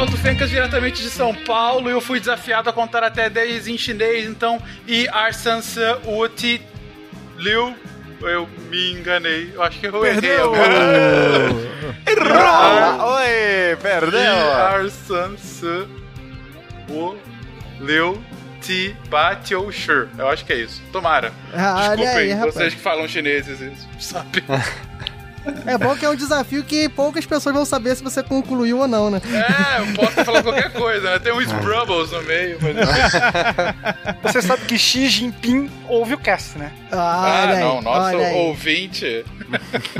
Ronaldo Fencas, diretamente de São Paulo, e eu fui desafiado a contar até 10 em chinês, então, e Arsans Uti Liu. Eu me enganei. Eu acho que eu errei. Perdeu! Errou! Oi, perdeu! Arsans U Liu Ti Sure. Eu acho que é isso. Tomara. Ah, Desculpem, aí, vocês que falam chineses, sabe? É bom que é um desafio que poucas pessoas vão saber se você concluiu ou não, né? É, eu posso falar qualquer coisa, né? Tem uns Brubbles no meio, mas... Você sabe que Xi Jinping ouve o cast, né? Ah, olha aí, não, nosso olha aí. ouvinte.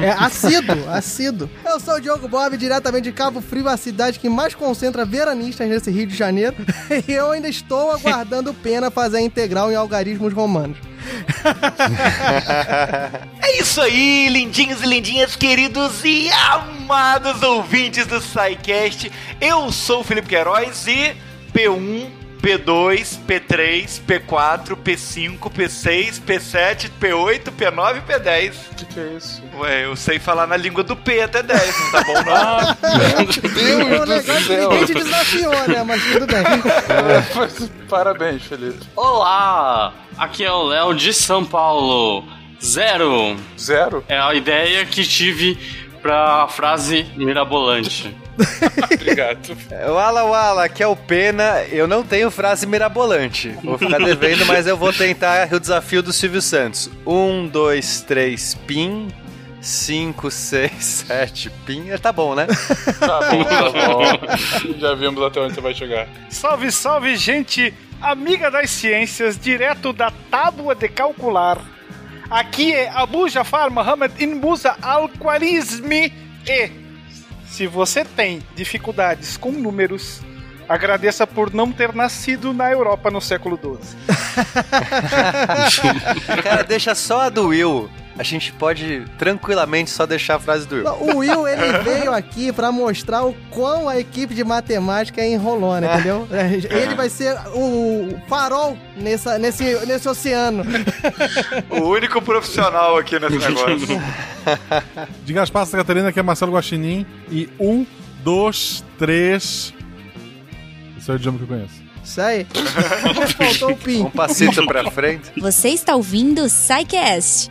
É assíduo, assíduo. Eu sou o Diogo Bob, diretamente de Cabo Frio, a cidade que mais concentra veranistas nesse Rio de Janeiro. E eu ainda estou aguardando pena fazer a integral em algarismos romanos. É isso aí, lindinhos e lindinhas, queridos e amados ouvintes do SciCast. Eu sou o Felipe Queiroz e P1, P2, P3, P4, P5, P6, P7, P8, P9 e P10. O que, que é isso? Ué, eu sei falar na língua do P até 10, não tá bom não? Ah, o legal é que ninguém te desafiou, né? Mas tudo bem. Parabéns, Felipe. Olá! Aqui é o Léo de São Paulo. Zero Zero? é a ideia que tive pra frase mirabolante. Obrigado. Wala Wala, aqui é o Pena. Eu não tenho frase mirabolante. Vou ficar devendo, mas eu vou tentar o desafio do Silvio Santos. Um, dois, três, pim. Cinco, seis, sete, pin. Tá bom, né? Tá bom, tá bom. Já vimos até onde você vai chegar. Salve, salve, gente! Amiga das ciências, direto da tábua de calcular. Aqui é Abu Jafar Muhammad in Musa al-Khwarizmi e se você tem dificuldades com números, agradeça por não ter nascido na Europa no século XII. Cara, deixa só a do Will. A gente pode tranquilamente só deixar a frase do Will. O Will, ele veio aqui pra mostrar o quão a equipe de matemática é enrolona, entendeu? Ele vai ser o farol nessa, nesse, nesse oceano. O único profissional aqui nesse negócio. Diga as passas, Catarina, que é Marcelo Guaxinim. E um, dois, três. Esse é o idioma que eu conheço. Isso aí. Faltou o pin. Um passito pra frente. Você está ouvindo o SciCast,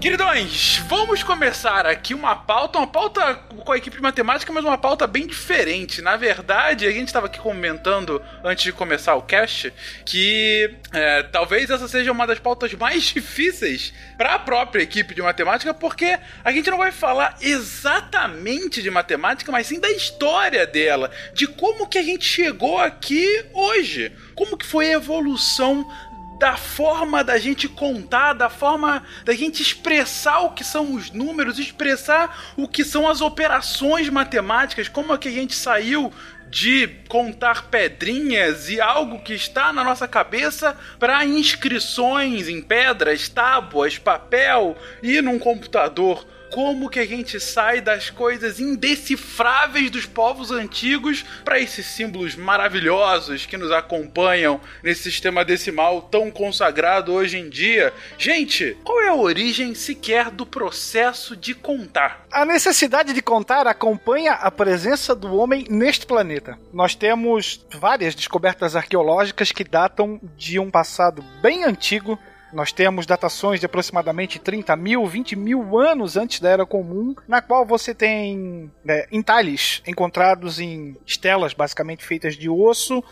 Queridões, vamos começar aqui uma pauta, uma pauta com a equipe de matemática, mas uma pauta bem diferente. Na verdade, a gente estava aqui comentando antes de começar o cast que é, talvez essa seja uma das pautas mais difíceis para a própria equipe de matemática, porque a gente não vai falar exatamente de matemática, mas sim da história dela, de como que a gente chegou aqui hoje, como que foi a evolução da forma da gente contar, da forma da gente expressar o que são os números, expressar o que são as operações matemáticas, como é que a gente saiu de contar pedrinhas e algo que está na nossa cabeça para inscrições em pedras, tábuas, papel e num computador. Como que a gente sai das coisas indecifráveis dos povos antigos para esses símbolos maravilhosos que nos acompanham nesse sistema decimal tão consagrado hoje em dia? Gente, qual é a origem sequer do processo de contar? A necessidade de contar acompanha a presença do homem neste planeta. Nós temos várias descobertas arqueológicas que datam de um passado bem antigo. Nós temos datações de aproximadamente 30 mil, 20 mil anos antes da Era Comum, na qual você tem né, entalhes encontrados em estelas basicamente feitas de osso,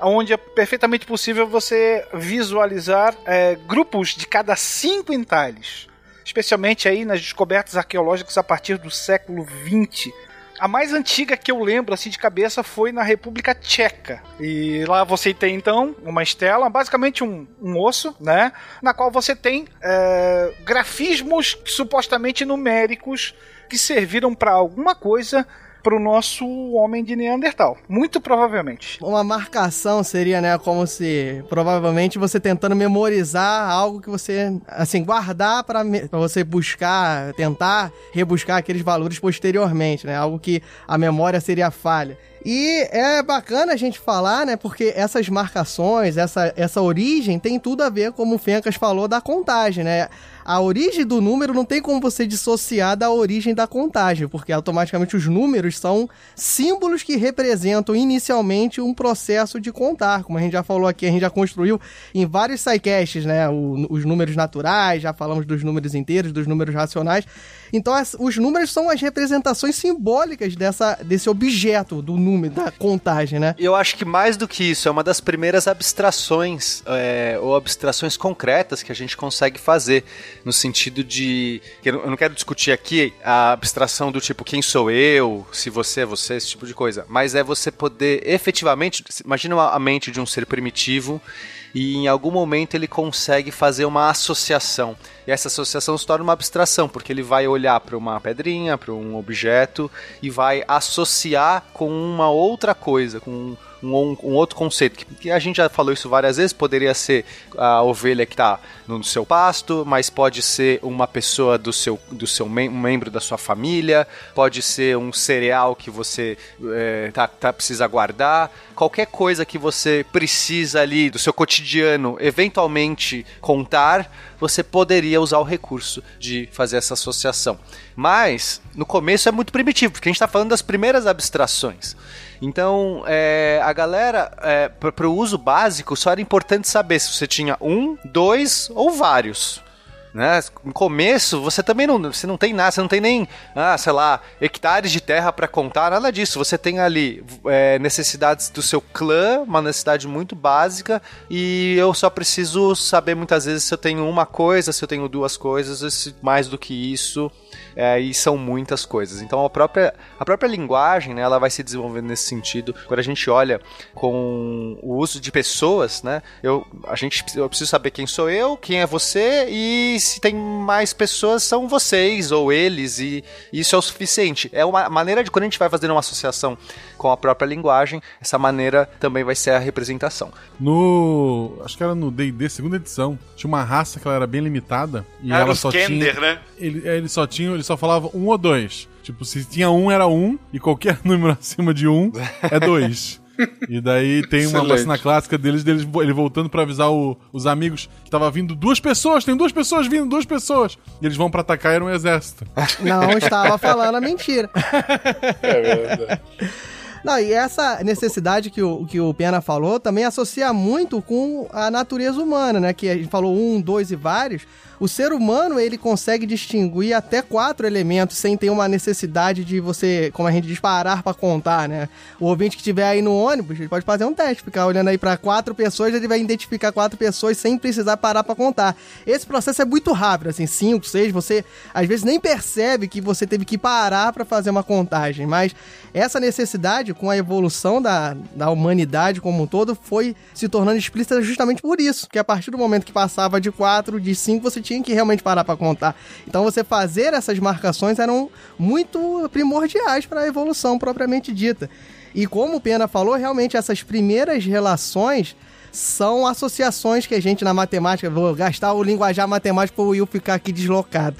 onde é perfeitamente possível você visualizar é, grupos de cada cinco entalhes especialmente aí nas descobertas arqueológicas a partir do século XX. A mais antiga que eu lembro assim de cabeça foi na República Tcheca. E lá você tem então uma estela, basicamente um, um osso, né? Na qual você tem é, grafismos supostamente numéricos que serviram para alguma coisa para o nosso homem de Neandertal. Muito provavelmente. Uma marcação seria, né, como se provavelmente você tentando memorizar algo que você, assim, guardar para você buscar, tentar rebuscar aqueles valores posteriormente, né? Algo que a memória seria falha. E é bacana a gente falar, né? Porque essas marcações, essa, essa origem tem tudo a ver, como o Fencas falou, da contagem, né? A origem do número não tem como você dissociar da origem da contagem, porque automaticamente os números são símbolos que representam inicialmente um processo de contar. Como a gente já falou aqui, a gente já construiu em vários sidecasts, né? O, os números naturais, já falamos dos números inteiros, dos números racionais. Então, as, os números são as representações simbólicas dessa, desse objeto do número, da contagem, né? Eu acho que mais do que isso, é uma das primeiras abstrações é, ou abstrações concretas que a gente consegue fazer, no sentido de. Eu não quero discutir aqui a abstração do tipo quem sou eu, se você é você, esse tipo de coisa, mas é você poder efetivamente. Imagina a mente de um ser primitivo e em algum momento ele consegue fazer uma associação. E essa associação se torna uma abstração, porque ele vai olhar para uma pedrinha, para um objeto e vai associar com uma outra coisa, com um, um, outro conceito, que, que, a gente já falou isso várias vezes, poderia ser a ovelha que está no seu pasto, mas pode ser uma pessoa do seu, do seu mem membro da sua família, pode ser um cereal que você é, tá, tá, precisa guardar, qualquer coisa que você precisa ali do seu cotidiano eventualmente contar, você poderia usar o recurso de fazer essa associação. Mas, no começo é muito primitivo, porque a gente está falando das primeiras abstrações. Então, é, a galera, é, para o uso básico, só era importante saber se você tinha um, dois ou vários. Né? No começo, você também não, você não tem nada, você não tem nem, ah, sei lá, hectares de terra para contar, nada disso. Você tem ali é, necessidades do seu clã, uma necessidade muito básica, e eu só preciso saber muitas vezes se eu tenho uma coisa, se eu tenho duas coisas, mais do que isso é, e são muitas coisas. Então a própria, a própria linguagem, né, ela vai se desenvolvendo nesse sentido. Quando a gente olha com o uso de pessoas, né, eu, a gente, eu preciso saber quem sou eu, quem é você e se tem mais pessoas são vocês ou eles e isso é o suficiente. É uma maneira de quando a gente vai fazendo uma associação com a própria linguagem, essa maneira também vai ser a representação. No, acho que era no D&D segunda edição, tinha uma raça que ela era bem limitada e era ela só Kender, tinha né? ele, ele só tinha, ele só falava um ou dois. Tipo, se tinha um, era um, e qualquer número acima de um é dois. E daí tem uma Excelente. cena clássica deles, deles ele voltando pra avisar o- os amigos que tava vindo duas pessoas, tem duas pessoas vindo, duas pessoas. E eles vão pra atacar e era um exército. Não estava falando a mentira. É verdade. Não, e essa necessidade que o, que o Pena falou também associa muito com a natureza humana, né? Que a gente falou um, dois e vários. O ser humano, ele consegue distinguir até quatro elementos sem ter uma necessidade de você, como a gente diz, parar pra contar, né? O ouvinte que estiver aí no ônibus, ele pode fazer um teste, ficar olhando aí pra quatro pessoas, ele vai identificar quatro pessoas sem precisar parar pra contar. Esse processo é muito rápido, assim, cinco, seis, você às vezes nem percebe que você teve que parar pra fazer uma contagem, mas essa necessidade, com a evolução da, da humanidade como um todo, foi se tornando explícita justamente por isso. Que a partir do momento que passava de 4, de 5, você tinha que realmente parar para contar. Então você fazer essas marcações eram muito primordiais para a evolução propriamente dita. E como o Pena falou, realmente essas primeiras relações são associações que a gente na matemática, vou gastar o linguajar matemático para o Will ficar aqui deslocado.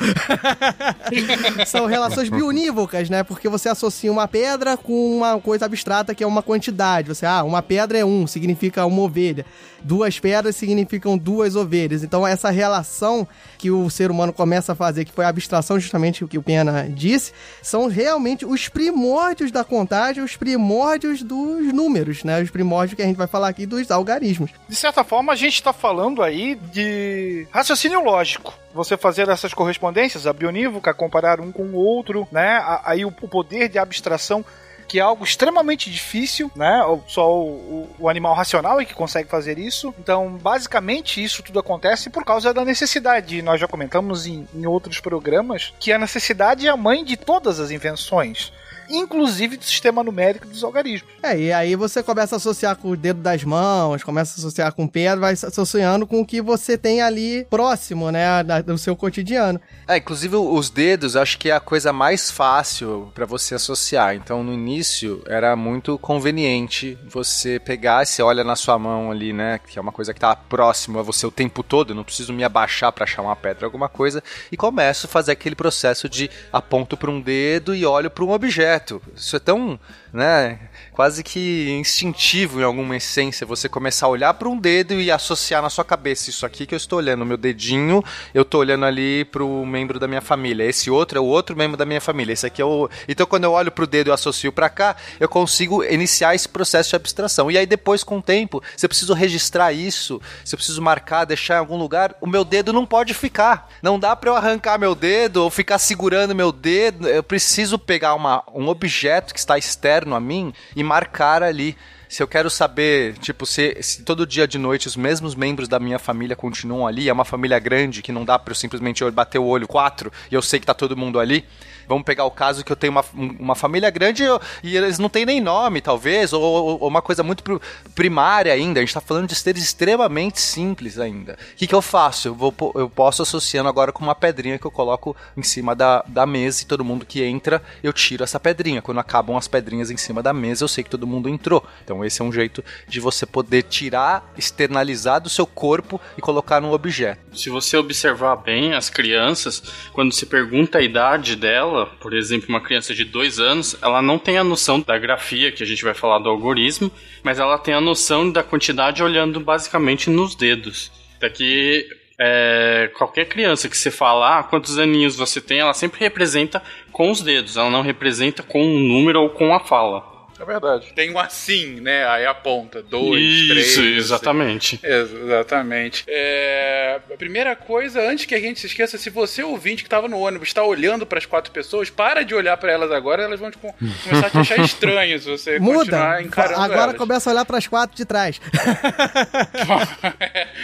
são relações biunívocas, né? Porque você associa uma pedra com uma coisa abstrata que é uma quantidade. Você, ah, uma pedra é um, significa uma ovelha. Duas pedras significam duas ovelhas. Então, essa relação que o ser humano começa a fazer, que foi a abstração, justamente o que o Pena disse, são realmente os primórdios da contagem, os primórdios dos números, né? Os primórdios que a gente vai falar aqui dos algarismos. De certa forma, a gente está falando aí de raciocínio lógico. Você fazer essas correspondências, a bionívoca, comparar um com o outro, né? Aí o poder de abstração, que é algo extremamente difícil, né? Só o, o- o animal racional é que consegue fazer isso. Então, basicamente, isso tudo acontece por causa da necessidade. Nós já comentamos em, em outros programas que a necessidade é a mãe de todas as invenções. Inclusive do sistema numérico dos algarismos. É, e aí você começa a associar com o dedo das mãos, começa a associar com pedra, vai associando com o que você tem ali próximo, né, da- do seu cotidiano. É, inclusive os dedos, acho que é a coisa mais fácil pra você associar. Então, no início, era muito conveniente você pegar, você olha na sua mão ali, né, que é uma coisa que tá próximo a você o tempo todo, eu não preciso me abaixar pra achar uma pedra, alguma coisa, e começo a fazer aquele processo de aponto pra um dedo e olho pra um objeto. Objeto. Isso é tão, né, quase que instintivo em alguma essência você começar a olhar para um dedo e associar na sua cabeça isso aqui que eu estou olhando, meu dedinho, eu estou olhando ali pro membro da minha família. Esse outro é o outro membro da minha família. Esse aqui é o Então quando eu olho pro dedo e associo para cá, eu consigo iniciar esse processo de abstração. E aí depois com o tempo, se eu preciso registrar isso, se eu preciso marcar, deixar em algum lugar, o meu dedo não pode ficar. Não dá para eu arrancar meu dedo ou ficar segurando meu dedo. Eu preciso pegar uma, um objeto que está externo a mim e marcar ali. Se eu quero saber, tipo, se, se todo dia de noite os mesmos membros da minha família continuam ali, é uma família grande que não dá para eu simplesmente bater o olho quatro e eu sei que tá todo mundo ali. Vamos pegar o caso que eu tenho uma, uma família grande e eles não têm nem nome, talvez, ou, ou uma coisa muito primária ainda. A gente está falando de seres extremamente simples ainda. O que, que eu faço? Eu, vou, eu posso associando agora com uma pedrinha que eu coloco em cima da, da mesa e todo mundo que entra, eu tiro essa pedrinha. Quando acabam as pedrinhas em cima da mesa, eu sei que todo mundo entrou. Então esse é um jeito de você poder tirar, externalizar do seu corpo e colocar num objeto. Se você observar bem as crianças, quando se pergunta a idade dela, dela, por exemplo, uma criança de dois anos, ela não tem a noção da grafia, que a gente vai falar do algoritmo, mas ela tem a noção da quantidade olhando basicamente nos dedos. Daqui é, qualquer criança que você falar ah, quantos aninhos você tem, ela sempre representa com os dedos, ela não representa com um número ou com a fala. É verdade. Tem um assim, né? Aí aponta. Dois, Isso, três. Isso, exatamente. Assim. Exatamente. É... A primeira coisa, antes que a gente se esqueça, se você ouvinte que estava no ônibus está olhando para as quatro pessoas, para de olhar para elas agora, elas vão tipo, começar a te achar estranho se você Muda. continuar encarando Agora elas. começa a olhar para as quatro de trás.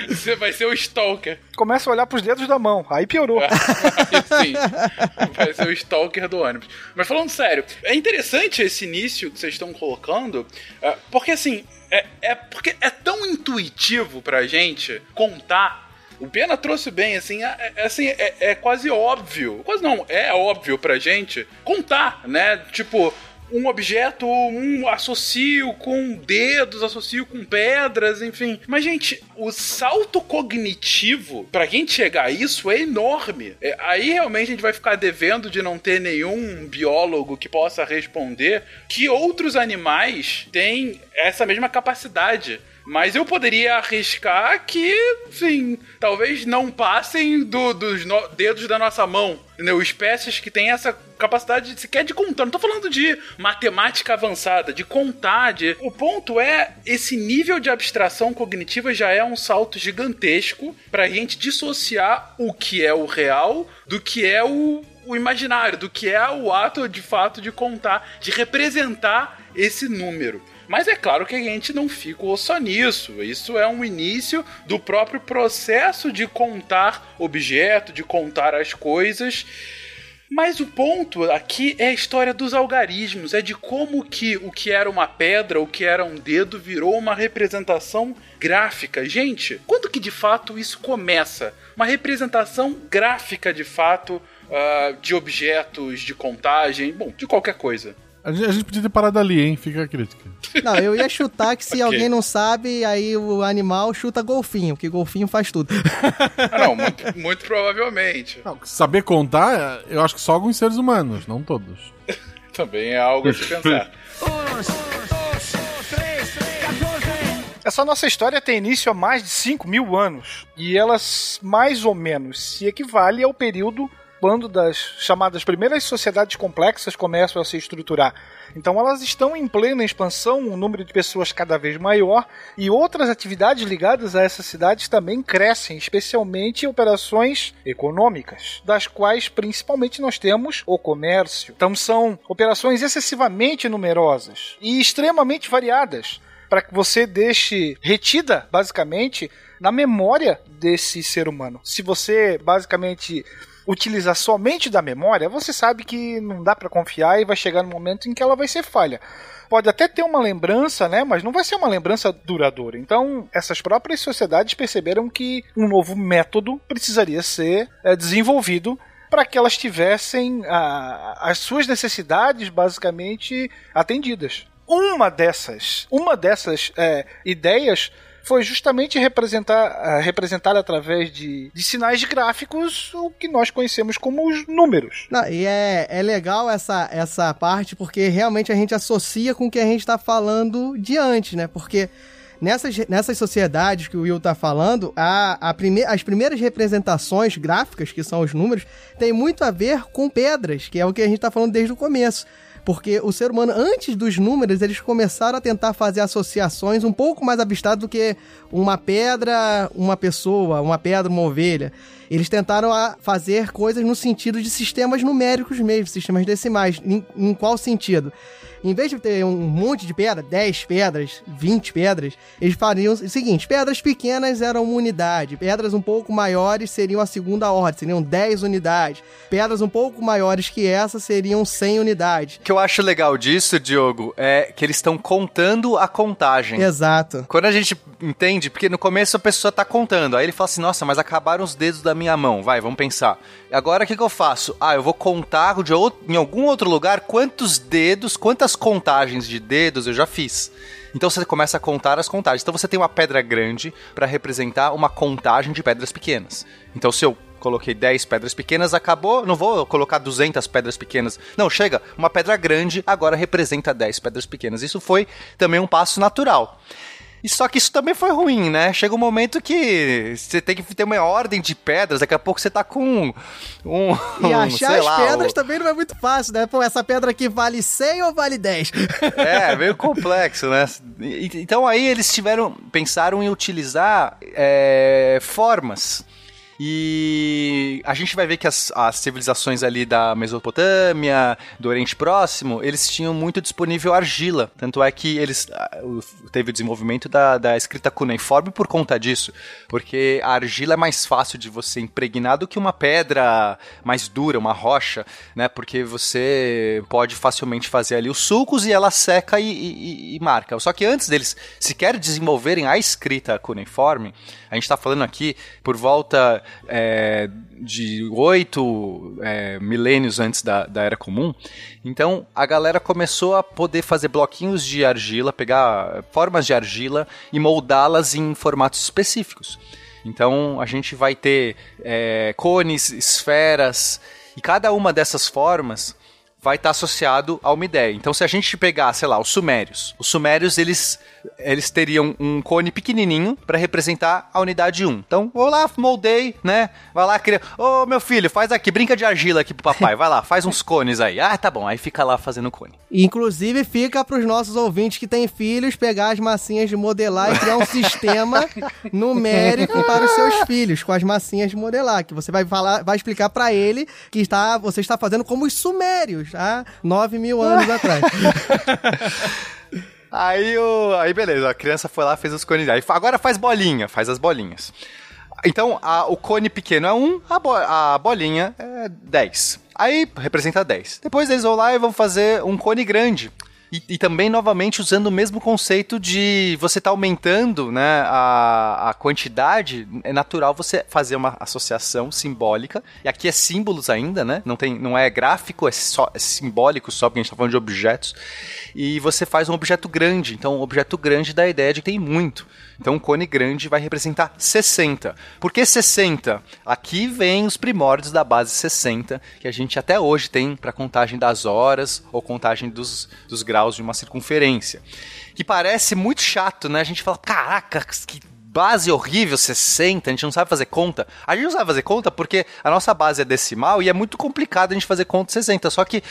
você vai ser o stalker. Começa a olhar para os dedos da mão. Aí piorou. Sim. Vai ser o stalker do ônibus. Mas falando sério, é interessante esse início que vocês estão colocando, é, porque assim, é, é porque é tão intuitivo pra gente contar o Pena trouxe bem, assim, é, é assim é, é, quase óbvio, quase não, é óbvio pra gente contar, né? Tipo, um objeto, um associo com dedos, associo com pedras, enfim. Mas, gente, o salto cognitivo, pra gente chegar a isso, é enorme. É, aí realmente a gente vai ficar devendo de não ter nenhum biólogo que possa responder que outros animais têm essa mesma capacidade. Mas eu poderia arriscar que, sim, talvez não passem do, dos no, dedos da nossa mão. Entendeu? Espécies que têm essa capacidade de, sequer de contar. Não tô falando de matemática avançada, de contar. De... O ponto é, esse nível de abstração cognitiva já é um salto gigantesco pra gente dissociar o que é o real do que é o, o imaginário, do que é o ato de fato de contar, de representar esse número. Mas é claro que a gente não ficou só nisso. Isso é um início do próprio processo de contar objeto, de contar as coisas. Mas o ponto aqui é a história dos algarismos, é de como que o que era uma pedra, o que era um dedo, virou uma representação gráfica. Gente, quando que de fato isso começa? Uma representação gráfica de fato uh, de objetos, de contagem, bom, de qualquer coisa. A gente, a gente podia ter parado ali, hein? Fica a crítica. Não, eu ia chutar que se okay. alguém não sabe, aí o animal chuta golfinho, que golfinho faz tudo. Não, muito, muito provavelmente. Não, saber contar, eu acho que só alguns seres humanos, não todos. Também é algo a se pensar. Essa nossa história tem início há mais de 5 mil anos. E elas, mais ou menos, se equivale ao período quando das chamadas primeiras sociedades complexas começam a se estruturar. Então elas estão em plena expansão, um número de pessoas cada vez maior e outras atividades ligadas a essas cidades também crescem, especialmente operações econômicas, das quais principalmente nós temos o comércio. Então são operações excessivamente numerosas e extremamente variadas para que você deixe retida, basicamente, na memória desse ser humano. Se você basicamente utilizar somente da memória, você sabe que não dá para confiar e vai chegar no momento em que ela vai ser falha. Pode até ter uma lembrança, né, mas não vai ser uma lembrança duradoura. Então, essas próprias sociedades perceberam que um novo método precisaria ser é, desenvolvido para que elas tivessem a, as suas necessidades basicamente atendidas. Uma dessas, uma dessas é, ideias foi justamente representar, uh, representar através de, de sinais gráficos o que nós conhecemos como os números. Não, e é, é legal essa, essa parte porque realmente a gente associa com o que a gente está falando de antes, né? Porque nessas, nessas sociedades que o Will tá falando, a, a prime as primeiras representações gráficas, que são os números, tem muito a ver com pedras, que é o que a gente tá falando desde o começo. Porque o ser humano, antes dos números, eles começaram a tentar fazer associações um pouco mais abstratas do que uma pedra, uma pessoa, uma pedra, uma ovelha. Eles tentaram fazer coisas no sentido de sistemas numéricos mesmo, sistemas decimais. Em, em qual sentido? Em vez de ter um monte de pedra, 10 pedras, 20 pedras, eles fariam o seguinte: pedras pequenas eram uma unidade, pedras um pouco maiores seriam a segunda ordem, seriam 10 unidades, pedras um pouco maiores que essa seriam 100 unidades. O que eu acho legal disso, Diogo, é que eles estão contando a contagem. Exato. Quando a gente entende, porque no começo a pessoa tá contando, aí ele fala assim: nossa, mas acabaram os dedos da minha mão, vai, vamos pensar. Agora o que, que eu faço? Ah, eu vou contar de outro, em algum outro lugar quantos dedos, quantas contagens de dedos eu já fiz. Então você começa a contar as contagens. Então você tem uma pedra grande para representar uma contagem de pedras pequenas. Então se eu coloquei 10 pedras pequenas, acabou, não vou colocar 200 pedras pequenas. Não, chega, uma pedra grande agora representa 10 pedras pequenas. Isso foi também um passo natural. E só que isso também foi ruim, né? Chega um momento que você tem que ter uma ordem de pedras, daqui a pouco você tá com um. E achar as lá, pedras também não é muito fácil, né? Pô, essa pedra aqui vale 100 ou vale 10? É, meio complexo, né? Então aí eles tiveram. pensaram em utilizar é, formas e a gente vai ver que as, as civilizações ali da Mesopotâmia, do Oriente Próximo, eles tinham muito disponível argila. Tanto é que eles ah, teve o desenvolvimento da, da escrita cuneiforme por conta disso. Porque a argila é mais fácil de você impregnar do que uma pedra mais dura, uma rocha, né? Porque você pode facilmente fazer ali os sulcos e ela seca e, e, e marca. Só que antes deles sequer desenvolverem a escrita cuneiforme, a gente está falando aqui por volta é, de oito é, milênios antes da, da Era Comum. Então a galera começou a poder fazer bloquinhos de argila, pegar formas de argila e moldá-las em formatos específicos. Então a gente vai ter é, cones, esferas, e cada uma dessas formas vai estar associado a uma ideia. Então, se a gente pegar, sei lá, os sumérios, os sumérios eles eles teriam um cone pequenininho para representar a unidade 1. Então, vou lá, moldei, né? Vai lá, cria. Ô, meu filho, faz aqui, brinca de argila aqui pro papai. Vai lá, faz uns cones aí. Ah, tá bom. Aí fica lá fazendo cone. Inclusive, fica pros nossos ouvintes que têm filhos pegar as massinhas de modelar e criar um sistema numérico para os seus filhos com as massinhas de modelar, que você vai falar, vai explicar para ele que está, você está fazendo como os sumérios, há 9 mil anos atrás. Aí, o, aí beleza, a criança foi lá, fez os cones. Aí agora faz bolinha, faz as bolinhas. Então, a, o cone pequeno é 1, a, bo, a bolinha é 10. Aí representa 10. Depois eles vão lá e vão fazer um cone grande. E, e, também, novamente, usando o mesmo conceito de você tá aumentando né, a, a quantidade, é natural você fazer uma associação simbólica. E aqui é símbolos ainda, né? Não, tem, não é gráfico, é, só, é simbólico só, porque a gente tá falando de objetos. E você faz um objeto grande. Então, um objeto grande dá a ideia de que tem muito. Então, um cone grande vai representar 60. Por que 60? Aqui vem os primórdios da base 60, que a gente até hoje tem para contagem das horas ou contagem dos, dos graus de uma circunferência. Que parece muito chato, né? A gente fala, caraca, que base horrível, 60, a gente não sabe fazer conta. A gente não sabe fazer conta porque a nossa base é decimal e é muito complicado a gente fazer conta 60. Só que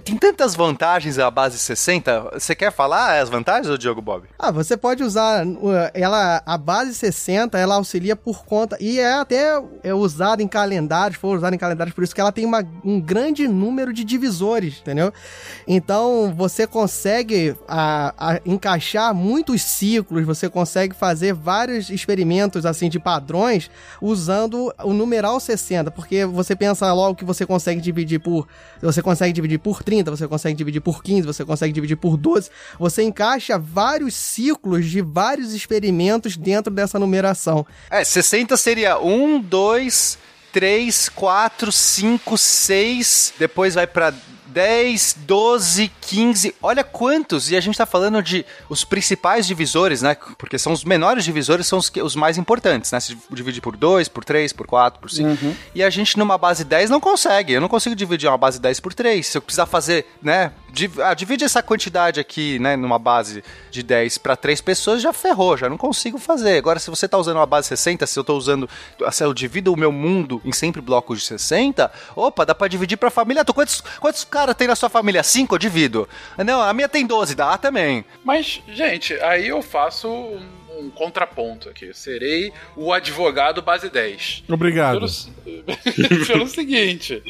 tem tantas vantagens a base 60. Você quer falar as vantagens, ou Diogo Bob? Ah, você pode usar uh, ela a base 60, ela auxilia por conta e é até é usada em calendários, for usada em calendários, por isso que ela tem uma, um grande número de divisores, entendeu? Então você consegue a, a, encaixar muitos ciclos, você consegue fazer vários experimentos assim de padrões usando o numeral 60, porque você pensa logo que você consegue dividir por você consegue dividir por 30, você consegue dividir por 15, você consegue dividir por 12. Você encaixa vários ciclos de vários experimentos dentro dessa numeração. É, 60 seria 1, 2, 3, 4, 5, 6, depois vai para 10, 12, 15, olha quantos! E a gente tá falando de os principais divisores, né? Porque são os menores divisores, são os, que- os mais importantes, né? Se divide por 2, por 3, por 4, por 5. E a gente numa base 10 não consegue. Eu não consigo dividir uma base 10 por 3. Se eu precisar fazer, né? div- ah, divide essa quantidade aqui, né? Numa base de 10 para 3 pessoas, já ferrou, já não consigo fazer. Agora, se você tá usando uma base 60, se eu tô usando. Se eu divido o meu mundo em sempre blocos de 60, opa, dá pra dividir pra família. toda. Quantos, quantos caras tem na sua família? 5? Eu divido. Não, a minha tem 12, dá também. Mas, gente, aí eu faço um, um contraponto aqui. Eu serei o advogado base 10. Obrigado. Pelo, pelo seguinte.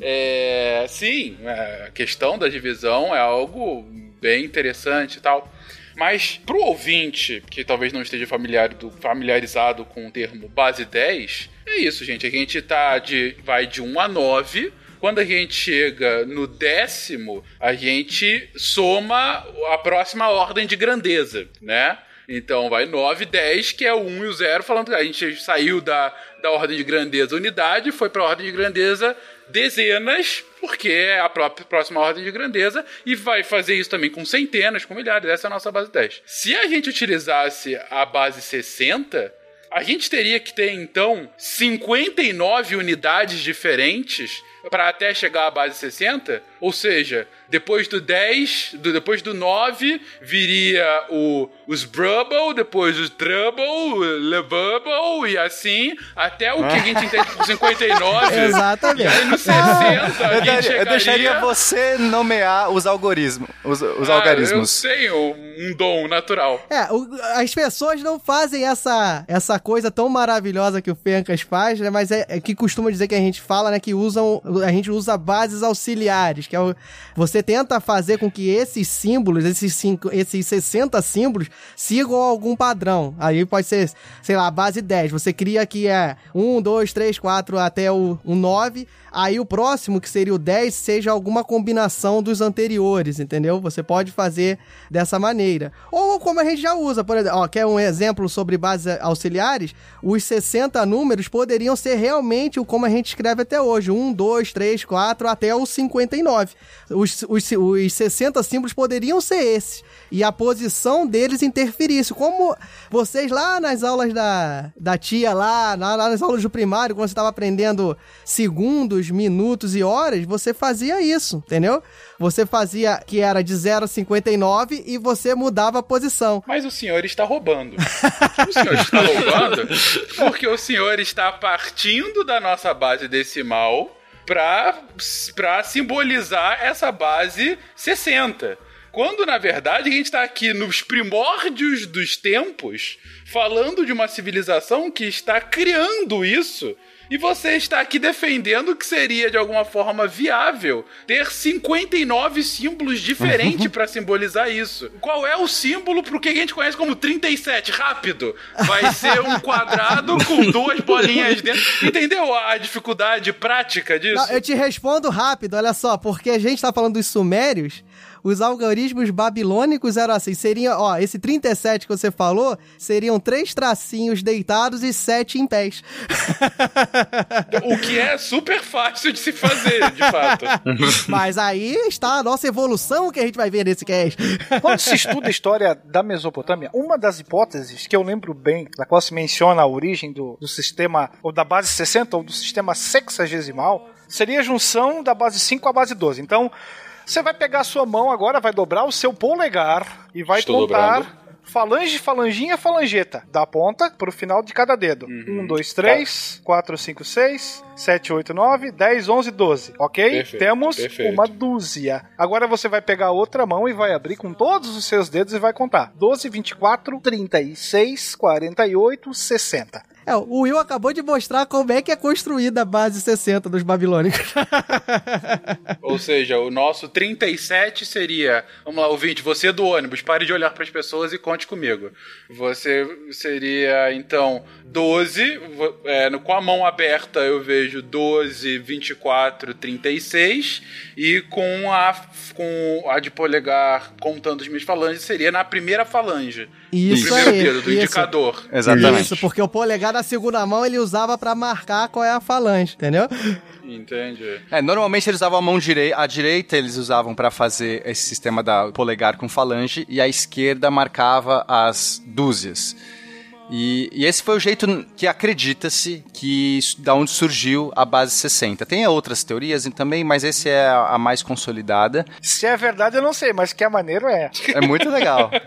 É, sim, a questão da divisão é algo bem interessante e tal. Mas pro ouvinte que talvez não esteja familiar- do- familiarizado com o termo base 10, é isso, gente. A gente tá de, vai de 1 a 9. Quando a gente chega no décimo, a gente soma a próxima ordem de grandeza, né? Então vai 9, 10, que é o 1 e o 0, falando que a gente saiu da, da ordem de grandeza unidade, foi para a ordem de grandeza dezenas, porque é a própria próxima ordem de grandeza, e vai fazer isso também com centenas, com milhares. Essa é a nossa base 10. Se a gente utilizasse a base 60, a gente teria que ter então 59 unidades diferentes para até chegar à base 60, ou seja, depois do 10, do, depois do 9 viria o, os Brubble, depois os Trouble, o Levable e assim, até o que a gente entende por 59. Exatamente. E aí no 60 a Eu, gente daria- eu chegaria... deixaria você nomear os algoritmos. Os, os Ah, algarismos. Eu tenho um dom natural. É, o- as pessoas não fazem essa, essa coisa tão maravilhosa que o Fencas faz, né? Mas é, é que costuma dizer que a gente fala, né? Que usam. A gente usa bases auxiliares, que é o. Você tenta fazer com que esses símbolos, esses, cinco, esses 60 símbolos, sigam algum padrão. Aí pode ser, sei lá, base 10. Você cria que é 1, 2, 3, 4 até o, o 9. Aí o próximo, que seria o 10, seja alguma combinação dos anteriores, entendeu? Você pode fazer dessa maneira. Ou como a gente já usa, por exemplo, ó, quer um exemplo sobre bases auxiliares? Os 60 números poderiam ser realmente o como a gente escreve até hoje: 1, 2, 3, 4 até o 59. Os, os, os 60 símbolos poderiam ser esses. E a posição deles interferisse. Como vocês lá nas aulas da, da tia, lá, lá, lá nas aulas do primário, quando você estava aprendendo segundos, minutos e horas, você fazia isso, entendeu? Você fazia que era de 0 a 59 e você mudava a posição. Mas o senhor está roubando. o senhor está roubando porque o senhor está partindo da nossa base decimal para simbolizar essa base 60. Quando, na verdade, a gente está aqui nos primórdios dos tempos, falando de uma civilização que está criando isso. E você está aqui defendendo que seria de alguma forma viável ter 59 símbolos diferentes para simbolizar isso. Qual é o símbolo pro que a gente conhece como 37? Rápido! Vai ser um quadrado com duas bolinhas dentro. Entendeu a dificuldade prática disso? Não, eu te respondo rápido, olha só, porque a gente tá falando dos sumérios, os algoritmos babilônicos eram assim, seriam, ó, esse 37 que você falou, seriam três tracinhos deitados e sete em pés. O que é super fácil de se fazer, de fato. Mas aí está a nossa evolução que a gente vai ver nesse cast. Quando se estuda a história da Mesopotâmia, uma das hipóteses que eu lembro bem, da qual se menciona a origem do, do sistema, ou da base 60, ou do sistema sexagesimal, seria a junção da base 5 com a base 12. Então, você vai pegar a sua mão agora, vai dobrar o seu polegar e vai Estou contar dobrando. falange, falanginha, falangeta, da ponta pro final de cada dedo. Uhum. 1, 2, 3, 4, 5, 6, 7, 8, 9, 10, 11, 12. Ok? Perfeito, Temos perfeito. uma dúzia. Agora você vai pegar a outra mão e vai abrir com todos os seus dedos e vai contar. 12, 24, 36, 48, 60. É, o Will acabou de mostrar como é que é construída a base 60 dos babilônicos. Ou seja, o nosso 37 seria. Vamos lá, ouvinte, você do ônibus, pare de olhar para as pessoas e conte comigo. Você seria, então, 12. vo- é, no- com a mão aberta eu vejo 12, 24, 36. E com a, com a de polegar contando as minhas falanges seria na primeira falange. Isso do primeiro aí, dedo, do isso. indicador. Exatamente. Isso, porque o polegar na segunda mão, ele usava pra marcar qual é a falange, entendeu? Entendi. É, normalmente eles usavam a mão direita, a direita eles usavam pra fazer esse sistema da polegar com falange e a esquerda marcava as dúzias. E, e esse foi o jeito que acredita-se que da onde surgiu a base 60. Tem outras teorias também, mas esse é a, a mais consolidada. Se é verdade, eu não sei, mas que é maneiro é. É muito legal.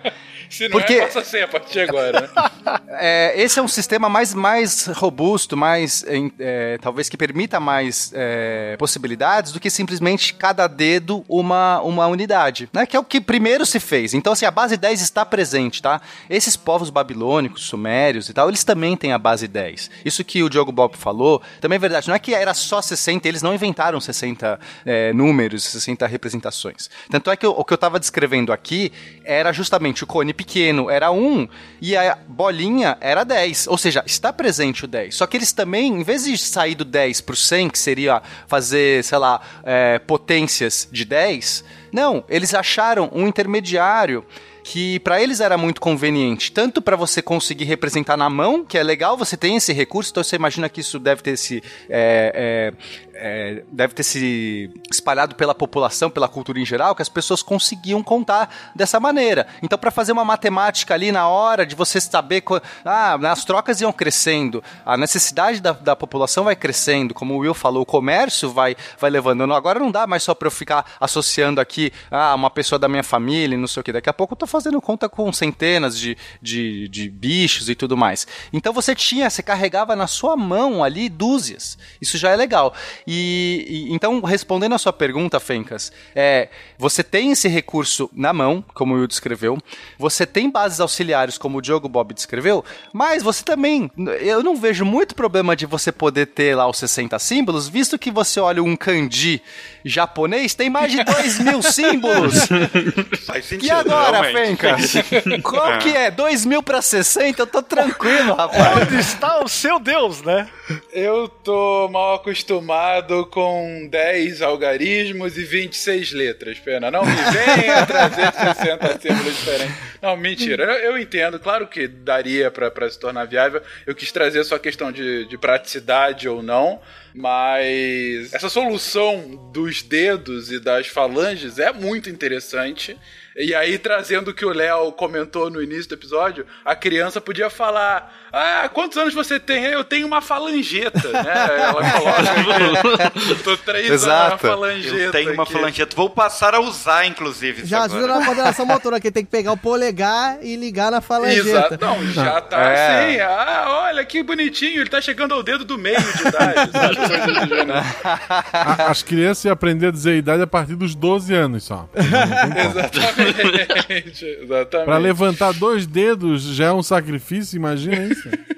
Se não Porque- é, passa a ser a partir de agora. né? É, esse é um sistema mais, mais robusto, mais é, talvez que permita mais é, possibilidades do que simplesmente cada dedo uma, uma unidade, né? Que é o que primeiro se fez. Então, assim, a base 10 está presente, tá? Esses povos babilônicos, sumérios e tal, eles também têm a base 10. Isso que o Diogo Bob falou também é verdade. Não é que era só 60, eles não inventaram 60 é, números, 60 representações. Tanto é que o, o que eu estava descrevendo aqui era justamente o cone pequeno era 1 e a bolinha era 10. Ou seja, está presente o 10. Só que eles também, em vez de sair do 10 para o 100, que seria fazer, sei lá, é, potências de 10, não, eles acharam um intermediário que para eles era muito conveniente, tanto para você conseguir representar na mão, que é legal, você tem esse recurso, então você imagina que isso deve ter se é, é, é, deve ter se espalhado pela população, pela cultura em geral, que as pessoas conseguiam contar dessa maneira. Então, para fazer uma matemática ali na hora de você saber, ah, as trocas iam crescendo, a necessidade da, da população vai crescendo, como o Will falou, o comércio vai, vai levando. Agora não dá mais só para eu ficar associando aqui, ah, uma pessoa da minha família, não sei o que. Daqui a pouco eu tô fazendo conta com centenas de, de, de bichos e tudo mais. Então você tinha, você carregava na sua mão ali dúzias. Isso já é legal. E, e- então, respondendo a sua pergunta, Fencas, é, você tem esse recurso na mão, como o Will descreveu, você tem bases auxiliares, como o Diogo Bob descreveu, mas você também, eu não vejo muito problema de você poder ter lá os 60 símbolos, visto que você olha um kanji japonês, tem mais de 2 mil símbolos. Faz sentido. E agora, realmente. Fencas? Qual que é? 2 mil pra 60? Eu tô tranquilo, rapaz. Onde está o seu Deus, né? Eu tô mal acostumado com 10 algarismos e 26 letras, pena. Não me venha trazer 60 símbolos diferentes. Não, mentira. Eu, eu entendo, claro que daria pra se tornar viável. Eu quis trazer só a questão de, de praticidade ou não. Mas essa solução dos dedos e das falanges é muito interessante. E aí, trazendo o que o Léo comentou no início do episódio, a criança podia falar: Ah, quantos anos você tem? Eu tenho uma falangeta, né? Ela coloca tô três anos falangeta. Eu tenho uma aqui. falangeta. Vou passar a usar, inclusive. Já agora. ajuda na coordenação motora, que tem que pegar o polegar e ligar na falangeta. Exato. Não, já tá É. assim. Ah, olha que bonitinho, ele tá chegando ao dedo do meio de idade, sabe? As crianças iam aprender a dizer a idade a partir dos 12 anos só. Exatamente. Exatamente. Pra levantar dois dedos já é um sacrifício, imagina isso.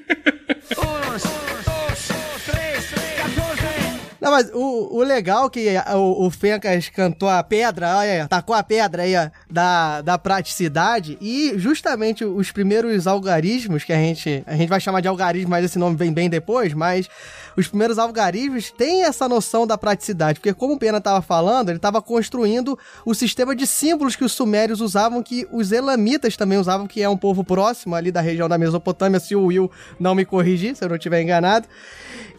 Não, mas o, o legal que o, o Fencas cantou a pedra, olha, tacou a pedra aí, ó, da, da praticidade e justamente os primeiros algarismos que a gente, a gente vai chamar de algarismo, mas esse nome vem bem depois, mas os primeiros algarismos têm essa noção da praticidade, porque como o Pena estava falando, ele estava construindo o sistema de símbolos que os sumérios usavam, que os elamitas também usavam, que é um povo próximo ali da região da Mesopotâmia, se o Will não me corrigir, se eu não estiver enganado.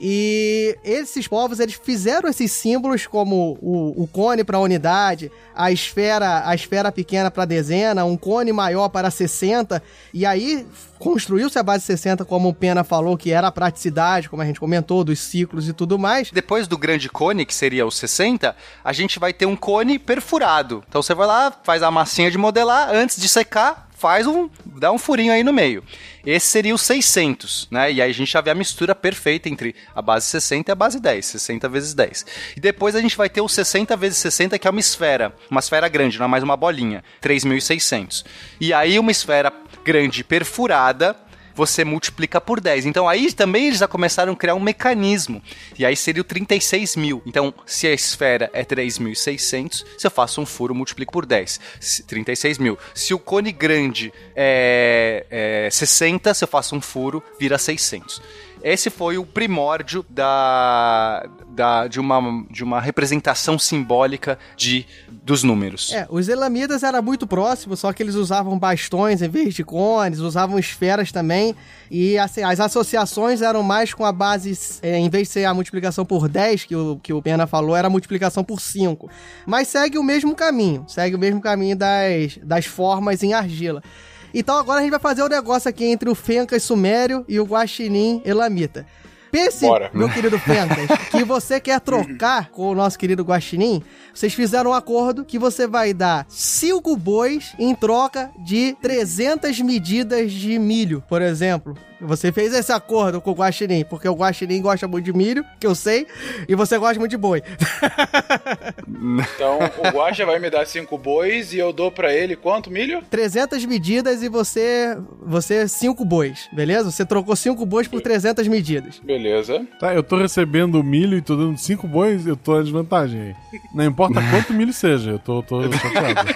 E esses povos, eles fizeram esses símbolos como o, o cone para unidade, a esfera, a esfera pequena para dezena, um cone maior para 60, e aí construiu-se a base 60, como o Pena falou, que era a praticidade, como a gente comentou, dos ciclos e tudo mais. Depois do grande cone, que seria o 60, a gente vai ter um cone perfurado. Então você vai lá, faz a massinha de modelar, antes de secar, faz um, dá um furinho aí no meio. Esse seria o 600, né? E aí a gente já vê a mistura perfeita entre a base 60 e a base 10, 60 vezes 10. E depois a gente vai ter o 60 vezes 60, que é uma esfera, uma esfera grande, não é mais uma bolinha, 3600. E aí uma esfera grande perfurada, você multiplica por 10. Então aí também eles já começaram a criar um mecanismo. E aí seria o 36 mil. Então, se a esfera é 3.600, se eu faço um furo, multiplico por 10. Se- 36 mil. Se o cone grande é, é 60, se eu faço um furo, vira 600. Esse foi o primórdio da, da, de, uma, de uma representação simbólica de, dos números. É, os elamitas eram muito próximos, só que eles usavam bastões em vez de cones, usavam esferas também. E assim, as associações eram mais com a base, é, em vez de ser a multiplicação por 10, que o, que o Pena falou, era a multiplicação por 5. Mas segue o mesmo caminho, segue o mesmo caminho das, das formas em argila. Então agora a gente vai fazer o um negócio aqui entre o Fencas Sumério e o Guaxinim Elamita. Pense, Bora. meu querido Fencas, que você quer trocar com o nosso querido Guaxinim. Vocês fizeram um acordo que você vai dar cinco bois em troca de 300 medidas de milho, por exemplo. Você fez esse acordo com o Guaxinim, porque o Guaxinim gosta muito de milho, que eu sei, e você gosta muito de boi. Então o Guaxa vai me dar cinco bois e eu dou pra ele quanto milho? 300 medidas e você você cinco bois, beleza? Você trocou cinco bois por 300 medidas. Beleza. Tá, eu tô recebendo milho e tô dando cinco bois, eu tô à desvantagem aí. Não importa quanto milho seja, eu tô, tô chateado.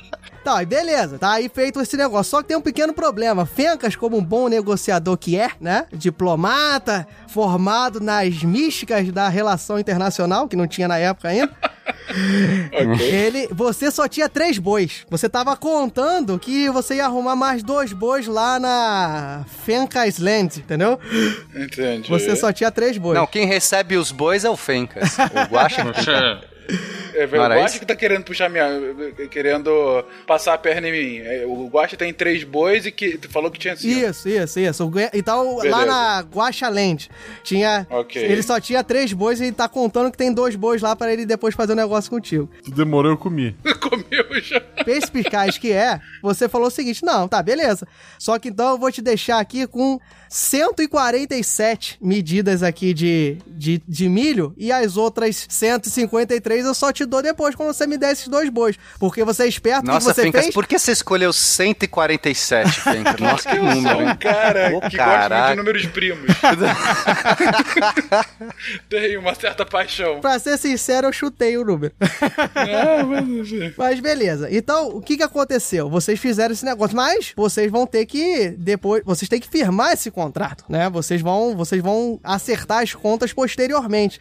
Tá, aí beleza, tá aí feito esse negócio. Só que tem um pequeno problema. Fencas, como um bom negociador que é, né? Diplomata, formado nas místicas da relação internacional, que não tinha na época ainda. Ele, você só tinha três bois. Você tava contando que você ia arrumar mais dois bois lá na Fencas Land, entendeu? Entendi. Você só tinha três bois. Não, quem recebe os bois é o Fencas. O Guaxa É, Não o isso? que tá querendo puxar minha. querendo passar a perna em mim. É, O Guaxa tem três bois e que tu falou que tinha cinco. Isso, isso, isso. Então, lá Beleza. na Guaxaland, tinha. Ok. Ele só tinha três bois e ele tá contando que tem dois bois lá pra ele depois fazer um negócio contigo. Tu demorou, eu comi. Comeu já. Perspicaz que é, você falou o seguinte: não, tá, beleza. Só que então eu vou te deixar aqui com 147 medidas aqui de, de, de milho e as outras 153 eu só te dou depois quando você me der esses dois bois. Porque você é esperto, o que Nossa, você Fencas, fez? por que você escolheu 147, Fencas? Nossa, que número, um hein? cara Ô, que gosta muito caraca. de números primos. Tem uma certa paixão. Pra ser sincero, eu chutei o número. Mas... Mas beleza. Então, o que que aconteceu? Vocês fizeram esse negócio, mas vocês vão ter que depois, vocês têm que firmar esse contrato, né? Vocês vão, vocês vão acertar as contas posteriormente.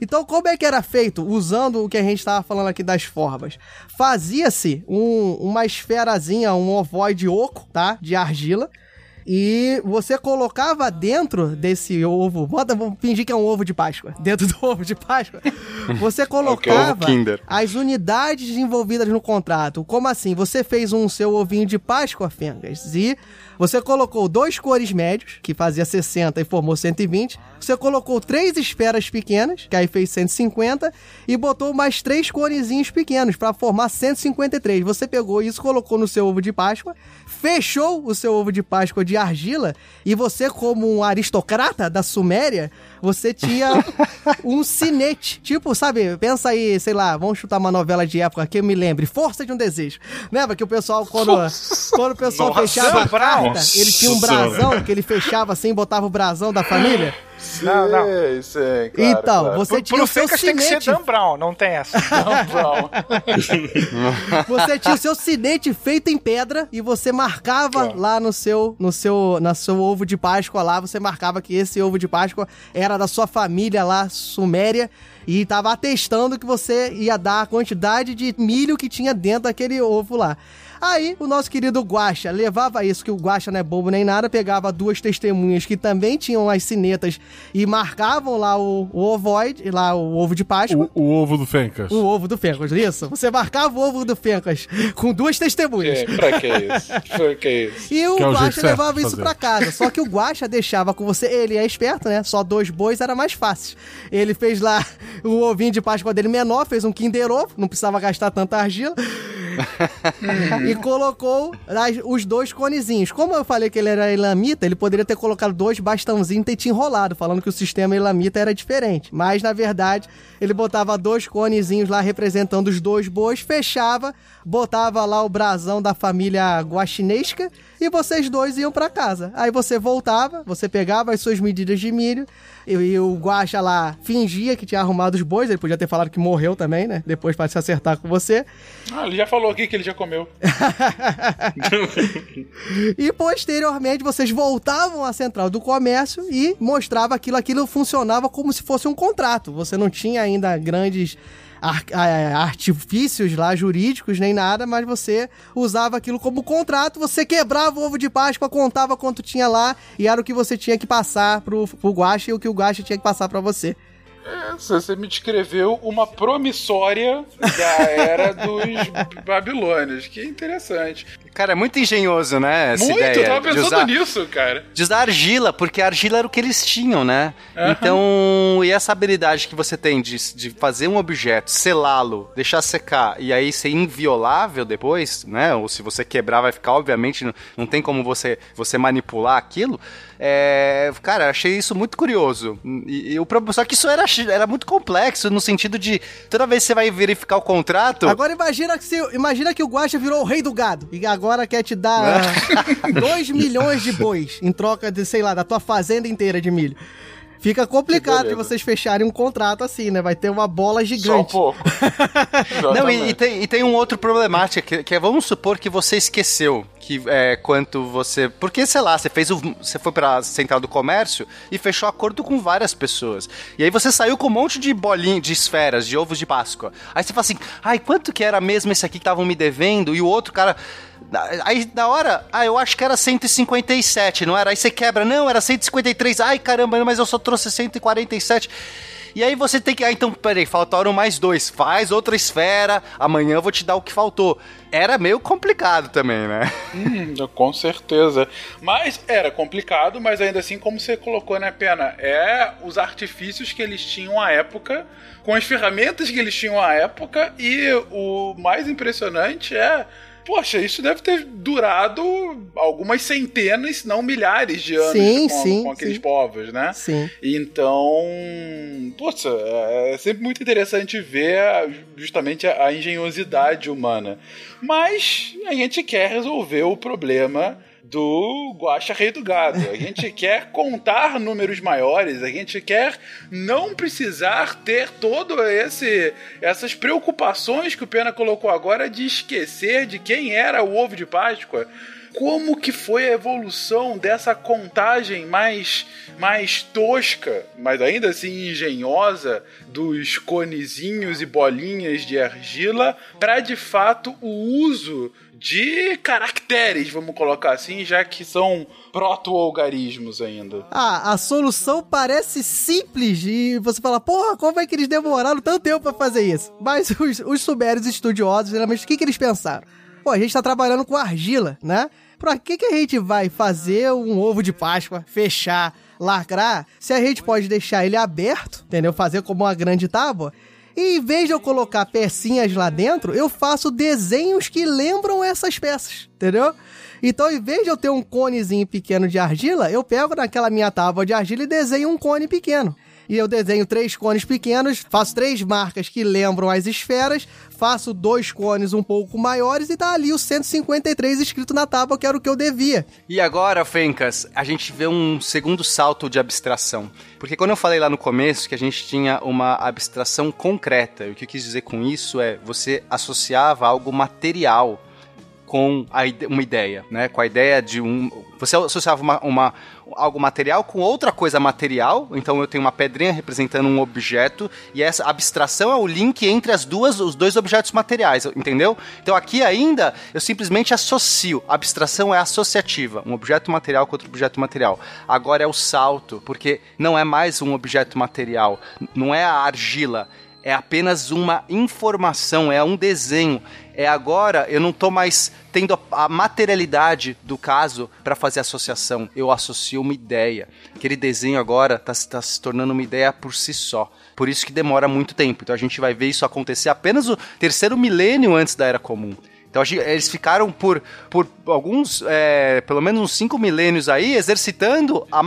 Então, como é que era feito? Usando o que a gente estava falando aqui das formas. Fazia-se um- uma esferazinha, um ovoide oco, tá? De argila. E você colocava dentro desse ovo, bota, vamos fingir que é um ovo de Páscoa. Dentro do ovo de Páscoa, você colocava Ovo Kinder. as unidades envolvidas no contrato. Como assim? Você fez um seu ovinho de Páscoa, Fengas, e você colocou dois cores médios, que fazia 60 e formou 120. Você colocou três esferas pequenas, que aí fez 150, e botou mais três corezinhos pequenos para formar 153. Você pegou isso, colocou no seu ovo de Páscoa, fechou o seu ovo de Páscoa de argila, e você, como um aristocrata da Suméria, você tinha um sinete. Tipo, sabe, pensa aí, sei lá, vamos chutar uma novela de época que eu me lembre, Força de um Desejo. Lembra que o pessoal, quando, quando o pessoal Nossa, fechava a carta, ele tinha um brasão que ele fechava assim, botava o brasão da família? Não, não. Sei, sei, claro, então, claro. você tinha o seu Fencas tem que ser. Dan Brown, não tem essa. Não, Brown. Você tinha o seu sinete feito em pedra e você marcava lá no seu, no seu, na seu ovo de Páscoa lá, você marcava que esse ovo de Páscoa era da sua família lá, Suméria, e tava atestando que você ia dar a quantidade de milho que tinha dentro daquele ovo lá. Aí, o nosso querido Guaxa levava isso, que o Guaxa não é bobo nem nada, pegava duas testemunhas que também tinham as sinetas e marcavam lá o, o ovoide, lá o ovo de Páscoa. O, o ovo do Fencas. O ovo do Fencas, isso? Você marcava o ovo do Fencas com duas testemunhas. É, pra que isso? Pra que isso? E o Que é certo levava isso pra casa. Só que o Guaxa deixava com você. Ele é esperto, né? Só dois bois era mais fácil. Ele fez lá o ovinho de Páscoa dele menor, fez um Kinder Ovo, não precisava gastar tanta argila. e colocou os dois conezinhos. Como eu falei que ele era elamita, ele poderia ter colocado dois bastãozinhos e ter te enrolado, falando que o sistema elamita era diferente. Mas, na verdade, ele botava dois conezinhos lá representando os dois bois, fechava, botava lá o brasão da família guaxinesca e vocês dois iam pra casa. Aí você voltava, você pegava as suas medidas de milho e, o guaxa lá fingia que tinha arrumado os bois, ele podia ter falado que morreu também, né? Depois pra se acertar com você. Ah, ele já falou falou aqui que ele já comeu. E posteriormente vocês voltavam à central do comércio e mostrava aquilo, aquilo funcionava como se fosse um contrato. Você não tinha ainda grandes ar- artifícios lá jurídicos nem nada, mas você usava aquilo como contrato, você quebrava o ovo de Páscoa, contava quanto tinha lá e era o que você tinha que passar pro, pro Guache e o que o Guache tinha que passar pra você. Essa, você me descreveu uma promissória da era dos babilônios. Que interessante. Cara, é muito engenhoso, né? Essa Muito, ideia eu tava de pensando usar, nisso, cara. de usar argila, porque a argila era o que eles tinham, né? Aham. Então, e essa habilidade que você tem de, de fazer um objeto, selá-lo, deixar secar e aí ser inviolável depois, né? Ou se você quebrar, vai ficar, obviamente, não, não tem como você, você manipular aquilo. É, cara, achei isso muito curioso. E, e o problema, só que isso era, era muito complexo no sentido de toda vez que você vai verificar o contrato. Agora imagina que, se, imagina que o Guacha virou o rei do gado e agora quer te dar 2 milhões de bois em troca de, sei lá, da tua fazenda inteira de milho. Fica complicado de vocês fecharem um contrato assim, né? Vai ter uma bola Só um gigante. pouco. Não, e, e tem, e tem um outro problemática, que, que é, vamos supor que você esqueceu que é, quanto você... Porque, sei lá, você fez o, você foi pra central do comércio e fechou acordo com várias pessoas. E aí você saiu com um monte de bolinhas, de esferas, de ovos de Páscoa. Aí você fala assim, ai, quanto que era mesmo esse aqui que estavam me devendo? E o outro cara... Aí na hora, ah, eu acho que era 157, não era? Aí você quebra, não, era 153. Ai, caramba, mas eu só trouxe 147. E aí você tem que. Ah, então, peraí, faltaram mais dois. Faz outra esfera, amanhã eu vou te dar o que faltou. Era meio complicado também, né? Hum, com certeza. Mas era complicado, mas ainda assim, como você colocou, né, Pena? É os artifícios que eles tinham à época, com as ferramentas que eles tinham à época, e o mais impressionante é. Poxa, isso deve ter durado algumas centenas, se não milhares de anos Sim, com, sim, com aqueles sim. povos, né? Sim. Então, poxa, é sempre muito interessante ver justamente a, a engenhosidade humana. Mas a gente quer resolver o problema do Guaxa Rei do Gado. A gente quer contar números maiores, a gente quer não precisar ter todo esse essas preocupações que o Pena colocou agora de esquecer de quem era o ovo de Páscoa. Como que foi a evolução dessa contagem mais mais tosca, mas ainda assim engenhosa dos conezinhos e bolinhas de argila para de fato o uso de caracteres, vamos colocar assim, já que são proto-algarismos ainda. Ah, a solução parece simples e você fala, porra, como é que eles demoraram tanto tempo pra fazer isso? Mas os, os sumérios estudiosos, geralmente, o que, que eles pensaram? Pô, a gente tá trabalhando com argila, né? Pra que, que a gente vai fazer um ovo de Páscoa, fechar, lacrar, se a gente pode deixar ele aberto, entendeu? Fazer como uma grande tábua. E em vez de eu colocar pecinhas lá dentro, eu faço desenhos que lembram essas peças, entendeu? Então, em vez de eu ter um conezinho pequeno de argila, eu pego naquela minha tábua de argila e desenho um cone pequeno. E eu desenho três cones pequenos, faço três marcas que lembram as esferas, faço dois cones um pouco maiores e tá ali o 153 escrito na tábua, que era o que eu devia. E agora, Fencas, a gente vê um segundo salto de abstração. Porque quando eu falei lá no começo que a gente tinha uma abstração concreta, o que eu quis dizer com isso é você associava algo material com a uma ideia, né? Com a ideia de um. Você associava uma, uma- algo material com outra coisa material. Então eu tenho uma pedrinha representando um objeto e essa abstração é o link entre as duas, os dois objetos materiais, entendeu? Então aqui ainda eu simplesmente associo. A abstração é associativa, um objeto material com outro objeto material. Agora é o salto, porque não é mais um objeto material, não é a argila é apenas uma informação, é um desenho. É agora eu não tô mais tendo a- materialidade do caso para fazer associação. Eu associo uma ideia. Aquele desenho agora tá, se- tá se tornando uma ideia por si só. Por isso que demora muito tempo. Então a gente vai ver isso acontecer apenas o terceiro milênio antes da Era Comum. Então eles ficaram por, por alguns, é, pelo menos uns cinco milênios aí, exercitando a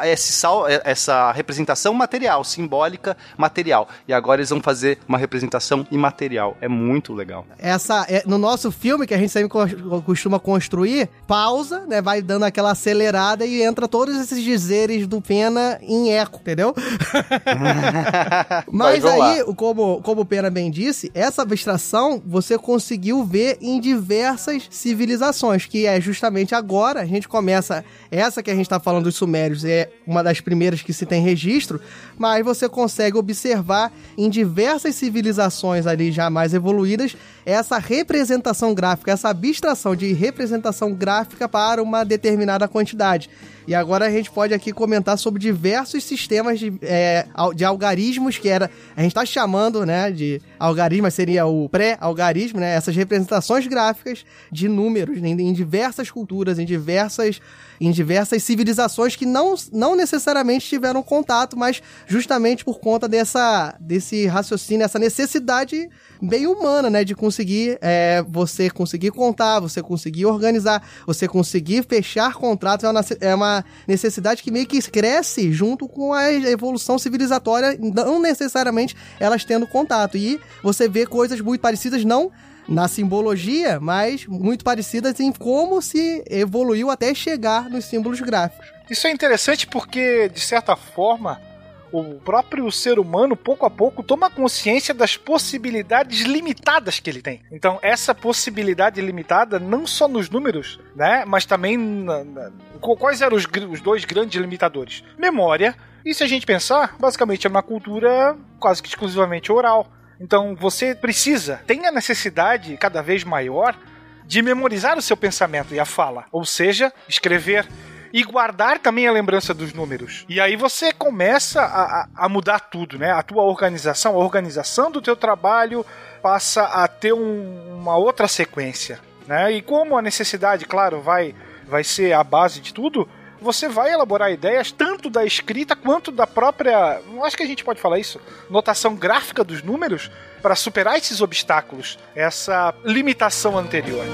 a- esse sal- essa representação material, simbólica material. E agora eles vão fazer uma representação imaterial. É muito legal. Essa, é, no nosso filme, que a gente sempre co- costuma construir, pausa, né? Vai dando aquela acelerada e entra todos esses dizeres do Pena em eco, entendeu? Mas aí, como, como o Pena bem disse, essa abstração você conseguiu ver em diversas civilizações, que é justamente agora a gente começa. Essa que a gente tá falando dos Sumérios é uma das primeiras que se tem registro, mas você consegue observar em diversas civilizações ali já mais evoluídas essa representação gráfica, essa abstração de representação gráfica para uma determinada quantidade. E agora a gente pode aqui comentar sobre diversos sistemas de, é, de algarismos que era. A gente está chamando, né, de algarismo, seria o pré-algarismo, né? Essas representações gráficas de números em, em diversas culturas, em diversas, em diversas civilizações que não, não necessariamente tiveram contato, mas justamente por conta dessa, desse raciocínio, essa necessidade bem humana, né? De conseguir é, você conseguir contar, você conseguir organizar, você conseguir fechar contratos é uma, é uma necessidade que meio que cresce junto com a evolução civilizatória, não necessariamente elas tendo contato. E você vê coisas muito parecidas, não na simbologia, mas muito parecidas em como se evoluiu até chegar nos símbolos gráficos. Isso é interessante porque, de certa forma, o próprio ser humano, pouco a pouco, toma consciência das possibilidades limitadas que ele tem. Então, essa possibilidade limitada, não só nos números, né? Mas também. Na, na- qu- quais eram os, os dois grandes limitadores? Memória. E se a gente pensar, basicamente é uma cultura quase que exclusivamente oral. Então, você precisa, tem a necessidade cada vez maior de memorizar o seu pensamento e a fala. Ou seja, escrever e guardar também a lembrança dos números. E aí você começa a, a- mudar tudo, né? A tua organização, a organização do teu trabalho passa a ter um- uma outra sequência, né? E como a necessidade, claro, vai, vai ser a base de tudo, você vai elaborar ideias tanto da escrita quanto da própria, acho que a gente pode falar isso, notação gráfica dos números para superar esses obstáculos, essa limitação anterior.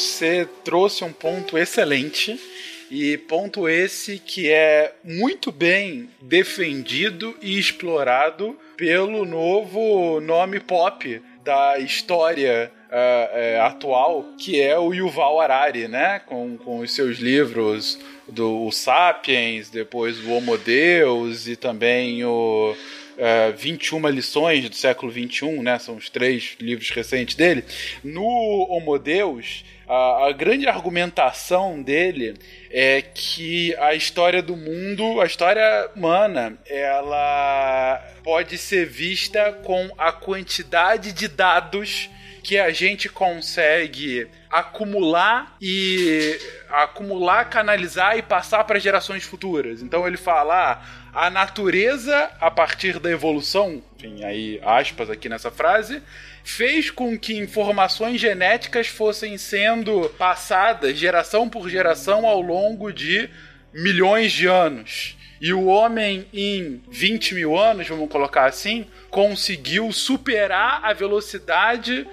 Você trouxe um ponto excelente. E ponto esse que é muito bem defendido e explorado pelo novo nome pop da história ah, é, atual, que é o Yuval Harari, né? Com, com os seus livros do Sapiens, depois o Homo Deus e também o é, 21 lições do século 21, né? São os três livros recentes dele. No Homo Deus, a, a grande argumentação dele é que a história do mundo, a história humana, ela pode ser vista com a quantidade de dados que a gente consegue acumular e acumular, canalizar e passar para gerações futuras. Então ele fala ah, a natureza a partir da evolução, enfim, aí aspas aqui nessa frase, fez com que informações genéticas fossem sendo passadas geração por geração ao longo de milhões de anos. E o homem, em 20 mil anos, vamos colocar assim, conseguiu superar a velocidade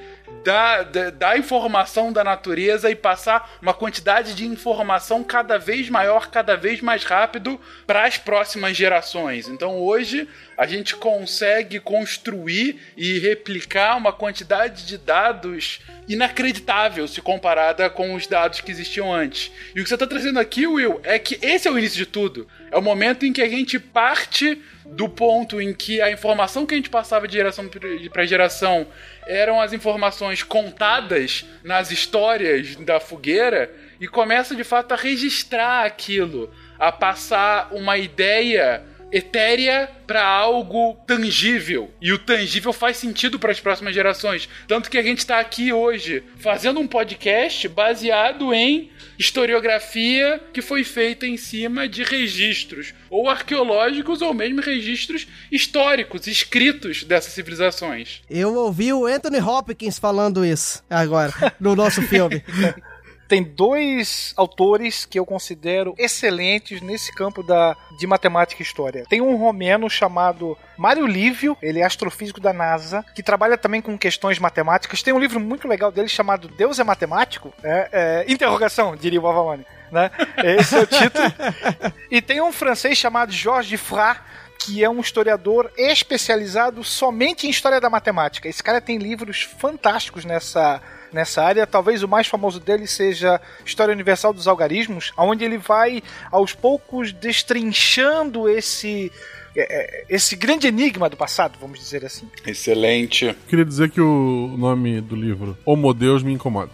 da, da, da informação da natureza e passar uma quantidade de informação cada vez maior, cada vez mais rápido para as próximas gerações. Então hoje a gente consegue construir e replicar uma quantidade de dados inacreditável se comparada com os dados que existiam antes. E o que você está trazendo aqui, Will, é que esse é o início de tudo. É o momento em que a gente parte do ponto em que a informação que a gente passava de geração para geração eram as informações contadas nas histórias da fogueira e começa de fato a registrar aquilo, a passar uma ideia etérea para algo tangível. E o tangível faz sentido para as próximas gerações. Tanto que a gente está aqui hoje fazendo um podcast baseado em historiografia que foi feita em cima de registros, ou arqueológicos, ou mesmo registros históricos, escritos dessas civilizações. Eu ouvi o Anthony Hopkins falando isso agora, no nosso filme. Tem dois autores que eu considero excelentes nesse campo da, de matemática e história. Tem um romeno chamado Mário Lívio, ele é astrofísico da NASA, que trabalha também com questões matemáticas. Tem um livro muito legal dele chamado Deus é Matemático? É, é, interrogação, diria o Avalone. Né? Esse é o título. e tem um francês chamado Georges Fra, que é um historiador especializado somente em história da matemática. Esse cara tem livros fantásticos nessa nessa área. Talvez o mais famoso dele seja História Universal dos Algarismos, onde ele vai aos poucos destrinchando esse é, esse grande enigma do passado, vamos dizer assim. Excelente. Queria dizer que o nome do livro, Homo Deus, me incomoda.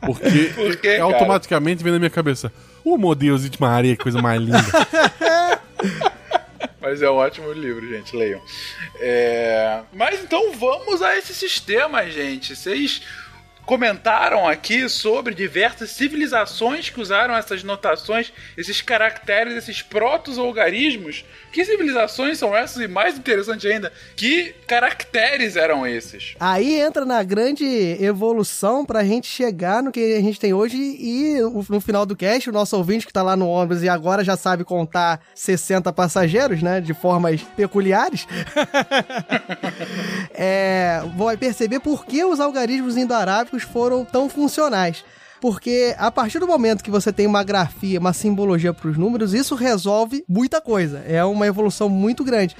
Porque Por quê, automaticamente vem na minha cabeça. Homo Deus de Maria, que coisa mais linda. Mas é um ótimo livro, gente. Leiam. É, Mas então vamos a esse sistema, gente. Vocês comentaram aqui sobre diversas civilizações que usaram essas notações, esses caracteres, esses proto-algarismos. Que civilizações são essas? E mais interessante ainda, que caracteres eram esses? Aí entra na grande evolução pra gente chegar no que a gente tem hoje e no final do cast, o nosso ouvinte que tá lá no ônibus e agora já sabe contar 60 passageiros, né, de formas peculiares, é, vai perceber por que os algarismos indo-arábicos foram tão funcionais. Porque a partir do momento que você tem uma grafia, uma simbologia para os números, isso resolve muita coisa. É uma evolução muito grande.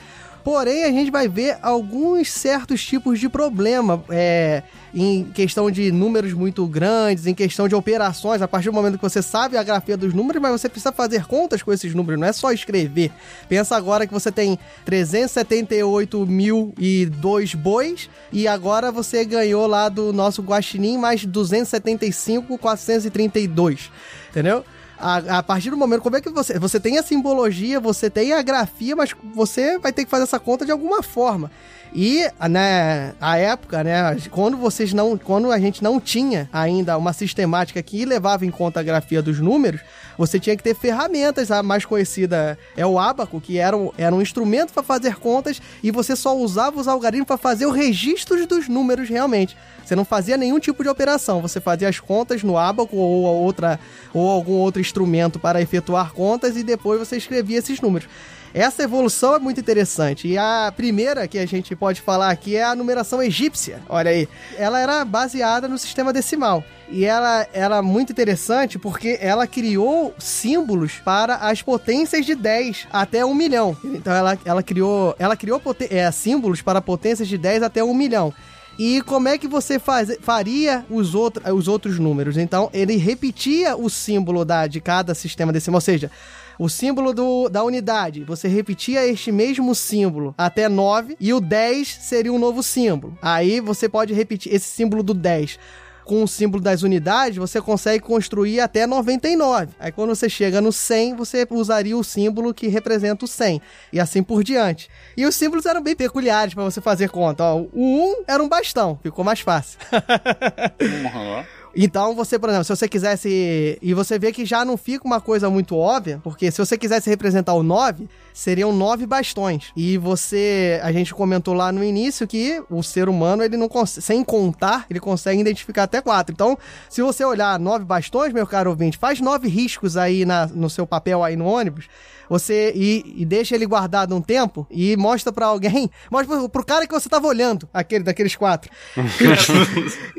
Porém, a gente vai ver alguns certos tipos de problema é, em questão de números muito grandes, em questão de operações. A partir do momento que você sabe a grafia dos números, mas você precisa fazer contas com esses números, não é só escrever. Pensa agora que você tem 378.002 bois e agora você ganhou lá do nosso guaxinim mais 275.432, entendeu? A, a partir do momento, como é que você. Você tem a simbologia, você tem a grafia, mas você vai ter que fazer essa conta de alguma forma. E, né, a época, né, quando vocês não. Quando a gente não tinha ainda uma sistemática que levava em conta a grafia dos números, você tinha que ter ferramentas. A mais conhecida é o ábaco, que era um, era um instrumento para fazer contas, e você só usava os algarismos para fazer o registro dos números realmente. Você não fazia nenhum tipo de operação, você fazia as contas no ábaco ou outra ou algum outro instrumento para efetuar contas e depois você escrevia esses números. Essa evolução é muito interessante. E a primeira que a gente pode falar aqui é a numeração egípcia. Olha aí. Ela era baseada no sistema decimal. E ela era muito interessante porque ela criou símbolos para as potências de 10 até 1 milhão. Então ela, ela criou, ela criou é, símbolos para potências de 10 até 1 milhão. E como é que você faz, faria os, outro, os outros números? Então, ele repetia o símbolo da, de cada sistema decimal, ou seja, o símbolo do, da unidade, você repetia este mesmo símbolo até 9 e o 10 seria um novo símbolo. Aí você pode repetir esse símbolo do 10 com o símbolo das unidades, você consegue construir até 99. Aí quando você chega no 100, você usaria o símbolo que representa o 100 e assim por diante. E os símbolos eram bem peculiares para você fazer conta. Ó, o 1 era um bastão, ficou mais fácil. Então, você, por exemplo, se você quisesse. E você vê que já não fica uma coisa muito óbvia, porque se você quisesse representar o 9, seriam nove bastões. E você. A gente comentou lá no início que o ser humano, ele não. Sem contar, ele consegue identificar até quatro. Então, se você olhar nove bastões, meu caro ouvinte, faz nove riscos aí na, no seu papel aí no ônibus. Você e, e deixa ele guardado um tempo e mostra pra alguém, mostra pro, pro cara que você tava olhando, aquele daqueles quatro.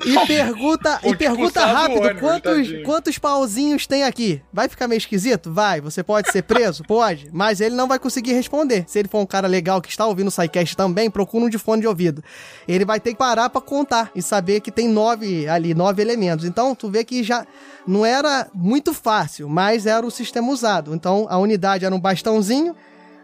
e pergunta, e expulsado pergunta do rápido ônibus, quantos, tadinho. quantos pauzinhos tem aqui. Vai ficar meio esquisito? Vai. Você pode ser preso? Pode. Mas ele não vai conseguir responder. Se ele for um cara legal que está ouvindo o SciCast também, procura um de fone de ouvido. Ele vai ter que parar pra contar e saber que tem nove ali, nove elementos. Então, tu vê que já não era muito fácil, mas era o sistema usado. Então, a unidade era um bastãozinho,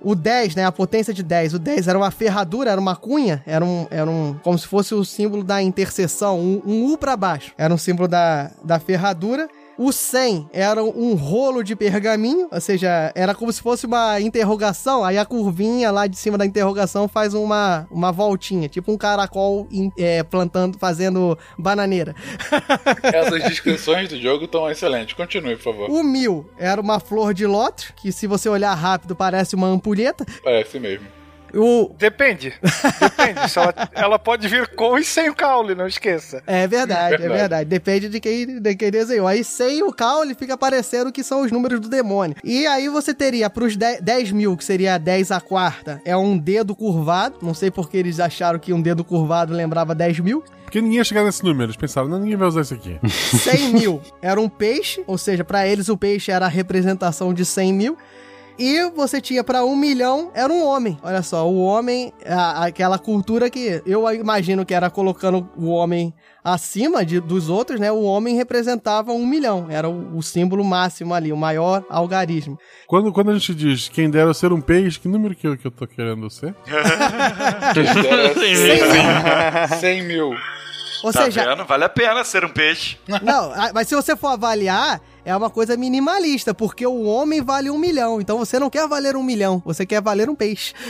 o 10, né, a potência de 10, o 10 era uma ferradura, era uma cunha, era um, era um como se fosse o símbolo da interseção, um, um U para baixo. Era um símbolo da, da ferradura. O 100 era um rolo de pergaminho, ou seja, era como se fosse uma interrogação, aí a curvinha lá de cima da interrogação faz uma, uma voltinha, tipo um caracol é, plantando, fazendo bananeira. Essas descrições do jogo estão excelentes. Continue, por favor. O 1000 era uma flor de lótus, que se você olhar rápido parece uma ampulheta. Parece mesmo. O, Depende. Depende. Se ela, ela pode vir com e sem o caule, não esqueça. É verdade, é Verdade. verdade. Depende de quem, de quem desenhou. Aí sem o caule fica aparecendo que são os números do demônio. E aí você teria pros 10, 10 mil, que seria 10 a quarta, é um dedo curvado. Não sei porque eles acharam que um dedo curvado lembrava 10 mil. Porque ninguém ia chegar nesse número. Eles pensaram, não, ninguém vai usar isso aqui. 100 mil era um peixe, ou seja, pra eles o peixe era a representação de 100 mil. E você tinha pra um milhão, era um homem. Olha só, o homem, a- aquela cultura que eu imagino que era colocando o homem acima de, dos outros, né? O homem representava um milhão. Era o, o símbolo máximo ali, o maior algarismo. Quando, quando a gente diz quem dera ser um peixe, que número que eu, que eu tô querendo ser? Era 100 100 mil. Ou Tá seja, vendo? Vale a pena ser um peixe. Não, a- mas se você for avaliar, é uma coisa minimalista, porque o homem vale um milhão. Então você não quer valer um milhão, você quer valer um peixe.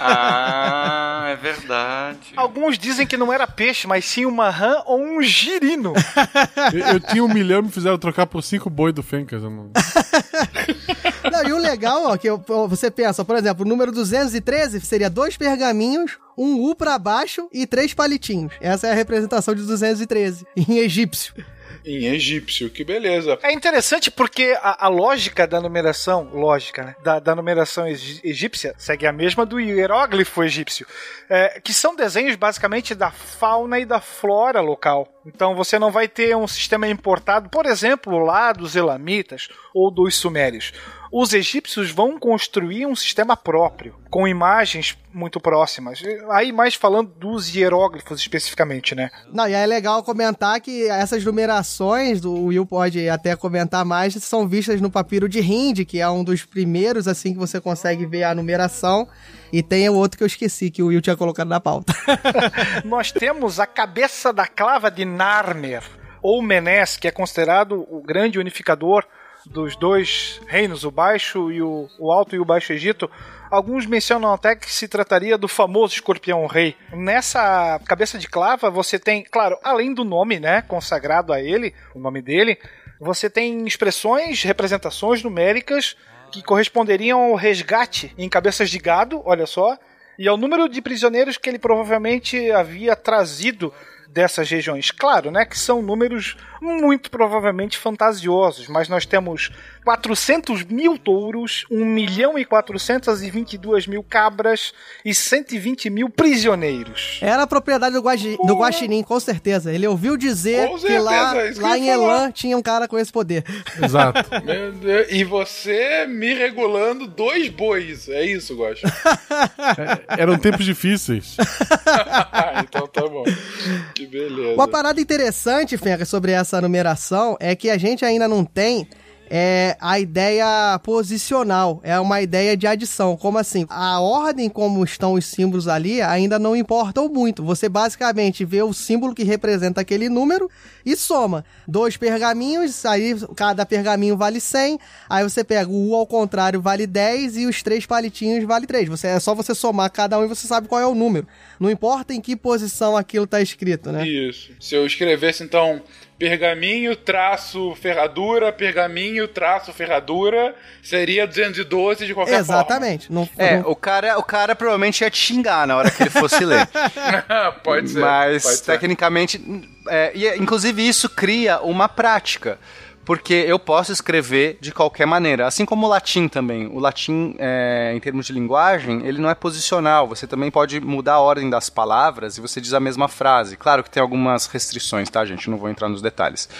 Ah, é verdade. Alguns dizem que não era peixe, mas sim uma rã ou um girino. eu, eu tinha um milhão e me fizeram trocar por cinco boi do Fencas. Não... Não, e o legal, ó, que eu- você pensa, por exemplo, o número 213 seria dois pergaminhos, um U pra baixo e três palitinhos. Essa é a representação de 213, em egípcio. Em egípcio, que beleza. É interessante porque a, a lógica da numeração, lógica, né? Da, da numeração egípcia segue a mesma do hieróglifo egípcio, é, que são desenhos basicamente da fauna e da flora local. Então você não vai ter um sistema importado, por exemplo, lá dos elamitas ou dos sumérios. Os egípcios vão construir um sistema próprio, com imagens muito próximas. Aí mais falando dos hieróglifos especificamente, né? Não, e é legal comentar que essas numerações, o Will pode até comentar mais, são vistas no papiro de Hind, que é um dos primeiros, assim, que você consegue ver a numeração. E tem o outro que eu esqueci, que o Will tinha colocado na pauta. nós temos a cabeça da clava de Narmer, ou Menes, que é considerado o grande unificador dos dois reinos, o Baixo e o, o Alto e o Baixo Egito. Alguns mencionam até que se trataria do famoso escorpião rei. Nessa cabeça de clava você tem, claro, além do nome, né, consagrado a ele, o nome dele, você tem expressões, representações numéricas que corresponderiam ao resgate em cabeças de gado, olha só, e ao número de prisioneiros que ele provavelmente havia trazido dessas regiões. Claro, né, que são números muito provavelmente fantasiosos, mas nós temos 400 mil touros, 1 milhão e 422 mil cabras e 120 mil prisioneiros. Era a propriedade do, Guaxi, do Guaxinim, com certeza. Ele ouviu dizer Com que lá, certeza, é que lá eu em. Elan tinha um cara com esse poder. Exato. Deus. E você me regulando dois bois. É isso, Gosto. Eram tempos difíceis. então tá bom. Beleza. Uma parada interessante, Fenca, sobre essa numeração é que a gente ainda não tem é, a ideia posicional, é uma ideia de adição. Como assim? A ordem como estão os símbolos ali ainda não importam muito. Você basicamente vê o símbolo que representa aquele número e soma. Dois pergaminhos, aí cada pergaminho vale 100, aí você pega o U ao contrário vale 10 e os três palitinhos vale 3. Você, é só você somar cada um e você sabe qual é o número. Não importa em que posição aquilo tá escrito, né? Isso. Se eu escrevesse, então, pergaminho, traço, ferradura, pergaminho, traço, ferradura, seria 212 de qualquer Exatamente. Não, É, não- o cara, o cara provavelmente ia te xingar na hora que ele fosse ler. forma. pode ser. Mas pode ser. tecnicamente, é, e, inclusive isso cria uma prática. Porque eu posso escrever de qualquer maneira, assim como o latim também. O latim, é, em termos de linguagem, ele não é posicional. Você também pode mudar a ordem das palavras e você diz a mesma frase. Claro que tem algumas restrições, tá, gente? Não vou entrar nos detalhes.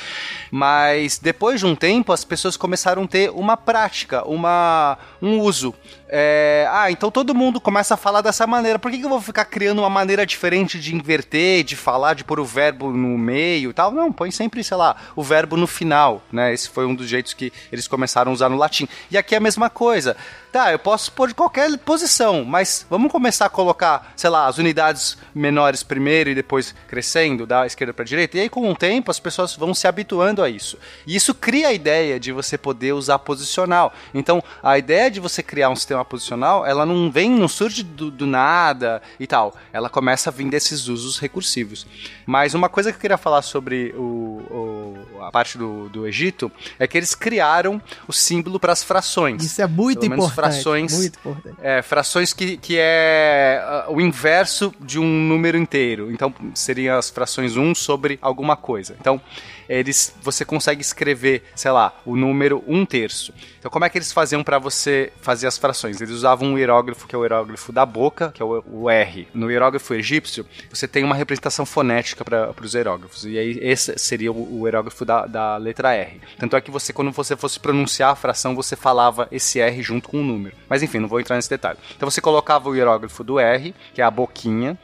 Mas depois de um tempo, as pessoas começaram a ter uma prática, uma, um uso. É, ah, então todo mundo começa a falar dessa maneira. Por que, que eu vou ficar criando uma maneira diferente de inverter, de falar, de pôr o verbo no meio e tal? Não, põe sempre, sei lá, o verbo no final, né? Esse foi um dos jeitos que eles começaram a usar no latim. E aqui é a mesma coisa. Tá, eu posso pôr de qualquer posição, mas vamos começar a colocar, sei lá, as unidades menores primeiro e depois crescendo da esquerda para direita. E aí, com o tempo, as pessoas vão se habituando a isso. E isso cria a ideia de você poder usar posicional. Então, a ideia de você criar um sistema posicional, ela não vem, não surge do, do nada e tal. Ela começa a vir desses usos recursivos. Mas uma coisa que eu queria falar sobre o, o a parte do, do Egito é que eles criaram o símbolo para as frações. Isso é muito importante. Frações Muito importante. é, frações que, que é ah, o inverso de um número inteiro. Então, seriam as frações 1 sobre alguma coisa. Então, eles, você consegue escrever, sei lá, o número 1 terço. Então, como é que eles faziam para você fazer as frações? Eles usavam um hierógrafo, que é o hierógrafo da boca, que é o, o R. No hierógrafo egípcio, você tem uma representação fonética para os hierógrafos. E aí, esse seria o, o hierógrafo da, da letra R. Tanto é que você, quando você fosse pronunciar a fração, você falava esse R junto com o número. Mas enfim, não vou entrar nesse detalhe. Então você colocava o hierógrafo do R, que é a boquinha,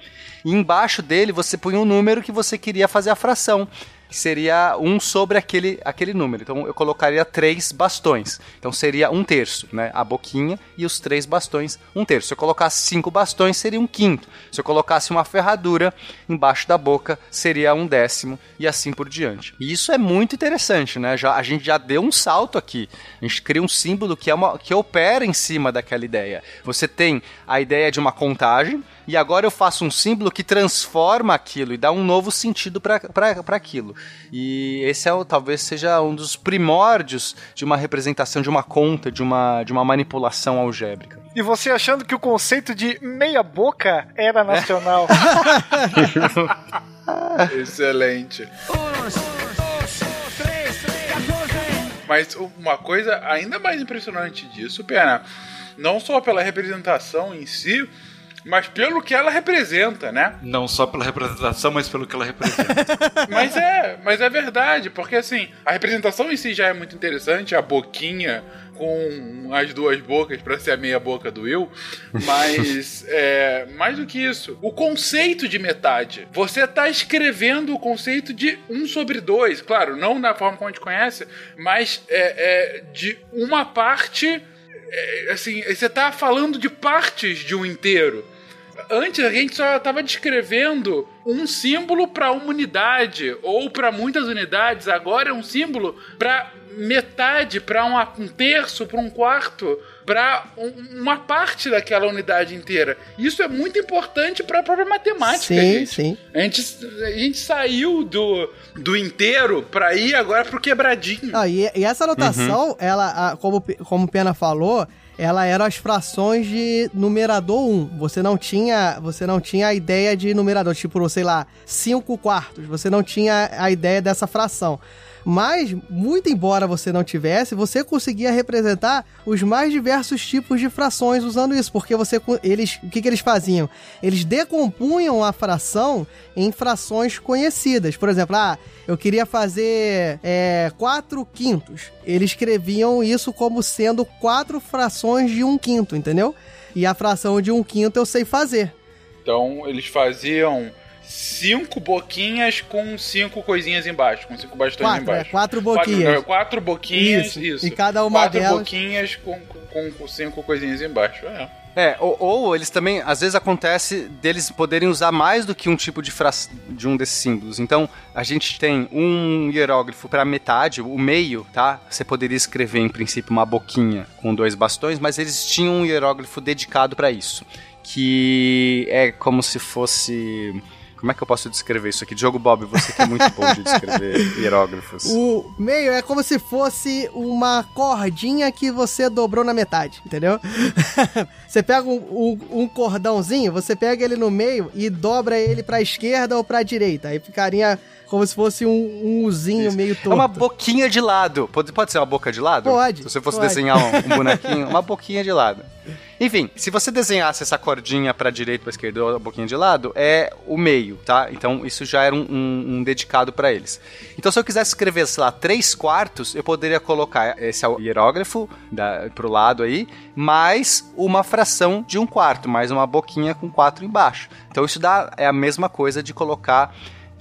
e embaixo dele você punha um número que você queria fazer a fração. Que seria um sobre aquele, aquele número. Então eu colocaria três bastões. Então seria um terço, né? A boquinha e os três bastões, um terço. Se eu colocasse cinco bastões, seria um quinto. Se eu colocasse uma ferradura embaixo da boca, seria um décimo e assim por diante. E isso é muito interessante, né? Já, a gente já deu um salto aqui. A gente cria um símbolo que, é uma, que opera em cima daquela ideia. Você tem a ideia de uma contagem, e agora eu faço um símbolo que transforma aquilo e dá um novo sentido para aquilo. E esse é o, talvez seja um dos primórdios de uma representação de uma conta, de uma, de uma manipulação algébrica. E você achando que o conceito de meia boca era nacional. Excelente. Mas uma coisa ainda mais impressionante disso, Pena, não só pela representação em si, mas pelo que ela representa, né? Não só pela representação, mas pelo que ela representa. Mas é, mas é verdade, porque assim, a representação em si já é muito interessante, a boquinha com as duas bocas para ser a meia boca do Will, mas é, mais do que isso, o conceito de metade. Você tá escrevendo o conceito de um sobre dois, claro, não na forma como a gente conhece, mas é, é de uma parte. é, assim, você tá falando de partes de um inteiro. Antes a gente só estava descrevendo um símbolo para uma unidade ou para muitas unidades. Agora é um símbolo para metade, para um terço, para um quarto, para um, uma parte daquela unidade inteira. Isso é muito importante para a própria matemática. Sim, gente. sim. A gente, a gente saiu do, do inteiro para ir agora pro quebradinho. Ah, e, e essa anotação, ela, a- como, o como o Pena falou, ela era as frações de numerador 1. Você não tinha, você não tinha a ideia de numerador, tipo, sei lá, 5 quartos. Você não tinha a ideia dessa fração. Mas, muito embora você não tivesse, você conseguia representar os mais diversos tipos de frações usando isso, porque você eles, o que, que eles faziam? Eles decompunham a fração em frações conhecidas. Por exemplo, ah, eu queria fazer é, quatro quintos. Eles escreviam isso como sendo quatro frações de um quinto, entendeu? E a fração de um quinto eu sei fazer. Então eles faziam cinco boquinhas com cinco coisinhas embaixo, com cinco bastões Quatro, embaixo. é, quatro boquinhas. Quatro, quatro boquinhas, Isso, isso. e cada uma quatro delas- boquinhas com, com, com cinco coisinhas embaixo. É. É, ou, ou eles também, às vezes acontece deles poderem usar mais do que um tipo de, fra... de um desses símbolos. Então, a gente tem um hierógrafo para metade, o meio, tá? Você poderia escrever em princípio uma boquinha com dois bastões, mas eles tinham um hierógrafo dedicado para isso, que é como se fosse como é que eu posso descrever isso aqui? Diogo Bob, você que é muito bom de descrever hierógrafos. O meio é como se fosse uma cordinha que você dobrou na metade, entendeu? você pega um, um- um cordãozinho, você pega ele no meio e dobra ele pra esquerda ou pra direita. Aí ficaria como se fosse um, um Uzinho Isso. meio É torto. uma boquinha de lado. Pode, pode ser uma boca de lado? Pode, Se você fosse pode. desenhar um, um bonequinho, uma boquinha de lado. Enfim, se você desenhasse essa cordinha pra direita, pra esquerda ou a boquinha de lado, é o meio, tá? Então isso já era um, um- um dedicado pra eles. Então se eu quisesse escrever, sei lá, três quartos, eu poderia colocar esse hierógrafo da, pro lado aí, mais uma fração de um quarto, mais uma boquinha com quatro embaixo. Então isso dá, é a mesma coisa de colocar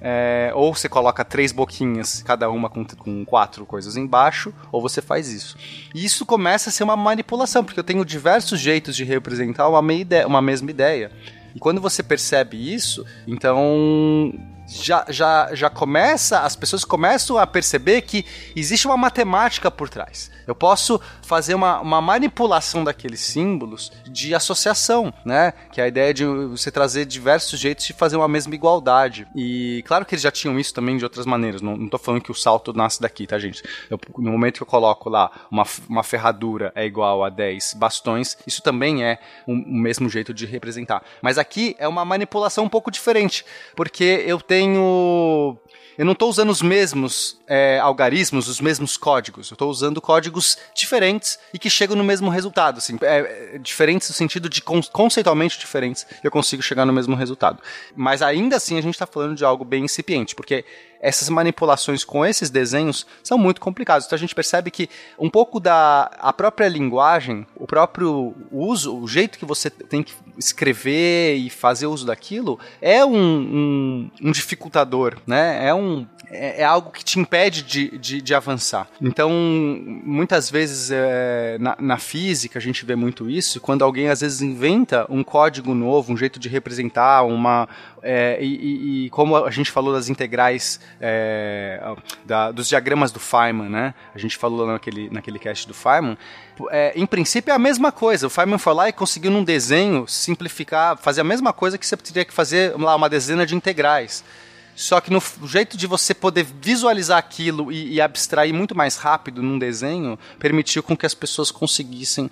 é, ou você coloca três boquinhas, cada uma com, com quatro coisas embaixo, ou você faz isso. E isso começa a ser uma manipulação, porque eu tenho diversos jeitos de representar uma, ideia, uma mesma ideia. E quando você percebe isso, então já, já, já começa, as pessoas começam a perceber que existe uma matemática por trás. Eu posso fazer uma, uma manipulação daqueles símbolos de associação, né? Que é a ideia de você trazer diversos jeitos de fazer uma mesma igualdade. E claro que eles já tinham isso também de outras maneiras. Não, não tô falando que o salto nasce daqui, tá, gente? Eu, no momento que eu coloco lá uma, uma ferradura é igual a 10 bastões, isso também é o um, um mesmo jeito de representar. Mas aqui é uma manipulação um pouco diferente, porque eu tenho eu não estou usando os mesmos é, algarismos, os mesmos códigos. Eu estou usando códigos diferentes e que chegam no mesmo resultado. Assim, é, é, diferentes no sentido de conceitualmente diferentes. Eu consigo chegar no mesmo resultado. Mas ainda assim a gente está falando de algo bem incipiente, porque essas manipulações com esses desenhos são muito complicadas. Então a gente percebe que um pouco da a própria linguagem, o próprio uso, o jeito que você tem que escrever e fazer uso daquilo é um, um, um dificultador, né? É um é, é, algo que te impede de, de, de avançar. Então, muitas vezes é, na, na, física a gente vê muito isso, quando alguém às vezes inventa um código novo, um jeito de representar uma. É, e, e, como a gente falou das integrais, é, da, dos diagramas do Feynman, né? A gente falou naquele, naquele cast do Feynman. É, em princípio é a mesma coisa. O Feynman foi lá e conseguiu num desenho simplificar, fazer a mesma coisa que você teria que fazer lá uma dezena de integrais. Só que no jeito de você poder visualizar aquilo e, e, abstrair muito mais rápido num desenho, permitiu com que as pessoas conseguissem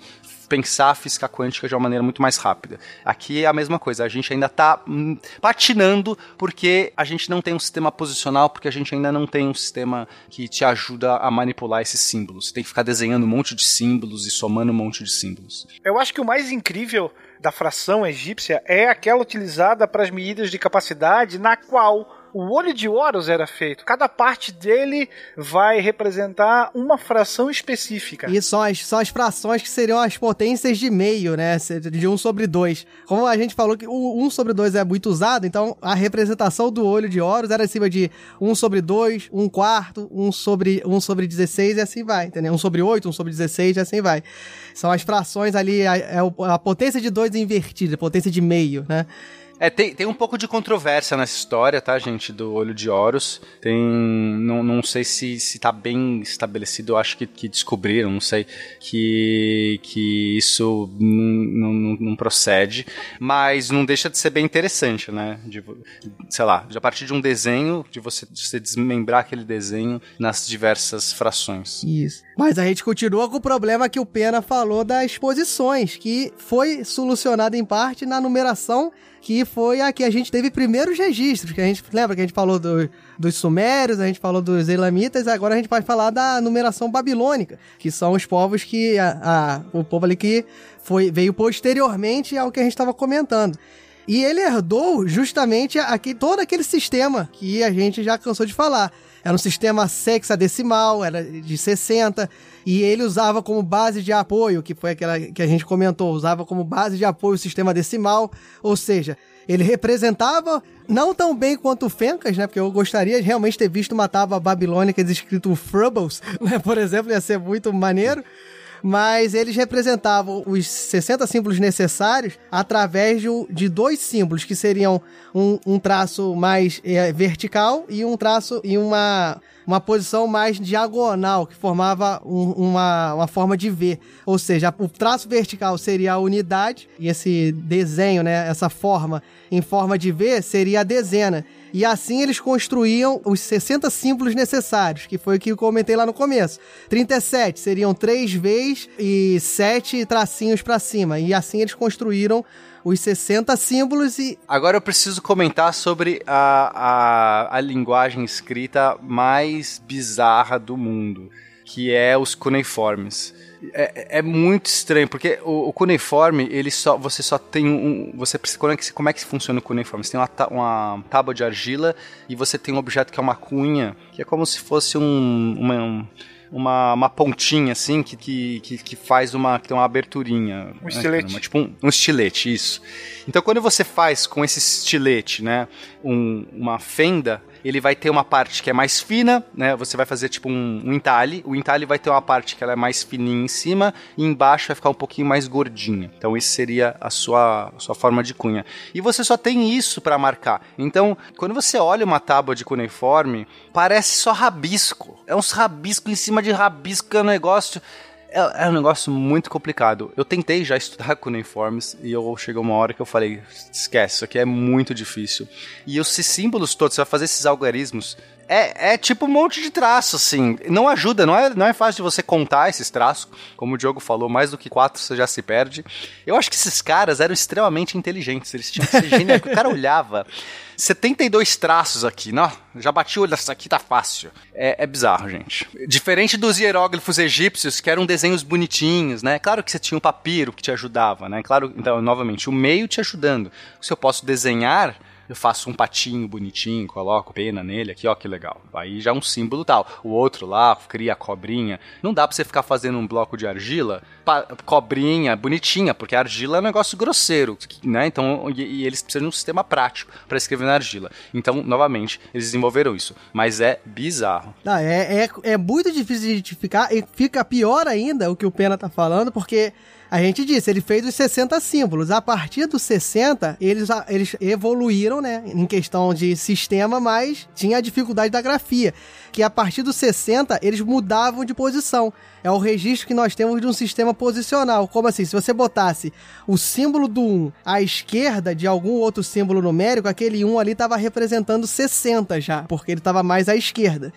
pensar a física quântica de uma maneira muito mais rápida. Aqui é a mesma coisa, a gente ainda está hum, patinando porque a gente não tem um sistema posicional, porque a gente ainda não tem um sistema que te ajuda a manipular esses símbolos. Você tem que ficar desenhando um monte de símbolos e somando um monte de símbolos. Eu acho que o mais incrível da fração egípcia é aquela utilizada para as medidas de capacidade na qual o olho de Horus era feito. Cada parte dele vai representar uma fração específica. E são as, são as frações que seriam as potências de meio, né? De 1 sobre 2. Como a gente falou que o 1 sobre 2 é muito usado, então a representação do olho de Horus era acima de 1 sobre 2, 1 quarto, 1 sobre, 1 sobre 16 e assim vai, entendeu? 1 sobre 8, 1 sobre 16 e assim vai. São as frações ali, é a, a potência de 2 invertida, potência de meio, né? É, tem, tem um pouco de controvérsia nessa história, tá, gente, do Olho de Horus. Tem. Não, não sei se, se tá bem estabelecido, eu acho que, que descobriram, não sei, que, que isso não, não, procede, mas não deixa de ser bem interessante, né? De, sei lá, a partir de um desenho, de você, de você desmembrar aquele desenho nas diversas frações. Isso. Mas a gente continua com o problema que o Pena falou das posições, que foi solucionado em parte na numeração que foi a que a gente teve primeiros registros, que a gente lembra que a gente falou do, dos sumérios, a gente falou dos elamitas, agora a gente vai falar da numeração babilônica, que são os povos que a, a o povo ali que foi veio posteriormente ao que a gente estava comentando. E ele herdou justamente aqui, todo aquele sistema que a gente já cansou de falar. Era um sistema sexadecimal, era de 60, e ele usava como base de apoio, que foi aquela que a gente comentou, usava como base de apoio o sistema decimal, ou seja, ele representava não tão bem quanto o Fencas, né? Porque eu gostaria de realmente ter visto uma tábua babilônica escrito Frubbles, né? Por exemplo, ia ser muito maneiro mas eles representavam os 60 símbolos necessários através de, de dois símbolos, que seriam um, um traço mais é, vertical e um traço e uma uma posição mais diagonal, que formava um, uma, uma forma de V. Ou seja, o traço vertical seria a unidade, e esse desenho, né, essa forma em forma de V, seria a dezena. E assim eles construíam os 60 símbolos necessários, que foi o que eu comentei lá no começo. 37 seriam 3 Vs e 7 tracinhos para cima. E assim eles construíram os 60 símbolos e. Agora eu preciso comentar sobre a, a, a linguagem escrita mais bizarra do mundo, que é os cuneiformes. É, é, muito estranho, porque o, o, cuneiforme, ele só, você só tem um. Você precisa, como, é que, como é que funciona o cuneiforme? Você tem uma, uma tábua de argila e você tem um objeto que é uma cunha, que é como se fosse um, uma, um uma, uma pontinha assim que, que, que, faz uma, que tem uma aberturinha. Um né? estilete. Tipo um, um estilete, isso. Então quando você faz com esse estilete, né, um, uma fenda, ele vai ter uma parte que é mais fina, né? Você vai fazer tipo um, um entalhe. O entalhe vai ter uma parte que ela é mais fininha em cima e embaixo vai ficar um pouquinho mais gordinha. Então, isso seria a sua, a sua forma de cunha. E você só tem isso para marcar. Então, quando você olha uma tábua de cuneiforme, parece só rabisco. É uns rabisco em cima de rabisco, é um negócio é, é, um negócio muito complicado. Eu tentei já estudar cuneiformes e eu chegou uma hora que eu falei, esquece, isso aqui é muito difícil. E esses símbolos todos, você vai fazer esses algarismos, é, é tipo um monte de traço, assim. Não ajuda, não é, não é fácil de você contar esses traços. Como o Diogo falou, mais do que quatro você já se perde. Eu acho que esses caras eram extremamente inteligentes. Eles tinham que ser o cara olhava. 72 traços aqui, não, já bati o olho, isso aqui tá fácil. É, é, bizarro, gente. Diferente dos hieróglifos egípcios, que eram desenhos bonitinhos, né? Claro que você tinha um papiro que te ajudava, né? Claro, então, novamente, o meio te ajudando. Se eu posso desenhar eu faço um patinho bonitinho, coloco pena nele aqui, ó, que legal. Aí já é um símbolo tal. O outro lá cria a cobrinha. Não dá pra você ficar fazendo um bloco de argila, cobrinha, bonitinha, porque a argila é um negócio grosseiro, né? Então, e, e eles precisam de um sistema prático para escrever na argila. Então, novamente, eles desenvolveram isso. Mas é bizarro. É, é, é muito difícil de identificar e fica pior ainda o que o Pena tá falando, porque a gente disse, ele fez os 60 símbolos. A partir dos 60, eles, eles evoluíram, né? Em questão de sistema, mas tinha a dificuldade da grafia. Que a partir dos 60, eles mudavam de posição. É o registro que nós temos de um sistema posicional. Como assim? Se você botasse o símbolo do 1 à esquerda de algum outro símbolo numérico, aquele 1 ali estava representando 60 já, porque ele estava mais à esquerda.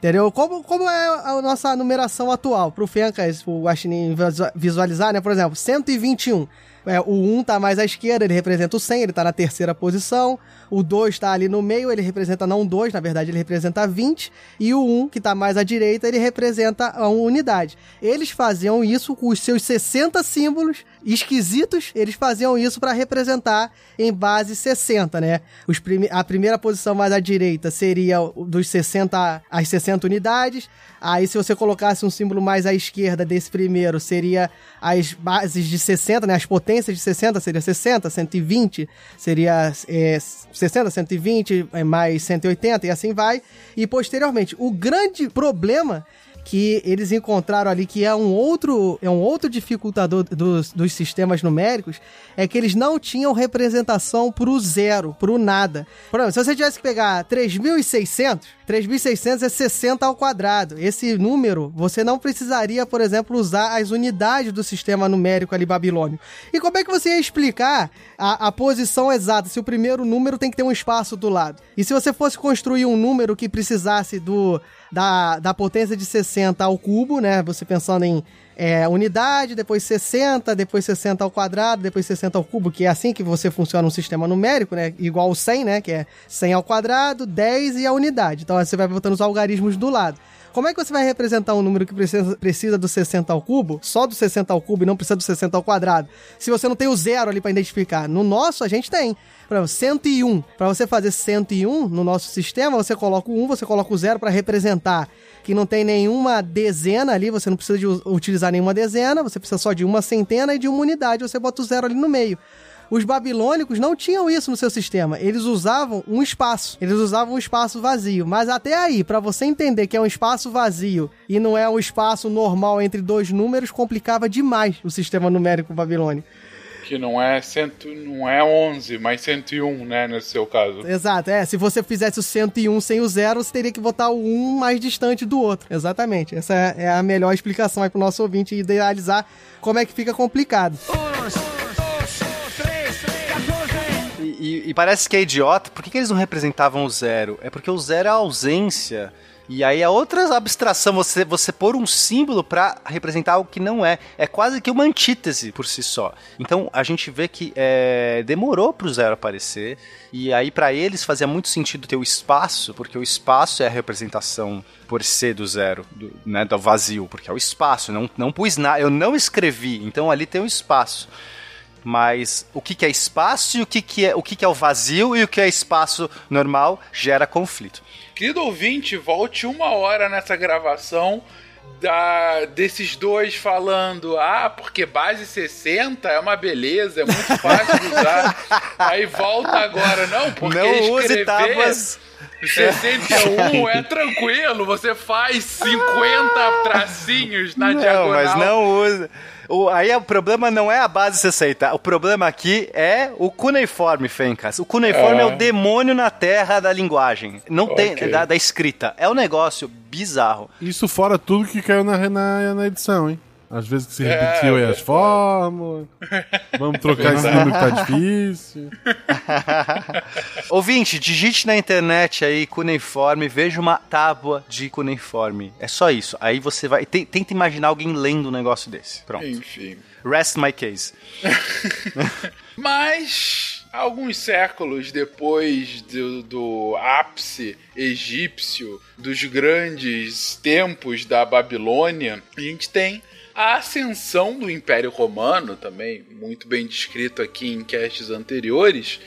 Entendeu? Como, como é a nossa numeração atual? Pro Fencas, o Guaxinim visualizar, né? Por exemplo, 121. É, o 1 tá mais à esquerda, ele representa o 100, ele tá na terceira posição. O 2 está ali no meio, ele representa não 2, na verdade ele representa 20. E o 1, que está mais à direita, ele representa a unidade. Eles faziam isso com os seus 60 símbolos esquisitos, eles faziam isso para representar em base 60, né? Os prime a primeira posição mais à direita seria dos 60 às 60 unidades. Aí, se você colocasse um símbolo mais à esquerda desse primeiro, seria as bases de 60, né? As potências de 60 seria 60, 120 seria é, 60, 120, é, mais 180 e assim vai. E posteriormente, o grande problema que eles encontraram ali que é um outro é um outro dificultador dos, dos sistemas numéricos é que eles não tinham representação pro zero, pro nada. Por exemplo, se você tivesse que pegar 3600, 3600 é 60 ao quadrado. Esse número, você não precisaria, por exemplo, usar as unidades do sistema numérico ali babilônio. E como é que você ia explicar a, a posição exata se o primeiro número tem que ter um espaço do lado? E se você fosse construir um número que precisasse do da, da potência de 60 ao cubo, né? Você pensando em é, unidade, depois 60, depois 60 ao quadrado, depois 60 ao cubo, que é assim que você funciona um sistema numérico, né? Igual o 100, né? Que é 100 ao quadrado, 10 e a unidade. Então você vai botando os algarismos do lado. Como é que você vai representar um número que precisa, precisa do 60 ao cubo, só do 60 ao cubo e não precisa do 60 ao quadrado, se você não tem o zero ali para identificar? No nosso, a gente tem. Por exemplo, 101. Para você fazer 101 no nosso sistema, você coloca o 1, você coloca o 0 para representar que não tem nenhuma dezena ali, você não precisa de utilizar nenhuma dezena, você precisa só de uma centena e de uma unidade, você bota o zero ali no meio. Os babilônicos não tinham isso no seu sistema. Eles usavam um espaço. Eles usavam um espaço vazio. Mas até aí, para você entender que é um espaço vazio e não é um espaço normal entre dois números, complicava demais o sistema numérico babilônico que não é, cento, não é 11, mas 101, né, nesse seu caso. Exato, é. Se você fizesse o 101 sem o zero, você teria que botar o 1 mais distante do outro. Exatamente. Essa é, é a melhor explicação aí pro nosso ouvinte idealizar como é que fica complicado. E, e, parece que é idiota. Por que, que eles não representavam o zero? É porque o zero é a ausência e aí a outra abstração, você, você pôr um símbolo para representar algo que não é. É quase que uma antítese por si só. Então a gente vê que é, demorou pro zero aparecer. E aí para eles fazia muito sentido ter o espaço, porque o espaço é a representação por ser do zero, do, né, do vazio, porque é o espaço. Não, não pus nada, eu não escrevi, então ali tem um espaço mas o que, que é espaço e o que, que é o que, que é o vazio e o que é espaço normal gera conflito. Querido ouvinte, volte uma hora nessa gravação da, desses dois falando, ah, porque base 60 é uma beleza, é muito fácil de usar. Aí volta agora, não, porque não escrever... use tábuas 61 é tranquilo, você faz 50 tracinhos na Não, diagonal. mas não usa. O, aí o problema não é a base 60. O problema aqui é o cuneiforme, Fencas. O cuneiforme é, É. o demônio na terra da linguagem. Não tem. Ok. Da, da escrita. É um negócio bizarro. Isso fora tudo que caiu na, na, na edição, hein? Às vezes que se É, repetiu aí as verdade. fórmulas. Vamos trocar esse número que tá difícil. Ouvinte, digite na internet aí cuneiforme, veja uma tábua de cuneiforme. É só isso. Aí você vai. te- tenta imaginar alguém lendo um negócio desse. Pronto. Enfim. Rest my case. Mas, alguns séculos depois do, do ápice egípcio, dos grandes tempos da Babilônia, a gente tem a ascensão do Império Romano, também muito bem descrito aqui em castes anteriores,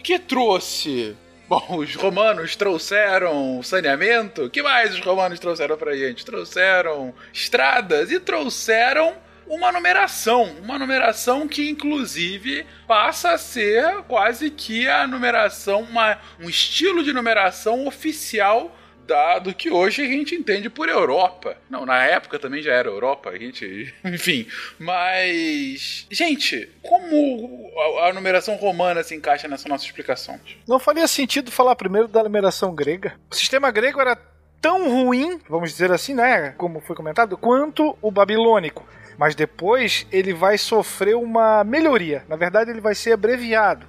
que trouxe. Bom, os romanos trouxeram saneamento. Que mais os romanos trouxeram pra gente? Trouxeram estradas e trouxeram uma numeração. Uma numeração que, inclusive, passa a ser quase que a numeração, uma, um estilo de numeração oficial da, do que hoje a gente entende por Europa. Não, na época também já era Europa, a gente. Enfim. Mas. Gente, como a, a numeração romana se encaixa nessa nossa explicação? Não faria sentido falar primeiro da numeração grega. O sistema grego era tão ruim, vamos dizer assim, né? Como foi comentado, quanto o babilônico. Mas depois ele vai sofrer uma melhoria. Na verdade, ele vai ser abreviado.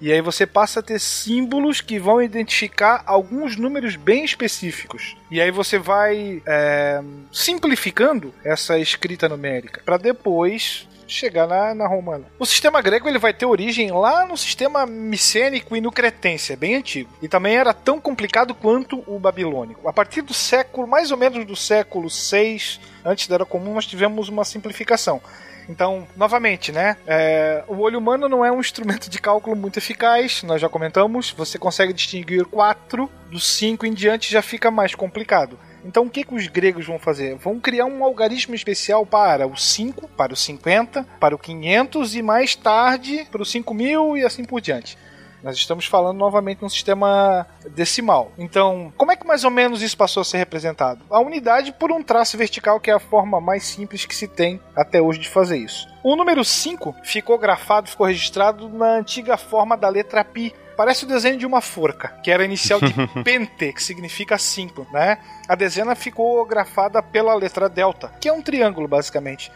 E aí você passa a ter símbolos que vão identificar alguns números bem específicos. E aí você vai é, simplificando essa escrita numérica para depois chegar na, na romana. O sistema grego ele vai ter origem lá no sistema micênico e no cretense, é bem antigo. E também era tão complicado quanto o babilônico. A partir do século, mais ou menos do século 6 antes da Era Comum, nós tivemos uma simplificação. Então, novamente, né? é, o olho humano não é um instrumento de cálculo muito eficaz, nós já comentamos. Você consegue distinguir 4, do 5 em diante já fica mais complicado. Então, o que, que os gregos vão fazer? Vão criar um algarismo especial para o 5, para o 50, para o 500 e mais tarde para o 5000 e assim por diante. Nós estamos falando novamente num sistema decimal. Então, como é que mais ou menos isso passou a ser representado? A unidade por um traço vertical, que é a forma mais simples que se tem até hoje de fazer isso. O número 5 ficou grafado, ficou registrado na antiga forma da letra pi. Parece o desenho de uma forca, que era inicial de pente, que significa 5, né? A dezena ficou grafada pela letra delta, que é um triângulo basicamente.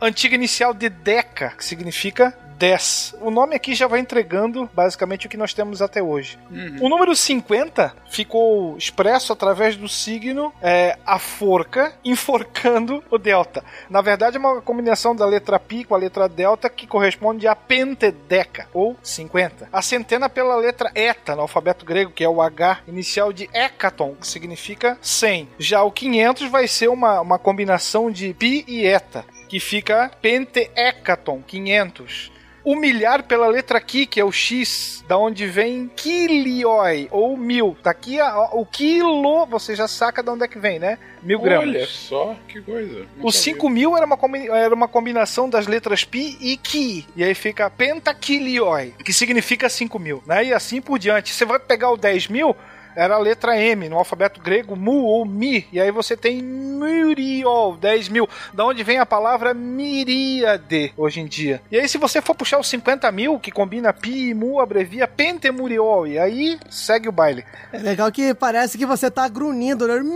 Antiga inicial de deca, que significa 10. O nome aqui já vai entregando basicamente o que nós temos até hoje. O número 50 ficou expresso através do signo é, a forca enforcando o delta. Na verdade, é uma combinação da letra pi com a letra delta que corresponde a pentedeca, ou 50. A centena pela letra eta no alfabeto grego, que é o H inicial de hecaton, que significa 100. Já o 500 vai ser uma, uma combinação de pi e eta, que fica pentehecaton, 500 o milhar pela letra Ki, que é o X, da onde vem kilioi, ou mil. Daqui a, o quilo, você já saca de onde é que vem, né? Mil gramas. Olha só, que coisa. Não O sabia. 5 mil era uma, era uma combinação das letras pi e ki. E aí fica pentakilioi, que significa 5 mil, né? E assim por diante. Você vai pegar o 10 mil, era a letra M no alfabeto grego, mu ou mi. E aí você tem muriol, 10 mil. Da onde vem a palavra miríade hoje em dia. E aí, se você for puxar os 50 mil, que combina pi e mu, abrevia pentemuriol. E aí segue o baile. É legal que parece que você tá grunhindo, né?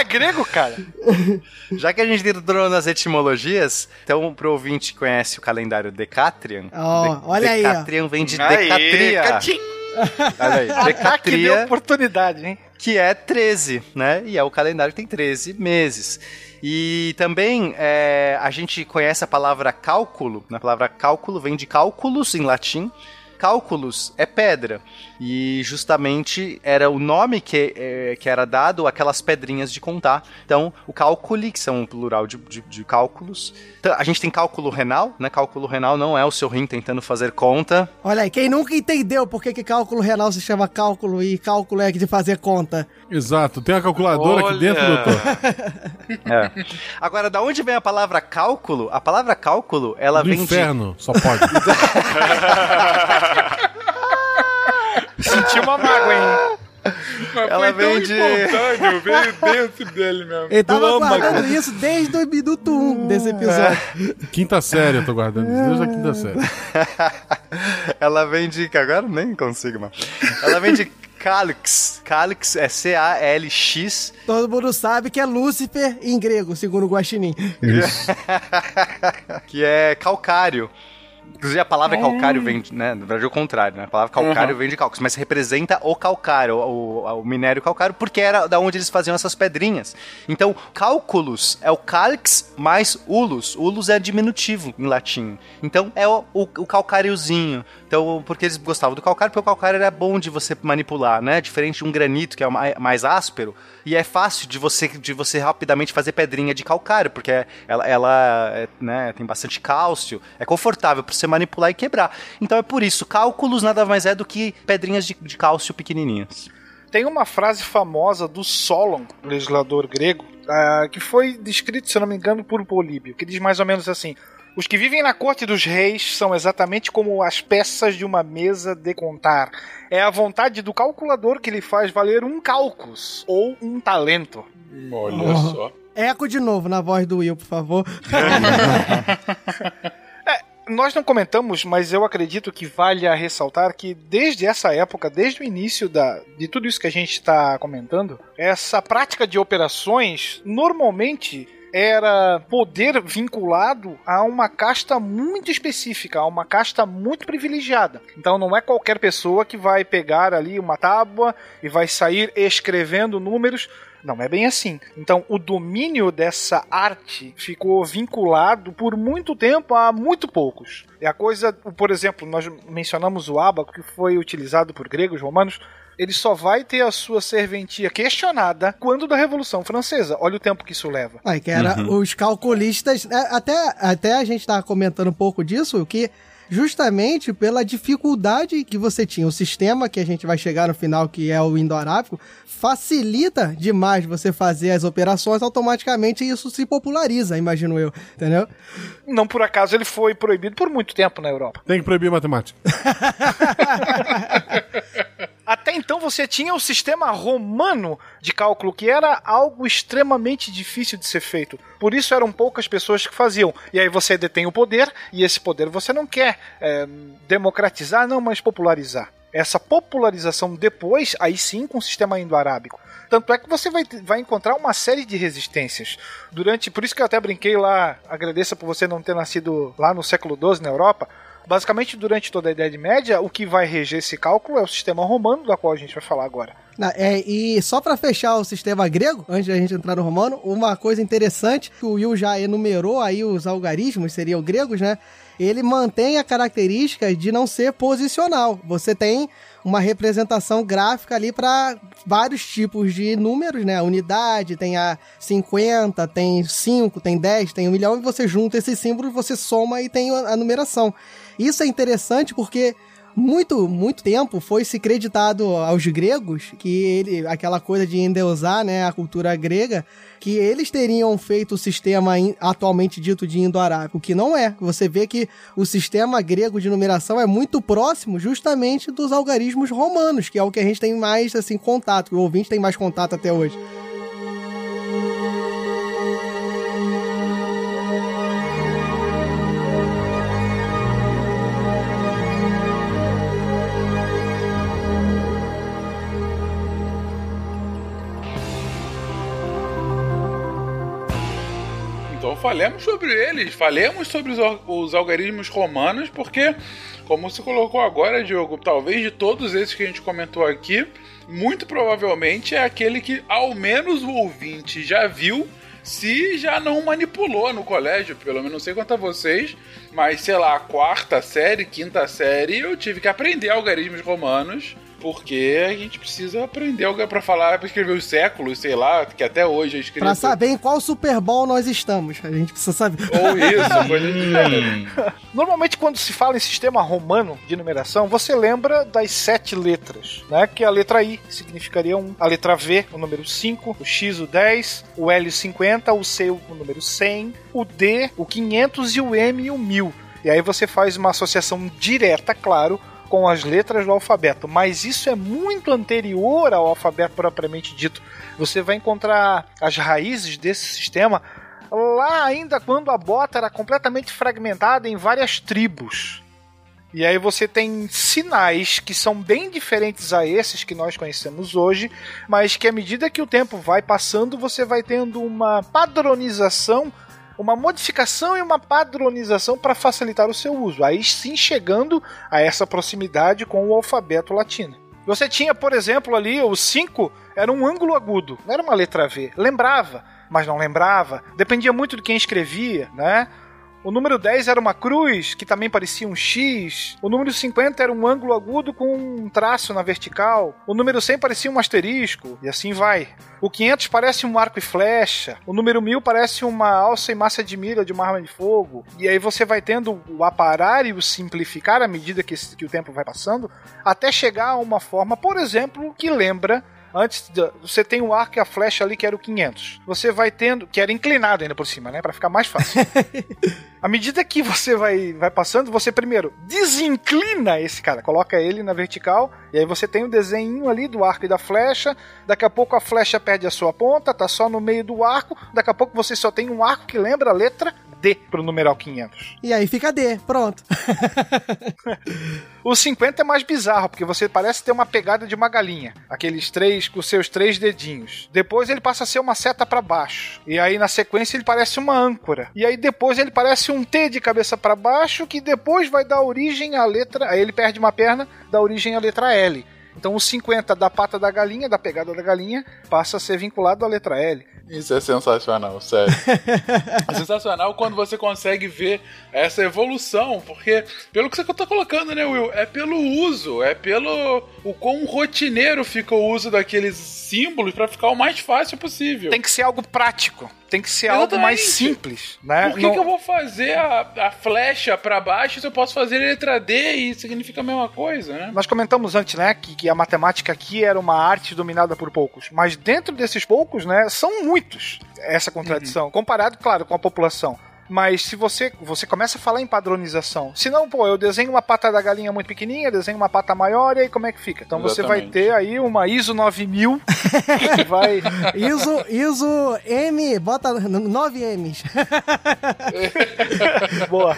É grego, cara. Já que a gente entrou nas etimologias, então pro ouvinte que conhece o calendário Decatrian, Ó, de- olha aí, ó. Decatrian vem de decatria. Olha aí, Ataque de decatria, oportunidade, hein? que é 13, né? E é o calendário que tem 13 meses. E também é, a gente conhece a palavra cálculo, né? A palavra cálculo vem de cálculos em latim. Cálculos é pedra. E justamente era o nome que, é, que era dado àquelas pedrinhas de contar. Então, o cálculo, que são um plural de, de, de cálculos. Então, a gente tem cálculo renal, né? Cálculo renal não é o seu rim tentando fazer conta. Olha aí, quem nunca entendeu por que, que cálculo renal se chama cálculo e cálculo é de fazer conta? Exato. Tem uma calculadora aqui dentro, Olha. doutor? É. Agora, da onde vem a palavra cálculo? A palavra cálculo, ela Do vem de inferno, só pode. Senti uma mágoa, hein? Mas Ela foi tão vem de- espontâneo, veio dentro dele mesmo. Ele tava âmago. guardando isso desde o minuto 1 desse episódio. Quinta série eu tô guardando isso, desde a quinta série. Ela vem de. Agora nem consigo, mano. Ela vem de Calix. Calix é C-A-L-X. Todo mundo sabe que é Lúcifer em grego, segundo o Guaxinim. que é calcário. Inclusive a palavra calcário vem, de- né? Na verdade é o contrário, né? A palavra calcário vem de cálculos, mas representa o calcário, o, o- o minério calcário, porque era da onde eles faziam essas pedrinhas. Então, cálculos é o calx mais ulus. Ulus é diminutivo em latim. Então, é o, o, o calcáriozinho. Então, porque eles gostavam do calcário, porque o calcário era bom de você manipular, né? Diferente de um granito, que é mai- mais áspero, e é fácil de você, de você rapidamente fazer pedrinha de calcário, porque ela, ela é, né, tem bastante cálcio, é confortável para você manipular e quebrar. Então é por isso, cálculos nada mais é do que pedrinhas de, de cálcio pequenininhas. Tem uma frase famosa do Solon, legislador grego, ah, que foi descrito, se não me engano, por Políbio, que diz mais ou menos assim: Os que vivem na corte dos reis são exatamente como as peças de uma mesa de contar. É a vontade do calculador que lhe faz valer um cálculos ou um talento. Olha só. Eco de novo na voz do Will, por favor. Nós não comentamos, mas eu acredito que vale a ressaltar que desde essa época, desde o início da, de tudo isso que a gente está comentando, essa prática de operações normalmente era poder vinculado a uma casta muito específica, a uma casta muito privilegiada. Então não é qualquer pessoa que vai pegar ali uma tábua e vai sair escrevendo números. Não é bem assim. Então, o domínio dessa arte ficou vinculado por muito tempo a muito poucos. É a coisa, por exemplo, nós mencionamos o ábaco que foi utilizado por gregos, romanos. Ele só vai ter a sua serventia questionada quando da Revolução Francesa. Olha o tempo que isso leva. Aí, que era os calculistas. é, Até, até a gente tava comentando um pouco disso, que justamente pela dificuldade que você tinha. O sistema que a gente vai chegar no final, que é o indoarábico, facilita demais você fazer as operações automaticamente e isso se populariza, imagino eu, entendeu? Não por acaso ele foi proibido por muito tempo na Europa. Tem que proibir matemática. Até então você tinha o sistema romano de cálculo, que era algo extremamente difícil de ser feito. Por isso eram poucas pessoas que faziam. E aí você detém o poder, e esse poder você não quer é, democratizar, não, mas popularizar. Essa popularização depois, aí sim, com o sistema indo-arábico. Tanto é que você vai, vai encontrar uma série de resistências. Durante. Por isso que eu até brinquei lá, agradeça por você não ter nascido lá no século XII na Europa. Basicamente, durante toda a Idade Média, o que vai reger esse cálculo é o sistema romano, da qual a gente vai falar agora. Na- é, e só pra fechar o sistema grego, antes da gente entrar no romano, uma coisa interessante que o Will já enumerou aí os algarismos, seriam gregos, né? Ele mantém a característica de não ser posicional. Você tem uma representação gráfica ali para vários tipos de números, né? A unidade, tem a 50, tem 5, tem 10, tem 1 milhão, e você junta esses símbolos, você soma e tem a numeração. Isso é interessante porque muito, muito tempo foi se creditado aos gregos que ele, aquela coisa de endeusar, né, a cultura grega, que eles teriam feito o sistema in- atualmente dito de indo-arábico, que não é. Você vê que o sistema grego de numeração é muito próximo justamente dos algarismos romanos, que é o que a gente tem mais assim contato, o ouvinte tem mais contato até hoje. Falemos sobre eles, falemos sobre os, os algarismos romanos, porque, como você colocou agora, Diogo, talvez de todos esses que a gente comentou aqui, muito provavelmente é aquele que ao menos o ouvinte já viu, se já não manipulou no colégio, pelo menos não sei quanto a vocês, mas sei lá, quarta série, quinta série, eu tive que aprender algarismos romanos. Porque a gente precisa aprender algo pra falar, pra escrever os séculos, sei lá, que até hoje é escrito. Pra saber em qual Super Bowl nós estamos, a gente precisa saber. Ou isso, coisa gênero. Normalmente, quando se fala em sistema romano de numeração, você lembra das sete letras, né? Que é a letra I significaria um, a letra V, o número 5, o X, o 10, o L, o 50, o C, o número 100, o D, o 500 e o M, o 1000. E aí você faz uma associação direta, claro, com as letras do alfabeto, mas isso é muito anterior ao alfabeto propriamente dito. Você vai encontrar as raízes desse sistema lá ainda quando a bota era completamente fragmentada em várias tribos. E aí você tem sinais que são bem diferentes a esses que nós conhecemos hoje, mas que à medida que o tempo vai passando, você vai tendo uma padronização, uma modificação e uma padronização para facilitar o seu uso. Aí sim chegando a essa proximidade com o alfabeto latino. Você tinha, por exemplo, ali o 5 era um ângulo agudo, não era uma letra V. Lembrava, mas não lembrava. Dependia muito de quem escrevia, né? O número 10 era uma cruz, que também parecia um X. O número 50 era um ângulo agudo com um traço na vertical. O número 100 parecia um asterisco, e assim vai. O 500 parece um arco e flecha. O número 1000 parece uma alça e massa de mira de uma arma de fogo. E aí você vai tendo o aparar e o simplificar à medida que, que o tempo vai passando, até chegar a uma forma, por exemplo, que lembra Antes, de, você tem o arco e a flecha ali que era o 500. Você vai tendo, que era inclinado ainda por cima, né, para ficar mais fácil. à medida que você vai, vai passando, você primeiro desinclina esse cara, coloca ele na vertical, e aí você tem o desenho ali do arco e da flecha. Daqui a pouco a flecha perde a sua ponta, tá só no meio do arco. Daqui a pouco você só tem um arco que lembra a letra D pro numeral 500. E aí fica D, pronto. o 50 é mais bizarro, porque você parece ter uma pegada de uma galinha. Aqueles três, com seus três dedinhos. Depois ele passa a ser uma seta para baixo. E aí na sequência ele parece uma âncora. E aí depois ele parece um T de cabeça para baixo, que depois vai dar origem à letra. Aí ele perde uma perna, dá origem à letra L. Então o 50 da pata da galinha, da pegada da galinha, passa a ser vinculado à letra L. Isso é sensacional, sério. é sensacional quando você consegue ver essa evolução, porque, pelo que você está colocando, né, Will? É pelo uso, é pelo o quão rotineiro fica o uso daqueles símbolos para ficar o mais fácil possível. Tem que ser algo prático. Tem que ser Exatamente. algo mais simples, né? Por que, Não... que eu vou fazer a, a flecha para baixo se eu posso fazer a letra D e significa a mesma coisa, né? Nós comentamos antes, né, que, que a matemática aqui era uma arte dominada por poucos, mas dentro desses poucos, né, são muitos essa contradição, uhum. comparado, claro, com a população. Mas se você você começa a falar em padronização, se não, pô, eu desenho uma pata da galinha muito pequenininha, desenho uma pata maior e aí como é que fica? Então Exatamente. você vai ter aí uma ISO 9000 que vai ISO ISO M, bota 9 M's. Boa.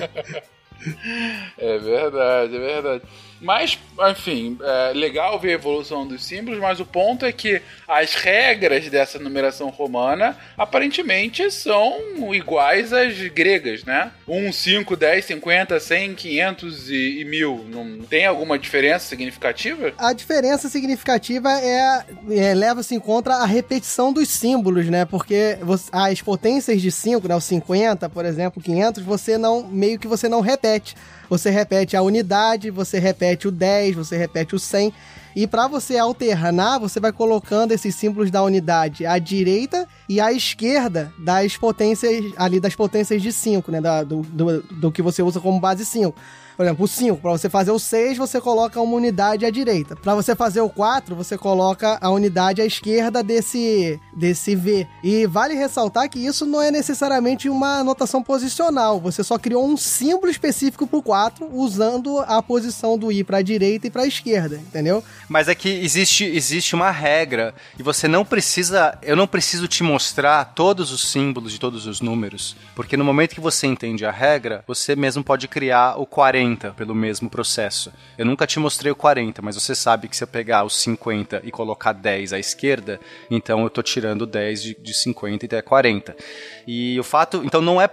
É verdade, é verdade. Mas, enfim, é legal ver a evolução dos símbolos, mas o ponto é que as regras dessa numeração romana aparentemente são iguais às gregas, né? 1, 5, 10, 50, 100, 500 e, e 1000. Não tem alguma diferença significativa? A diferença significativa é, é leva-se em conta a repetição dos símbolos, né? Porque você, as potências de 5, né? O 50, por exemplo, 500, você não, meio que você não repete você repete a unidade, você repete o 10, você repete o 100. E para você alternar, você vai colocando esses símbolos da unidade à direita e à esquerda das potências ali das potências de 5, né? Da, do, do, do que você usa como base 5. Por exemplo, o 5, para você fazer o 6, você coloca uma unidade à direita. Para você fazer o 4, você coloca a unidade à esquerda desse, desse V. E vale ressaltar que isso não é necessariamente uma notação posicional. Você só criou um símbolo específico para o 4 usando a posição do I para direita e para esquerda, entendeu? Mas é que existe, existe uma regra e você não precisa. Eu não preciso te mostrar todos os símbolos de todos os números. Porque no momento que você entende a regra, você mesmo pode criar o 40 40 pelo mesmo processo. Eu nunca te mostrei o 40, mas você sabe que se eu pegar os 50 e colocar 10 à esquerda, então eu estou tirando 10 de, de 50 e é 40. E o fato, então não é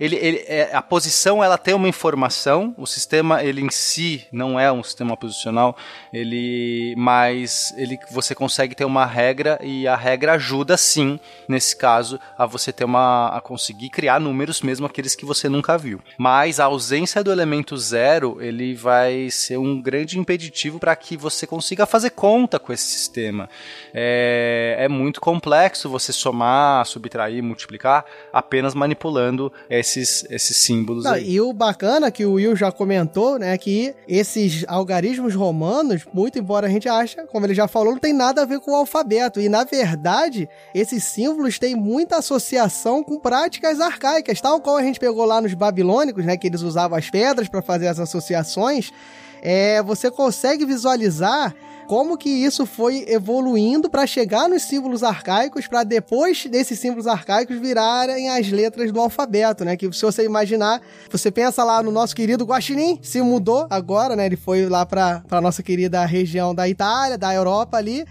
ele, ele é, a posição ela tem uma informação, o sistema ele em si não é um sistema posicional, ele mas ele você consegue ter uma regra e a regra ajuda sim nesse caso a você ter uma a conseguir criar números mesmo aqueles que você nunca viu. Mas a ausência do elemento zero, ele vai ser um grande impeditivo para que você consiga fazer conta com esse sistema. É, é muito complexo você somar, subtrair, multiplicar apenas manipulando esses, esses símbolos. Não, e o bacana que o Will já comentou, né, que esses algarismos romanos, muito embora a gente ache, como ele já falou, não tem nada a ver com o alfabeto. E na verdade, esses símbolos têm muita associação com práticas arcaicas, tal qual a gente pegou lá nos babilônicos, né, que eles usavam as pedras para fazer as associações é, você consegue visualizar como que isso foi evoluindo para chegar nos símbolos arcaicos, para depois desses símbolos arcaicos virarem as letras do alfabeto, né? Que se você imaginar, você pensa lá no nosso querido Guaxinim, se mudou agora, né? Ele foi lá para a nossa querida região da Itália, da Europa ali.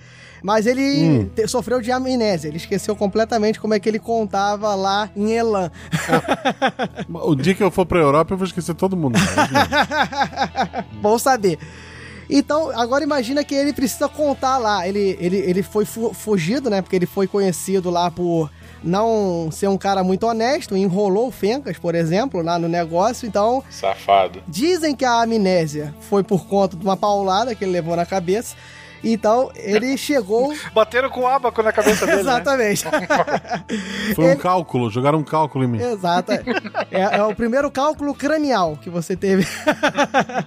Mas ele Hum. te- sofreu de amnésia, ele esqueceu completamente como é que ele contava lá em Elan. O dia que eu for pra Europa, eu vou esquecer todo mundo. Bom saber. Então, agora imagina que ele precisa contar lá. Ele, ele, ele foi fu- fugido, né? Porque ele foi conhecido lá por não ser um cara muito honesto, enrolou o Fencas, por exemplo, lá no negócio. Então, Safado. dizem que a amnésia foi por conta de uma paulada que ele levou na cabeça. Então, ele chegou. Bateram com o abaco na cabeça dele. né? Exatamente. Foi um cálculo, jogaram um cálculo em mim. Exato. É, é o primeiro cálculo cranial que você teve.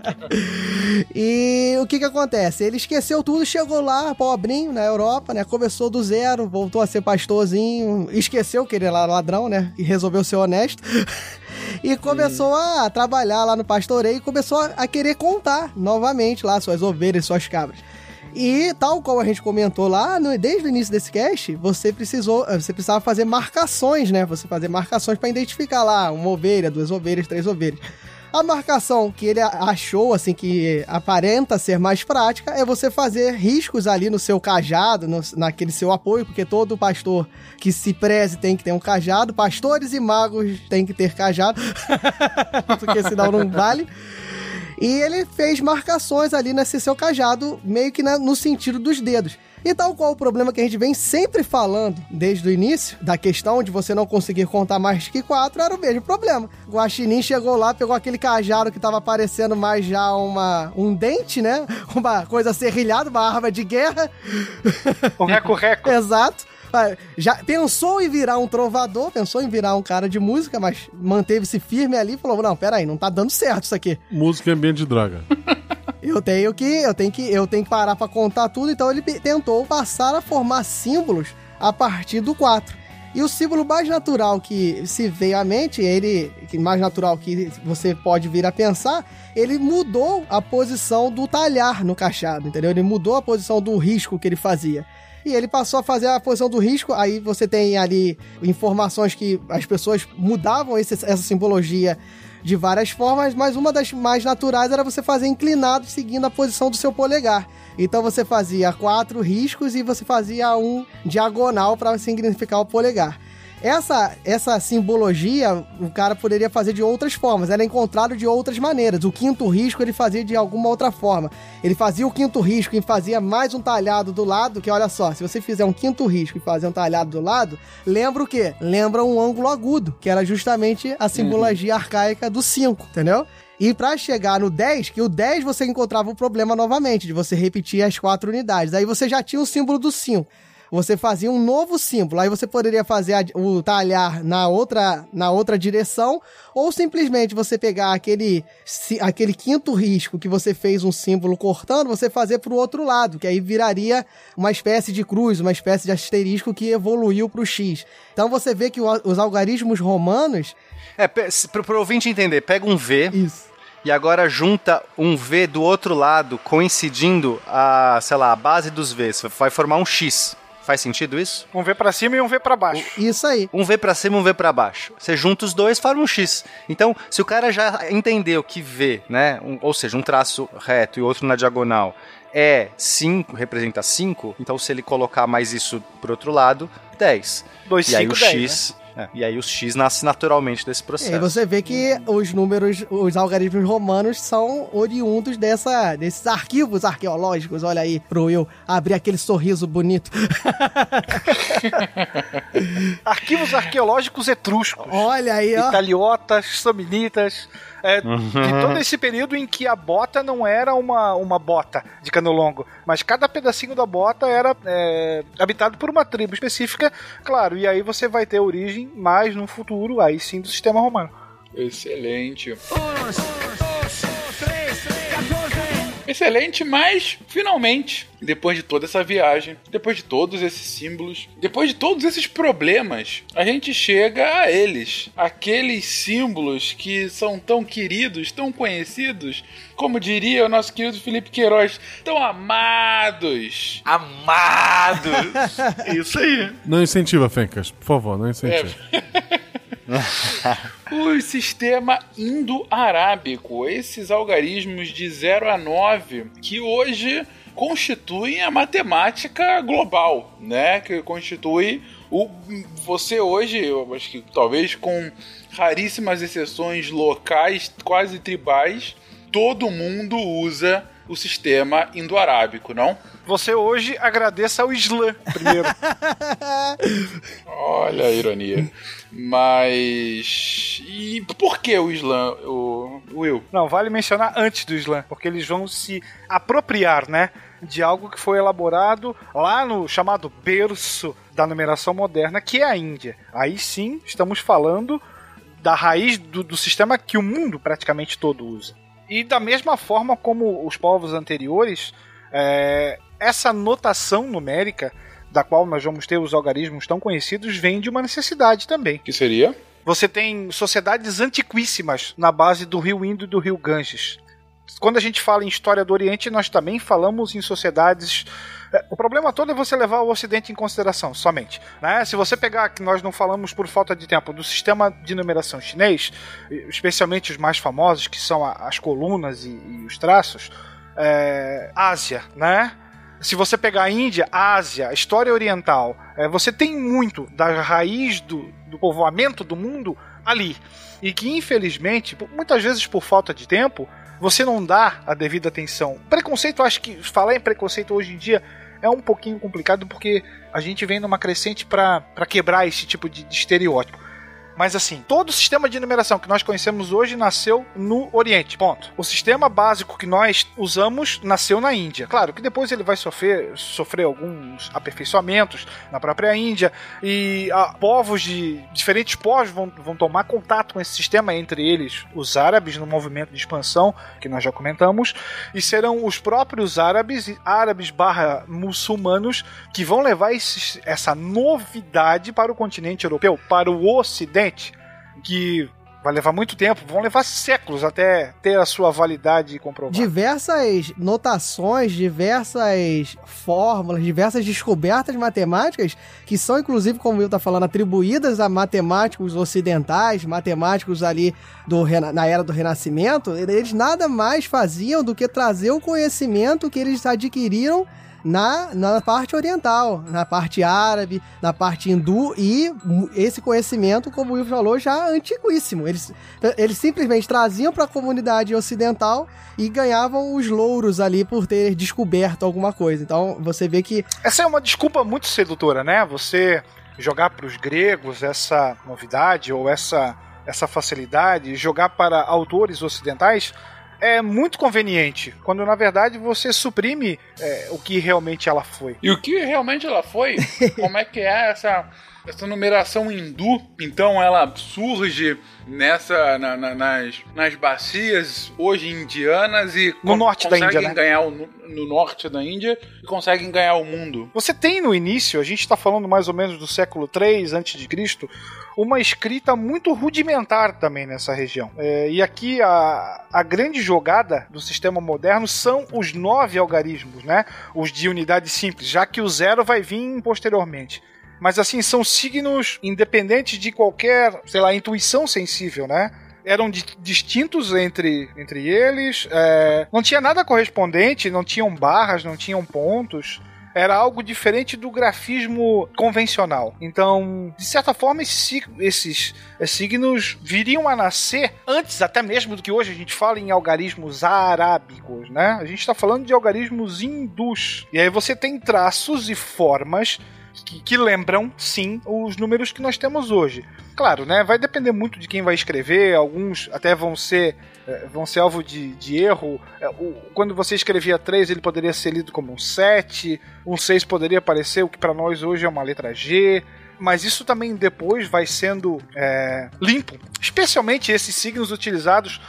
e o que que acontece? Ele esqueceu tudo, chegou lá, pobrinho, na Europa, né? Começou do zero, voltou a ser pastorzinho, esqueceu que ele era ladrão, né? E resolveu ser honesto. E começou a trabalhar lá no pastoreio e começou a, a querer contar novamente lá suas ovelhas, suas cabras. E tal qual a gente comentou lá, no- desde o início desse cast, você precisou, eh, você precisava fazer marcações, né? Você fazer marcações para identificar lá uma ovelha, duas ovelhas, três ovelhas. A marcação que ele achou, assim, que aparenta ser mais prática, é você fazer riscos ali no seu cajado, no- naquele seu apoio, porque todo pastor que se preze tem que ter um cajado, pastores e magos tem que ter cajado, porque senão não vale. E ele fez marcações ali nesse seu cajado, meio que na- no sentido dos dedos. E tal qual o problema que a gente vem sempre falando desde o início, da questão de você não conseguir contar mais que quatro, era o mesmo problema. O Guaxinim chegou lá, pegou aquele cajado que tava parecendo mais já uma, um dente, né? Uma coisa serrilhada, uma arma de guerra. O reco-reco. Exato. Já pensou em virar um trovador, pensou em virar um cara de música, mas manteve-se firme ali e falou: Não, peraí, não tá dando certo isso aqui. Música e ambiente de droga. Eu tenho que, eu tenho que, eu tenho que parar pra contar tudo, então ele tentou passar a formar símbolos a partir do 4. E o símbolo mais natural que se veio à mente, ele, mais natural que você pode vir a pensar, ele mudou a posição do talhar no cachado, entendeu? Ele mudou a posição do risco que ele fazia. E ele passou a fazer a posição do risco, aí você tem ali informações que as pessoas mudavam esse- essa simbologia de várias formas, mas uma das mais naturais era você fazer inclinado seguindo a posição do seu polegar. Então você fazia quatro riscos e você fazia um diagonal para significar o polegar. Essa, essa simbologia o cara poderia fazer de outras formas, era encontrado de outras maneiras. O quinto risco ele fazia de alguma outra forma. Ele fazia o quinto risco e fazia mais um talhado do lado, que olha só, se você fizer um quinto risco e fazer um talhado do lado, lembra o quê? Lembra um ângulo agudo, que era justamente a simbologia arcaica do 5, entendeu? E pra chegar no 10, que o 10 você encontrava o problema novamente, de você repetir as quatro unidades. Aí você já tinha o símbolo do 5 você fazia um novo símbolo. Aí você poderia fazer a- o talhar na outra, na outra direção, ou simplesmente você pegar aquele, si- aquele quinto risco que você fez um símbolo cortando, você fazer para o outro lado, que aí viraria uma espécie de cruz, uma espécie de asterisco que evoluiu para o X. Então você vê que o- os algarismos romanos. É, se- pro, pro ouvinte entender, pega um V Isso. e agora junta um V do outro lado, coincidindo a, sei lá, a base dos Vs. Vai formar um X. Faz sentido isso? Um V pra cima e um V pra baixo. Isso aí. Um V pra cima, um V pra baixo. Você junta os dois, forma um X. Então, se o cara já entendeu que V, né, um- ou seja, um traço reto e outro na diagonal, é 5, representa 5, então se ele colocar mais isso pro outro lado, 10. Dois, E aí cinco, o dez, X, é, e aí o X nasce naturalmente desse E processo. aí você vê que os números, os algarismos romanos são oriundos dessa, desses arquivos arqueológicos. Olha aí, pro eu abrir aquele sorriso bonito. Arquivos arqueológicos etruscos. Olha aí, ó. Italiotas, samnitas. É, De todo esse período em que a bota não era uma, uma bota de cano longo, mas cada pedacinho da bota era é, habitado por uma tribo específica, claro, e aí você vai ter origem mais no futuro, aí sim, do sistema romano. Excelente. Excelente, mas finalmente, depois de toda essa viagem, depois de todos esses símbolos, depois de todos esses problemas, a gente chega a eles. Aqueles símbolos que são tão queridos, tão conhecidos, como diria o nosso querido Felipe Queiroz, tão amados. Amados! Isso aí. Não incentiva, Fencas. Por favor, não incentiva. O sistema indo-arábico, esses algarismos de 0 a 9, que hoje constituem a matemática global, né? Que constitui o você hoje, eu acho que talvez com raríssimas exceções locais, quase tribais, todo mundo usa o sistema indo-arábico, não? Você hoje agradeça ao Islã primeiro. Olha a ironia. Mas. E por que o Islã, o Will? Não, vale mencionar antes do Islã, porque eles vão se apropriar, né? De algo que foi elaborado lá no chamado berço da numeração moderna, que é a Índia. Aí sim, estamos falando da raiz do, do sistema que o mundo praticamente todo usa. E da mesma forma como os povos anteriores, é, essa notação numérica, da qual nós vamos ter os algarismos tão conhecidos, vem de uma necessidade também. Que seria? Você tem sociedades antiquíssimas na base do rio Indo e do rio Ganges. Quando a gente fala em história do Oriente, nós também falamos em sociedades. é, O problema todo é você levar o Ocidente em consideração, somente. Né? Se você pegar, que nós não falamos por falta de tempo, do sistema de numeração chinês, especialmente os mais famosos, que são a- as colunas e, e os traços, é, Ásia, né? Se você pegar a Índia, Ásia, história oriental, é, você tem muito da raiz do, do povoamento do mundo ali. E que, infelizmente, muitas vezes por falta de tempo, você não dá a devida atenção. Preconceito, acho que falar em preconceito hoje em dia é um pouquinho complicado porque a gente vem numa crescente para quebrar esse tipo de, de estereótipo. Mas assim, todo o sistema de numeração que nós conhecemos hoje nasceu no Oriente. Ponto. O sistema básico que nós usamos nasceu na Índia. Claro que depois ele vai sofrer, sofrer alguns aperfeiçoamentos na própria Índia e ah, povos de diferentes povos vão, vão tomar contato com esse sistema, entre eles os árabes no movimento de expansão que nós já comentamos, e serão os próprios árabes, árabes barra muçulmanos, que vão levar esses- essa novidade para o continente europeu, para o ocidente, que vai levar muito tempo, vão levar séculos até ter a sua validade comprovada. Diversas notações, diversas fórmulas, diversas descobertas matemáticas que são, inclusive, como Will tá falando, atribuídas a matemáticos ocidentais, matemáticos ali do, na era do Renascimento, eles nada mais faziam do que trazer o conhecimento que eles adquiriram na, na parte oriental, na parte árabe, na parte hindu e esse conhecimento, como o Will falou, já antiquíssimo. Eles, eles simplesmente traziam para a comunidade ocidental e ganhavam os louros ali por ter descoberto alguma coisa. Então você vê que Essa é uma desculpa muito sedutora, né? Você jogar para os gregos essa novidade ou essa, essa facilidade, jogar para autores ocidentais é muito conveniente, quando na verdade você suprime é, o que realmente ela foi. E o que realmente ela foi? Como é que é essa, essa numeração hindu? Então ela surge nessa na- na- nas, nas bacias hoje indianas e No norte da Índia, né? ganhar o, no norte da Índia e conseguem ganhar o mundo. Você tem no início, a gente está falando mais ou menos do século 3 antes de Cristo, uma escrita muito rudimentar também nessa região. É, e aqui a, a grande jogada do sistema moderno são os nove algarismos, né? Os de unidade simples, já que o zero vai vir posteriormente. Mas assim, são signos independentes de qualquer, sei lá, intuição sensível, né? Eram di- distintos entre, entre eles, é, não tinha nada correspondente, não tinham barras, não tinham pontos era algo diferente do grafismo convencional. Então, de certa forma, esses, esses signos viriam a nascer antes até mesmo do que hoje a gente fala em algarismos arábicos, né? A gente está falando de algarismos hindus. E aí você tem traços e formas que, que lembram, sim, os números que nós temos hoje. Claro, né? Vai depender muito de quem vai escrever, alguns até vão ser eh, vão ser alvo de, de erro. Eh, quando você escrevia 3, ele poderia ser lido como um 7, um 6 poderia aparecer o que para nós hoje é uma letra G. Mas isso também depois vai sendo eh, limpo. Especialmente esses signos utilizados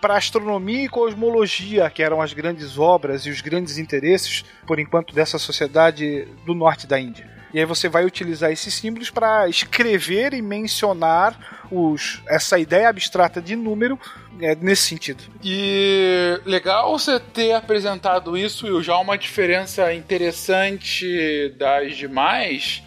para astronomia e cosmologia, que eram as grandes obras e os grandes interesses, por enquanto, dessa sociedade do norte da Índia. E aí você vai utilizar esses símbolos para escrever e mencionar os, essa ideia abstrata de número é, nesse sentido. E legal você ter apresentado isso e já uma diferença interessante das demais,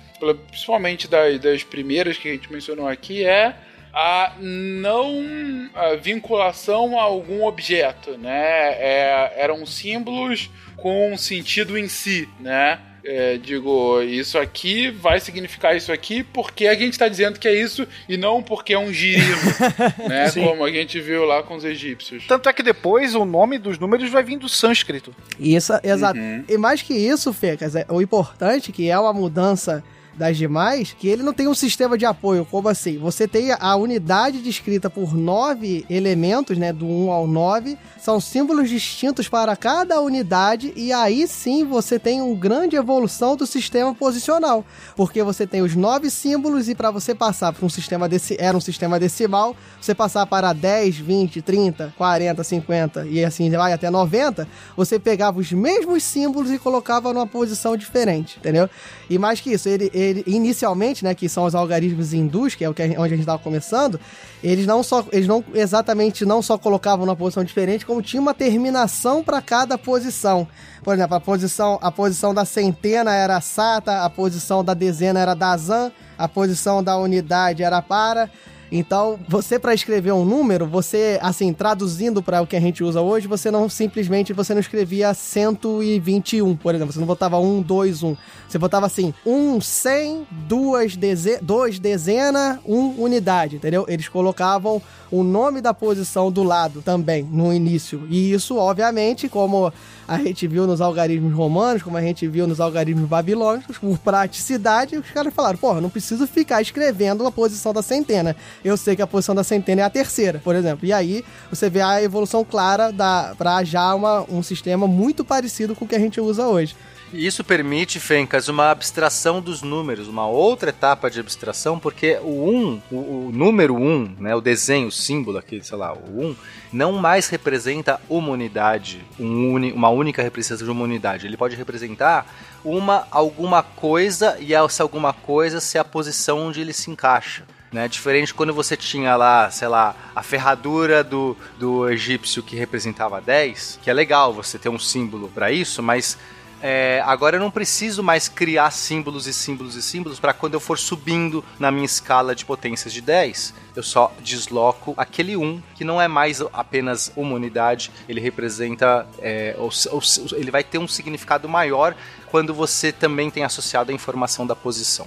principalmente das, das primeiras que a gente mencionou aqui, é a não a vinculação a algum objeto, né? É, eram símbolos com sentido em si, né? É, digo, isso aqui vai significar isso aqui porque a gente está dizendo que é isso e não porque é um girino, né? Sim. Como a gente viu lá com os egípcios. Tanto é que depois o nome dos números vai vir do sânscrito. Isso, exato. Uhum. E mais que isso, Fecas, é, o importante que é uma mudança das demais, que ele não tem um sistema de apoio. Como assim? Você tem a unidade descrita por nove elementos, né? Do 1 ao 9. São símbolos distintos para cada unidade. E aí sim você tem uma grande evolução do sistema posicional. Porque você tem os nove símbolos e para você passar para um sistema desse era um sistema decimal, você passar para 10, 20, 30, 40, 50 e assim vai até 90, você pegava os mesmos símbolos e colocava numa posição diferente, entendeu? E mais que isso, ele, ele inicialmente, né, que são os algarismos hindus, que é o que a, onde a gente estava começando, eles não só eles não exatamente não só colocavam numa posição diferente, como tinha uma terminação para cada posição. Por exemplo, a posição a posição da centena era sata, a posição da dezena era dazan, a posição da unidade era para. Então, você para escrever um número, você, assim, traduzindo para o que a gente usa hoje, você não simplesmente você não escrevia 121, por exemplo, você não botava 1, 2, 1. Você botava assim, 1, 100, 2 deze dezena, 1 unidade, entendeu? Eles colocavam o nome da posição do lado também no início. E isso, obviamente, como a gente viu nos algarismos romanos, como a gente viu nos algarismos babilônicos, por praticidade, os caras falaram: porra, não preciso ficar escrevendo a posição da centena. Eu sei que a posição da centena é a terceira, por exemplo. E aí você vê a evolução clara da, pra já uma, um sistema muito parecido com o que a gente usa hoje. Isso permite, Fencas, uma abstração dos números, uma outra etapa de abstração, porque o 1, o, o número 1, né, o desenho, o símbolo aqui, sei lá, o 1, não mais representa uma unidade, um uni, uma única representação de uma unidade. Ele pode representar uma alguma coisa e essa alguma coisa ser a posição onde ele se encaixa. Né? Diferente quando você tinha lá, sei lá, a ferradura do, do egípcio que representava 10, que é legal você ter um símbolo para isso, mas é, agora eu não preciso mais criar símbolos e símbolos e símbolos para quando eu for subindo na minha escala de potências de 10, eu só desloco aquele 1, que não é mais apenas uma unidade, ele representa. É, ou, ou, ele vai ter um significado maior quando você também tem associado a informação da posição.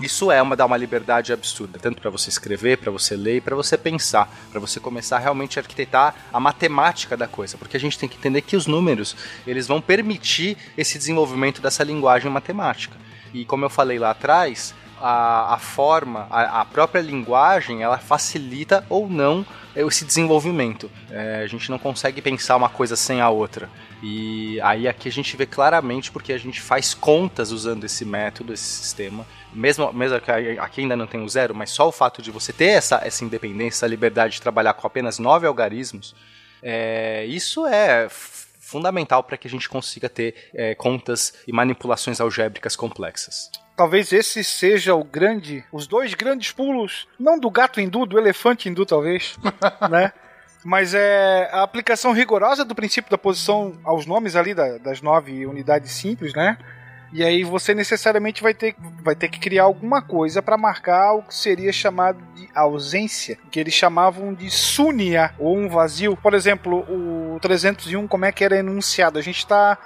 Isso é uma dar uma liberdade absurda, tanto para você escrever, para você ler, para você pensar, para você começar realmente a arquitetar a matemática da coisa, porque a gente tem que entender que os números, eles vão permitir esse desenvolvimento dessa linguagem matemática. E como eu falei lá atrás, a, a forma, a, a, própria linguagem, ela facilita ou não esse desenvolvimento. É, a gente não consegue pensar uma coisa sem a outra. E aí aqui a gente vê claramente porque a gente faz contas usando esse método, esse sistema. Mesmo, mesmo que aqui ainda não tem o zero, mas só o fato de você ter essa, essa independência, essa liberdade de trabalhar com apenas nove algarismos, é, isso é fundamental para que a gente consiga ter é, contas e manipulações algébricas complexas. Talvez esse seja o grande, os dois grandes pulos, não do gato hindu, do elefante hindu, talvez, né? Mas é a aplicação rigorosa do princípio da posição aos nomes ali da, das nove unidades simples, né? E aí você necessariamente vai ter, vai ter que criar alguma coisa para marcar o que seria chamado de ausência, que eles chamavam de sunia, ou um vazio. Por exemplo, o 301, como é que era enunciado? A gente está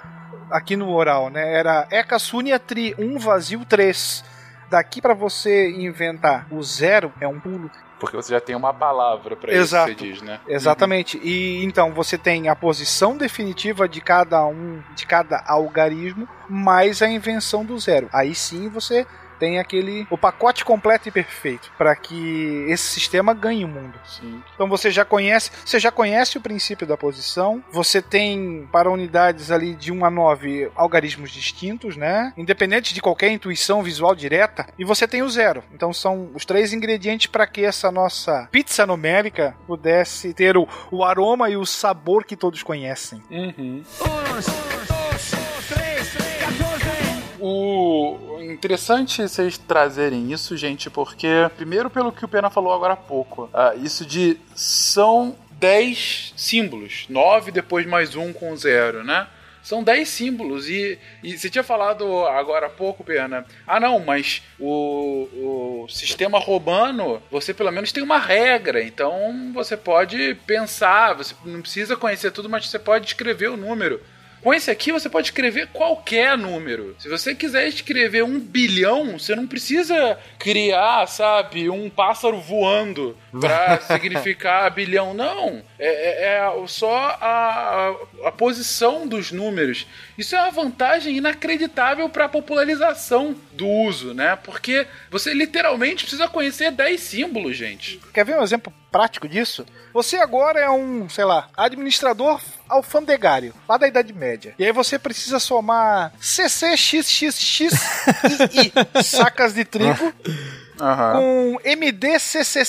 aqui no oral, né? Era Eka Sunia Tri, um vazio 3. Daqui para você inventar o zero é um pulo. Porque você já tem uma palavra para isso que você diz, né? Exatamente. Uhum. E então você tem a posição definitiva de cada um, de cada algarismo, mais a invenção do zero. Aí sim você tem aquele o pacote completo e perfeito para que esse sistema ganhe o mundo. Sim. Então você já conhece, você já conhece o princípio da posição. Você tem para unidades ali de 1 a 9 algarismos distintos, né? Independente de qualquer intuição visual direta, e você tem o zero. Então são os três ingredientes para que essa nossa pizza numérica pudesse ter o, o aroma e o sabor que todos conhecem. Uhum. O interessante vocês trazerem isso, gente, porque primeiro pelo que o Pena falou agora há pouco, ah, isso de são 10 símbolos, 9 depois mais um com zero, né? São 10 símbolos e, e você tinha falado agora há pouco, Pena. Ah, não, mas o, o sistema romano, você pelo menos tem uma regra, então você pode pensar, você não precisa conhecer tudo, mas você pode escrever o número. Com esse aqui você pode escrever qualquer número. Se você quiser escrever um bilhão, você não precisa criar, sabe, um pássaro voando pra significar bilhão. Não. É, é- é só a, a posição dos números. Isso é uma vantagem inacreditável para a popularização do uso, né? Porque você literalmente precisa conhecer 10 símbolos, gente. Quer ver um exemplo prático disso? Você agora é um, sei lá, administrador alfandegário, lá da Idade Média. E aí você precisa somar CCXXX e I, sacas de trigo, com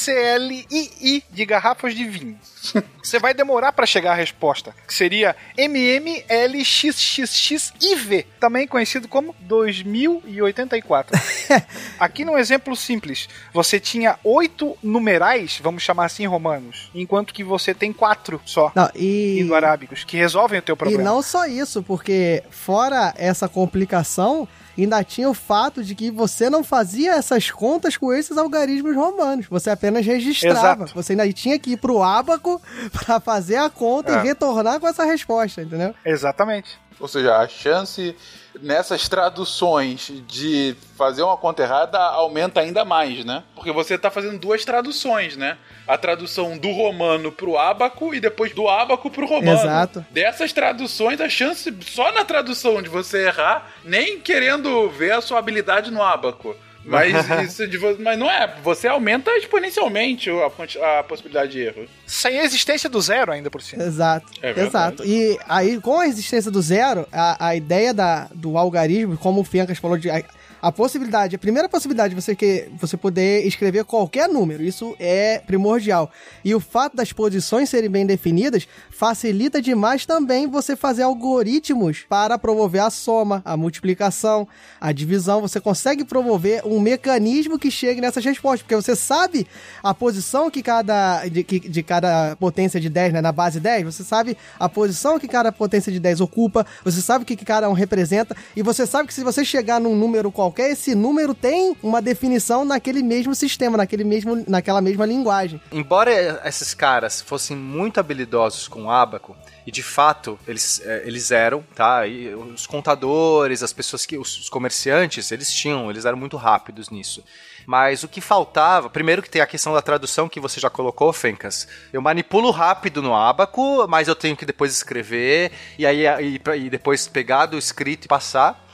MDCCCLII de garrafas de vinho. Você vai demorar para chegar à resposta, que seria MMLXXXIV, também conhecido como 2084. Aqui num exemplo simples, você tinha oito numerais, vamos chamar assim romanos, enquanto que você tem quatro só Não, e... indo-arábicos, que resolvem o teu E problema. não só isso, porque fora essa complicação, ainda tinha o fato de que você não fazia essas contas com esses algarismos romanos. Você apenas registrava. Exato. Você ainda tinha que ir pro ábaco pra fazer a conta É. e retornar com essa resposta, entendeu? Exatamente. Ou seja, a chance nessas traduções de fazer uma conta errada aumenta ainda mais, né? Porque você tá fazendo duas traduções, né? A tradução do romano pro ábaco e depois do ábaco pro romano. Exato. Dessas traduções, a chance só na tradução de você errar, nem querendo ver a sua habilidade no ábaco. Mas isso de mas não é, você aumenta exponencialmente a, a possibilidade de erro. Sem a existência do zero ainda por cima. Exato. É verdade. Exato. E aí, com a existência do zero, a, a ideia da, do algarismo, como o Fencas falou, de, a, a possibilidade, a primeira possibilidade de você, que, você poder escrever qualquer número, isso é primordial. E o fato das posições serem bem definidas facilita demais também você fazer algoritmos para promover a soma, a multiplicação, a divisão. Você consegue promover um mecanismo que chegue nessas respostas, porque você sabe a posição que cada, de, que- de cada potência de 10, né, na base 10, você sabe a posição que cada potência de 10 ocupa, você sabe o que que cada um representa, e você sabe que se você chegar num número qualquer, esse número tem uma definição naquele mesmo sistema, naquele mesmo, naquela mesma linguagem. Embora esses caras fossem muito habilidosos com o ábaco, e de fato eles, eh, eles eram, tá? E os contadores, as pessoas que. Os, comerciantes, eles tinham, eles eram muito rápidos nisso. Mas o que faltava, primeiro que tem a questão da tradução que você já colocou, Fencas. Eu manipulo rápido no ábaco, mas eu tenho que depois escrever, e aí e, e depois pegar do escrito e passar.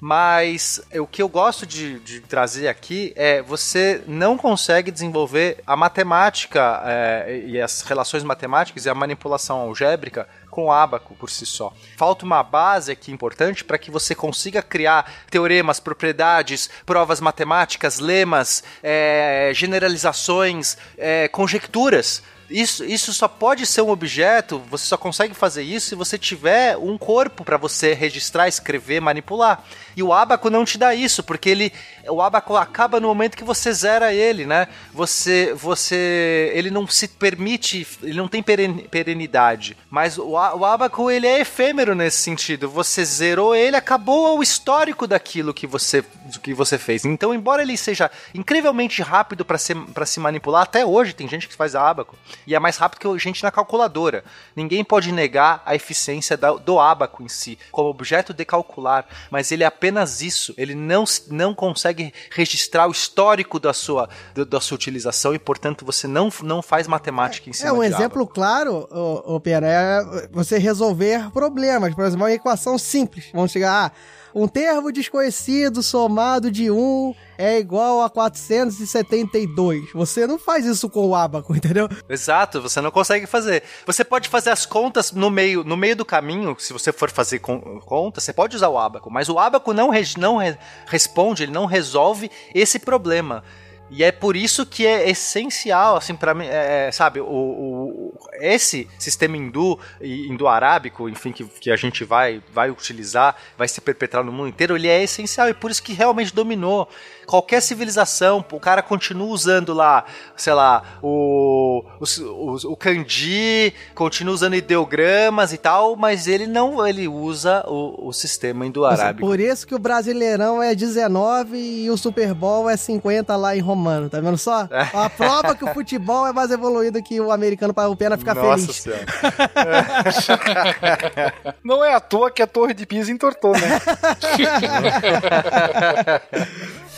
Mas é, o que eu gosto de, de trazer aqui é você não consegue desenvolver a matemática é, e as relações matemáticas e a manipulação algébrica com o ábaco por si só. Falta uma base aqui importante para que você consiga criar teoremas, propriedades, provas matemáticas, lemas, é, generalizações, é, conjecturas. Isso, isso só pode ser um objeto, você só consegue fazer isso se você tiver um corpo para você registrar, escrever, manipular. E o abaco não te dá isso, porque ele o abaco acaba no momento que você zera ele, né? Você você ele não se permite, ele não tem peren- perenidade. Mas o, a- o abaco ele é efêmero nesse sentido. Você zerou ele, acabou o histórico daquilo que você que você fez. Então, embora ele seja incrivelmente rápido para se, pra se manipular, até hoje tem gente que faz abaco e é mais rápido que a gente na calculadora. Ninguém pode negar a eficiência da- do abaco em si, como objeto de calcular, mas ele é apenas isso. Ele não, não consegue registrar o histórico da sua, da, sua utilização e, portanto, você não, não faz matemática em cima É um exemplo claro, ô, ô Pera, é você resolver problemas. Por exemplo, uma equação simples. Vamos chegar a um termo desconhecido somado de 1 é igual a 472. Você não faz isso com o abaco, entendeu? Exato, você não consegue fazer. Você pode fazer as contas no meio, no meio do caminho, se você for fazer con conta, você pode usar o abaco, mas o abaco não, re não re responde, ele não resolve esse problema. E é por isso que é essencial, assim, para mim, é, sabe, o, o, esse sistema hindu e hindu-arábico, enfim, que, que a gente vai, vai utilizar, vai se perpetrar no mundo inteiro, ele é essencial e por isso que realmente dominou qualquer civilização, o cara continua usando lá, sei lá, o, o, o kanji, continua usando ideogramas e tal, mas ele não, ele usa o, o sistema indo-arábico. Por isso que o Brasileirão é 19 e o Super Bowl é 50 lá em Romano, tá vendo só? A prova que o futebol é mais evoluído que o americano para o pena ficar Nossa feliz. Senhora. Não é à toa que a Torre de Pisa entortou, né?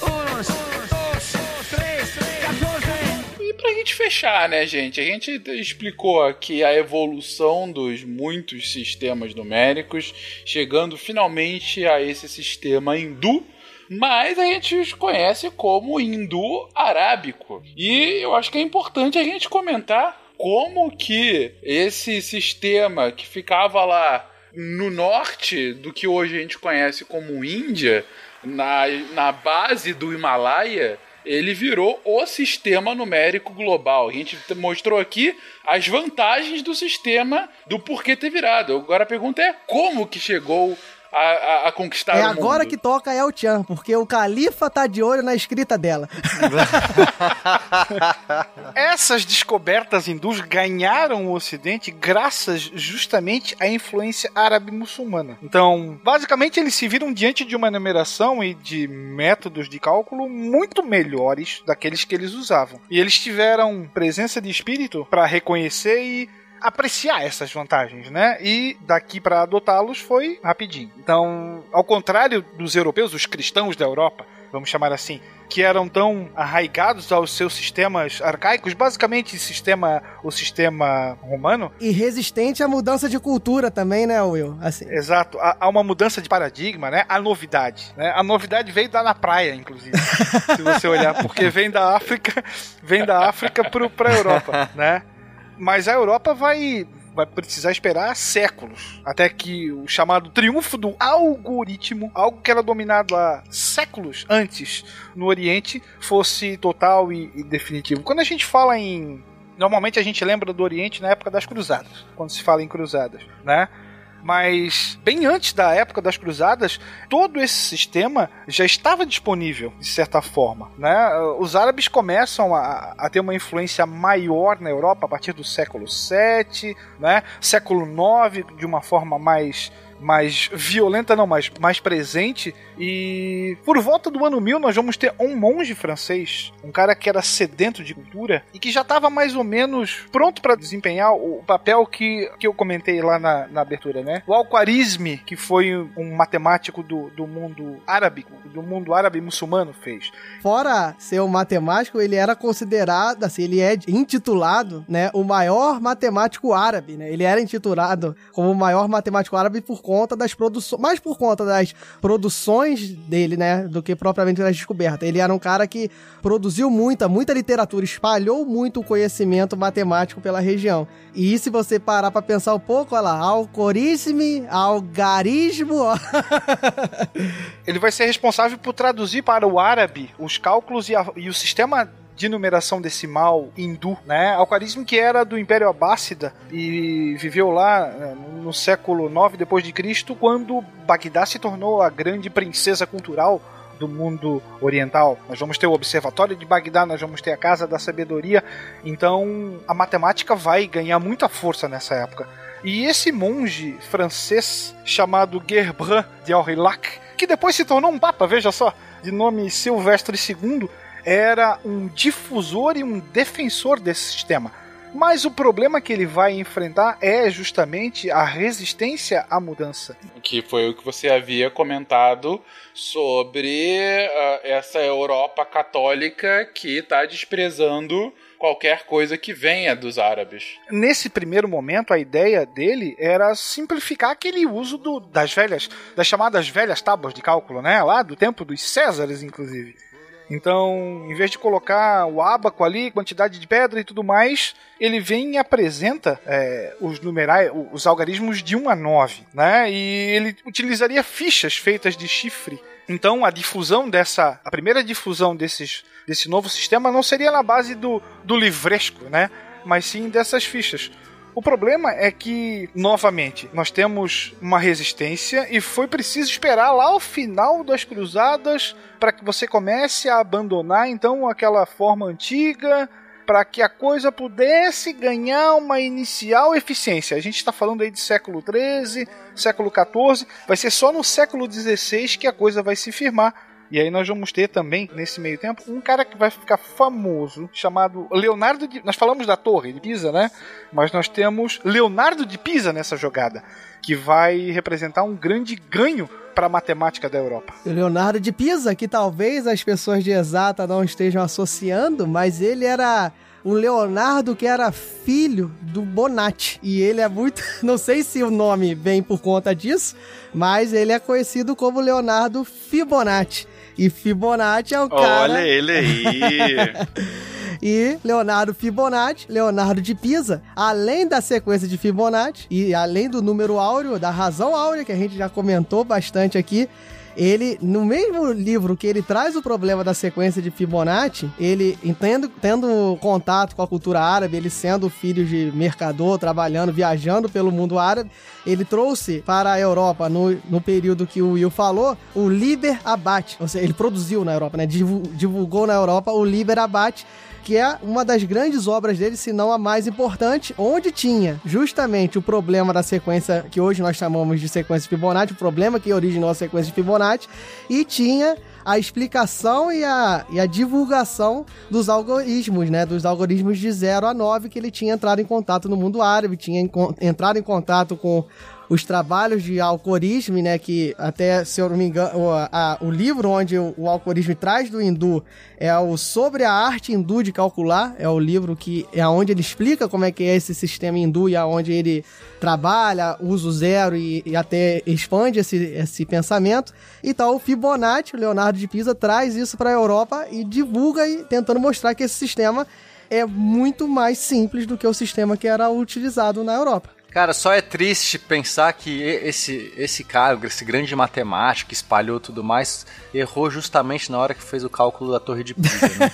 Pra gente fechar, né, gente? A gente explicou aqui a evolução dos muitos sistemas numéricos, chegando finalmente a esse sistema hindu. Mas a gente os conhece como hindu-arábico. E eu acho que é importante a gente comentar como que esse sistema que ficava lá no norte do que hoje a gente conhece como Índia, na, na base do Himalaia, ele virou o sistema numérico global. A gente mostrou aqui as vantagens do sistema, do porquê ter virado. Agora a pergunta é como que chegou a, a- a conquistar É o agora mundo? que toca El Chan, porque o Califa tá de olho na escrita dela. Essas descobertas hindus ganharam o Ocidente graças justamente à influência árabe-muçulmana. Então, basicamente, eles se viram diante de uma numeração e de métodos de cálculo muito melhores daqueles que eles usavam. E eles tiveram presença de espírito para reconhecer e apreciar essas vantagens, né? E daqui para adotá-los foi rapidinho. Então, ao contrário dos europeus, os cristãos da Europa, vamos chamar assim, que eram tão arraigados aos seus sistemas arcaicos, basicamente sistema, o sistema romano, E resistente à mudança de cultura também, né, Will? Assim. Exato, há, uma mudança de paradigma, né? A novidade, né? A novidade veio da na praia, inclusive, se você olhar, porque vem da África, vem da África pro, pra Europa, né? Mas a Europa vai vai precisar esperar séculos até que o chamado triunfo do algoritmo, algo que era dominado há séculos antes no Oriente, fosse total e, e definitivo. Quando a gente fala em Normalmente a gente lembra do Oriente na época das cruzadas, quando se fala em cruzadas, né? Mas bem antes da época das cruzadas, todo esse sistema já estava disponível, de certa forma. Né? Os árabes começam a, a ter uma influência maior na Europa a partir do século VII, né? século IX, de uma forma mais mais violenta, não, mas mais presente. E por volta do ano 1000 nós vamos ter um monge francês, um cara que era sedento de cultura e que já estava mais ou menos pronto para desempenhar o papel que, que eu comentei lá na, na abertura, né? O Al-Khwarizmi, que foi um matemático do, do mundo árabe, do mundo árabe muçulmano, fez. Fora ser um matemático, ele era considerado, assim, ele é intitulado, né, o maior matemático árabe, né? Ele era intitulado como o maior matemático árabe por conta das produções, mais por conta das produções dele, né, do que propriamente das descobertas. Ele era um cara que produziu muita, muita literatura, espalhou muito o conhecimento matemático pela região. E se você parar pra pensar um pouco, olha lá, algoritmo, algarismo. Ele vai ser responsável por traduzir para o árabe os cálculos e, a- e o sistema de numeração decimal hindu, né? Alquarismo que era do Império Abássida e viveu lá né, no século 9 depois de Cristo, quando Bagdá se tornou a grande princesa cultural do mundo oriental. Nós vamos ter o Observatório de Bagdá, nós vamos ter a Casa da Sabedoria. Então, a matemática vai ganhar muita força nessa época. E esse monge francês chamado Gerbrand de Aurillac, que depois se tornou um papa, veja só, de nome Silvestre II, era um difusor e um defensor desse sistema. Mas o problema que ele vai enfrentar é justamente a resistência à mudança. Que foi o que você havia comentado sobre uh, essa Europa católica que está desprezando qualquer coisa que venha dos árabes. Nesse primeiro momento, a ideia dele era simplificar aquele uso do, das velhas, das chamadas velhas tábuas de cálculo, né? Lá do tempo dos Césares, inclusive. Então, em vez de colocar o ábaco ali, quantidade de pedra e tudo mais, ele vem e apresenta é, os numerais, os algarismos de 1 a 9, né? E ele utilizaria fichas feitas de chifre. Então, a difusão dessa, a primeira difusão desses, desse novo sistema não seria na base do, do livresco, né? Mas sim dessas fichas. O problema é que, novamente, nós temos uma resistência e foi preciso esperar lá o final das cruzadas para que você comece a abandonar então aquela forma antiga para que a coisa pudesse ganhar uma inicial eficiência. A gente está falando aí de século XIII, século XIV, vai ser só no século XVI que a coisa vai se firmar e aí nós vamos ter também, nesse meio tempo, um cara que vai ficar famoso, chamado Leonardo de... Nós falamos da torre de Pisa, né? Mas nós temos Leonardo de Pisa nessa jogada, que vai representar um grande ganho para a matemática da Europa. Leonardo de Pisa, que talvez as pessoas de exata não estejam associando, mas ele era o Leonardo que era filho do Bonatti. E ele é muito. Não sei se o nome vem por conta disso, mas ele é conhecido como Leonardo Fibonacci. E Fibonacci é o cara. Olha ele aí! e Leonardo Fibonacci, Leonardo de Pisa, além da sequência de Fibonacci e além do número áureo, da razão áurea, que a gente já comentou bastante aqui, ele, no mesmo livro que ele traz o problema da sequência de Fibonacci, ele, tendo, tendo contato com a cultura árabe, ele sendo filho de mercador, trabalhando, viajando pelo mundo árabe, ele trouxe para a Europa, no, no período que o Will falou, o Liber Abate. Ou seja, ele produziu na Europa, né? Divulgou na Europa o Liber Abate, que é uma das grandes obras dele, se não a mais importante, onde tinha justamente o problema da sequência que hoje nós chamamos de sequência Fibonacci, o problema que originou a sequência de Fibonacci, e tinha a explicação e a, e a divulgação dos algoritmos, né? Dos algoritmos de 0 a 9 que ele tinha entrado em contato no mundo árabe, tinha entrado em contato com os trabalhos de algoritmo, né, que até, se eu não me engano, o, a, o livro onde o, o traz do hindu é o Sobre a Arte Hindu de Calcular, é o livro que é onde ele explica como é que é esse sistema hindu e aonde ele trabalha, usa o zero e, e até expande esse, esse pensamento. Então o Fibonacci, o Leonardo de Pisa, traz isso para a Europa e divulga e tentando mostrar que esse sistema é muito mais simples do que o sistema que era utilizado na Europa. Cara, só é triste pensar que esse, esse cara, esse grande matemático que espalhou tudo mais, errou justamente na hora que fez o cálculo da Torre de Pisa, né?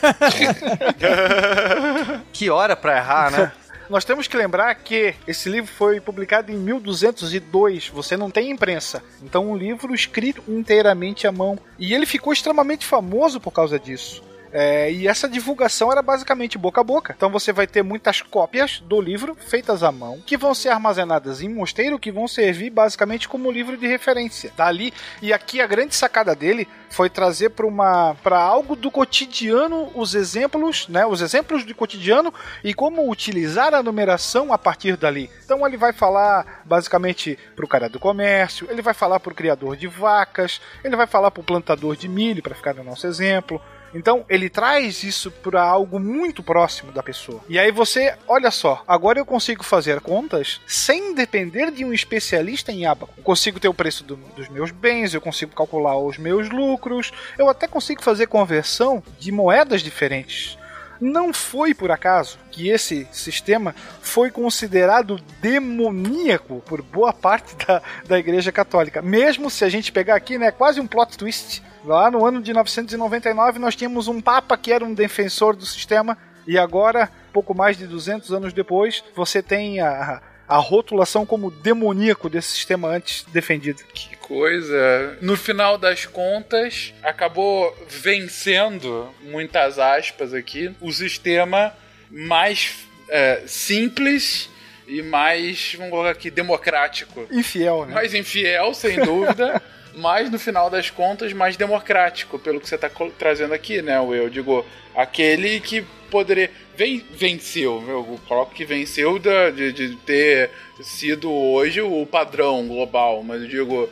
que hora pra errar, né? Nós temos que lembrar que esse livro foi publicado em 1202, você não tem imprensa. Então, um livro escrito inteiramente à mão. E ele ficou extremamente famoso por causa disso. É, e essa divulgação era basicamente boca a boca. Então você vai ter muitas cópias do livro feitas à mão, que vão ser armazenadas em mosteiro, que vão servir basicamente como livro de referência. Dali e aqui a grande sacada dele foi trazer para uma para algo do cotidiano os exemplos, né, os exemplos do cotidiano e como utilizar a numeração a partir dali. Então ele vai falar basicamente para o cara do comércio, ele vai falar para o criador de vacas, ele vai falar para o plantador de milho, para ficar no nosso exemplo, então, ele traz isso para algo muito próximo da pessoa. E aí você, olha só, agora eu consigo fazer contas sem depender de um especialista em abaco. Eu consigo ter o preço do, dos meus bens, eu consigo calcular os meus lucros, eu até consigo fazer conversão de moedas diferentes. Não foi por acaso que esse sistema foi considerado demoníaco por boa parte da, da Igreja Católica. Mesmo se a gente pegar aqui, né, quase um plot twist Lá no ano de 999 nós tínhamos um papa que era um defensor do sistema e agora, pouco mais de 200 anos depois, você tem a, a rotulação como demoníaco desse sistema antes defendido. Que coisa. No final das contas, acabou vencendo, muitas aspas aqui, o sistema mais é, simples e mais, vamos colocar aqui, democrático. Infiel, né? Mais infiel, sem dúvida. mas no final das contas mais democrático, pelo que você está trazendo aqui, né, Eu digo, aquele que poderia. Ven, venceu, eu coloco que venceu de, de ter sido hoje o padrão global, mas eu digo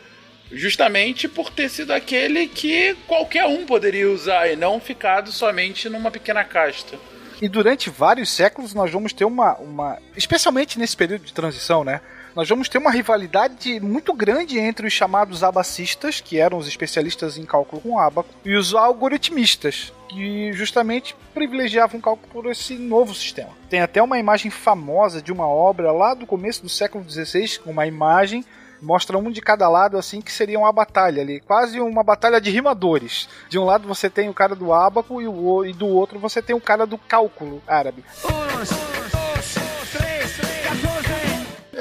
justamente por ter sido aquele que qualquer um poderia usar e não ficado somente numa pequena casta. E durante vários séculos nós vamos ter uma, uma. Especialmente nesse período de transição, né? Nós vamos ter uma rivalidade muito grande entre os chamados abacistas, que eram os especialistas em cálculo com abaco, e os algoritmistas, que justamente privilegiavam o cálculo por esse novo sistema. Tem até uma imagem famosa de uma obra lá do começo do século XVI, uma imagem mostra um de cada lado, assim, que seria uma batalha ali. Quase uma batalha de rimadores. De um lado você tem o cara do ábaco e, o, e do outro você tem o cara do cálculo árabe.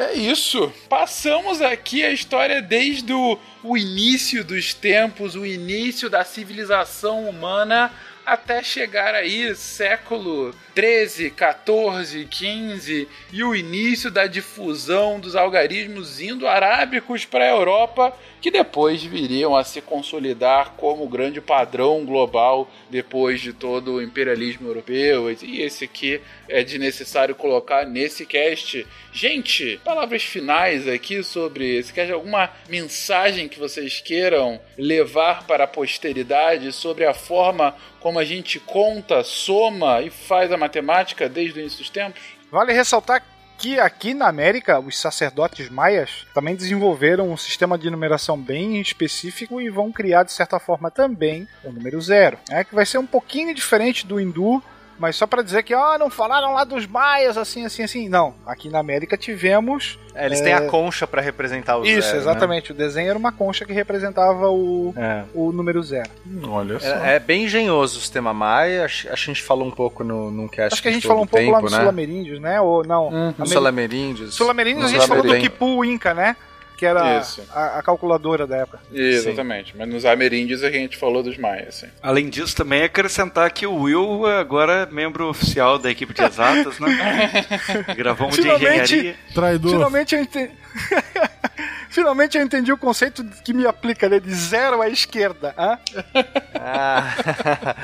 É isso. Passamos aqui a história desde o, o início dos tempos, o início da civilização humana até chegar aí século 13, 14, 15 e o início da difusão dos algarismos indo-arábicos para a Europa, que depois viriam a se consolidar como grande padrão global depois de todo o imperialismo europeu. E esse aqui é de necessário colocar nesse cast. Gente, palavras finais aqui sobre esse cast, alguma mensagem que vocês queiram levar para a posteridade sobre a forma como a gente conta, soma e faz a matemática desde o início dos tempos? Vale ressaltar que aqui na América, os sacerdotes maias também desenvolveram um sistema de numeração bem específico e vão criar, de certa forma, também o número zero. É que vai ser um pouquinho diferente do hindu, mas só para dizer que, ó, oh, não falaram lá dos maias, assim, assim, assim. Não, aqui na América tivemos. É, eles é... têm a concha para representar o Isso, zero. Isso, né? exatamente. Né? O desenho era uma concha que representava o, é. o número zero. olha só. É, é, bem engenhoso o sistema maia. Acho, acho que a gente falou um pouco no, no cast. Acho que a gente falou um pouco tempo, lá no né? Sul Ameríndios, né? Ou não? Uhum. No Sul Ameríndios. Sul Ameríndios a gente falou do Kipu Inca, né? Que era a, a, calculadora da época. Exatamente, sim. mas nos ameríndios a gente falou dos maias. Sim. Além disso, também acrescentar que o Will agora é membro oficial da equipe de exatas, né? Gravou um de engenharia. Traidor. Finalmente eu entendi. Finalmente eu entendi o conceito que me aplica, né? De zero à esquerda. Hã? Ah.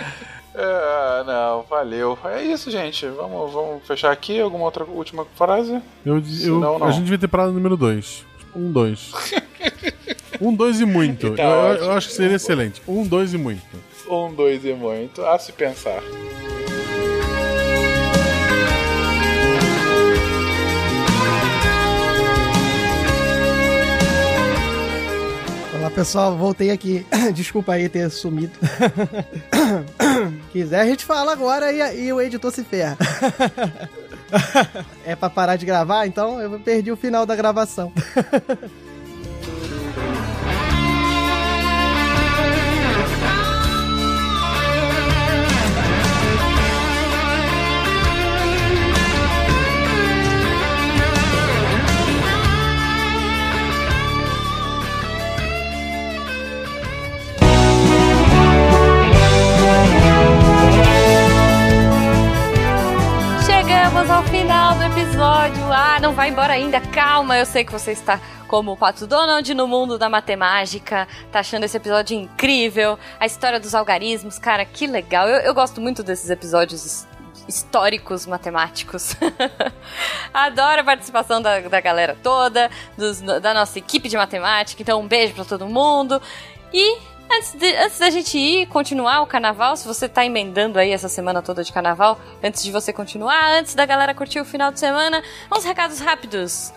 É, não, valeu. É isso, gente. Vamos, vamos fechar aqui. Alguma outra última frase? Eu, eu, Senão, a gente vai ter parado número 2. Um, dois. um, dois e muito. Tá eu, eu, acho que seria excelente. Um, dois e muito. Um, dois e muito. A se pensar. Olá pessoal, voltei aqui. Desculpa aí ter sumido. Quiser a gente fala agora e, e o editor se ferra. é pra parar de gravar, então eu perdi o final da gravação. final do episódio. Ah, não vai embora ainda. Calma, eu sei que você está como o Pato Donald no mundo da matemática, tá achando esse episódio incrível. A história dos algarismos, cara, que legal. Eu, eu gosto muito desses episódios históricos matemáticos. Adoro a participação da, da galera toda, dos, da nossa equipe de matemática. Então, um beijo para todo mundo. E Antes, de, antes da gente ir continuar o carnaval, se você tá emendando aí essa semana toda de carnaval, antes de você continuar, antes da galera curtir o final de semana, uns recados rápidos.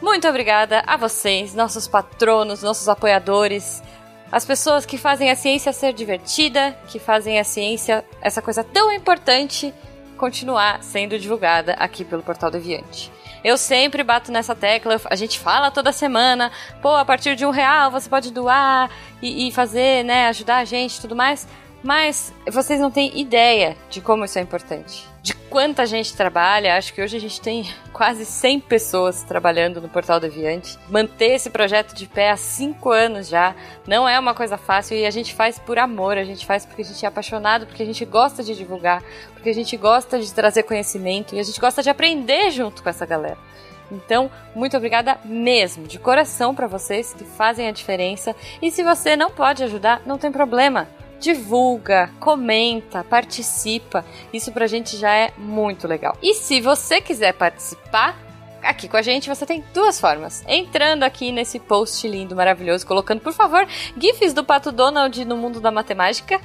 Muito obrigada a vocês, nossos patronos, nossos apoiadores, as pessoas que fazem a ciência ser divertida, que fazem a ciência, essa coisa tão importante, continuar sendo divulgada aqui pelo Portal Deviante. Eu sempre bato nessa tecla, a gente fala toda semana, pô, a partir de um real você pode doar e, e fazer, né, ajudar a gente e tudo mais. Mas vocês não têm ideia de como isso é importante. De quanta gente trabalha. Acho que hoje a gente tem quase 100 pessoas trabalhando no Portal Deviante. Manter esse projeto de pé há 5 anos já não é uma coisa fácil e a gente faz por amor. A gente faz porque a gente é apaixonado, porque a gente gosta de divulgar, porque a gente gosta de trazer conhecimento e a gente gosta de aprender junto com essa galera. Então, muito obrigada mesmo, de coração para vocês que fazem a diferença. E se você não pode ajudar, não tem problema. Divulga, comenta, participa. Isso pra gente já é muito legal. E se você quiser participar, aqui com a gente, você tem duas formas. Entrando aqui nesse post lindo, maravilhoso, colocando, por favor, GIFs do Pato Donald no mundo da matemática.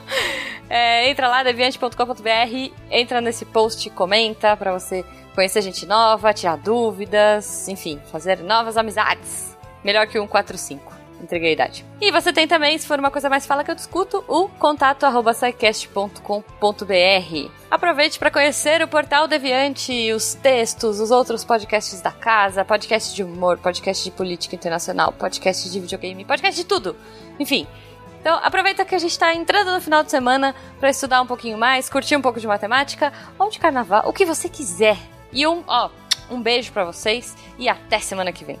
é, entra lá, deviante.com.br, entra nesse post comenta para você conhecer gente nova, tirar dúvidas, enfim, fazer novas amizades. Melhor que um 45 entreguei a idade. E você tem também, se for uma coisa mais fala que eu discuto, o contato arroba Aproveite para conhecer o Portal Deviante, os textos, os outros podcasts da casa, podcast de humor, podcast de política internacional, podcast de videogame, podcast de tudo. Enfim, então, aproveita que a gente está entrando no final de semana para estudar um pouquinho mais, curtir um pouco de matemática ou de carnaval, o que você quiser. E um, ó, um beijo para vocês e até semana que vem.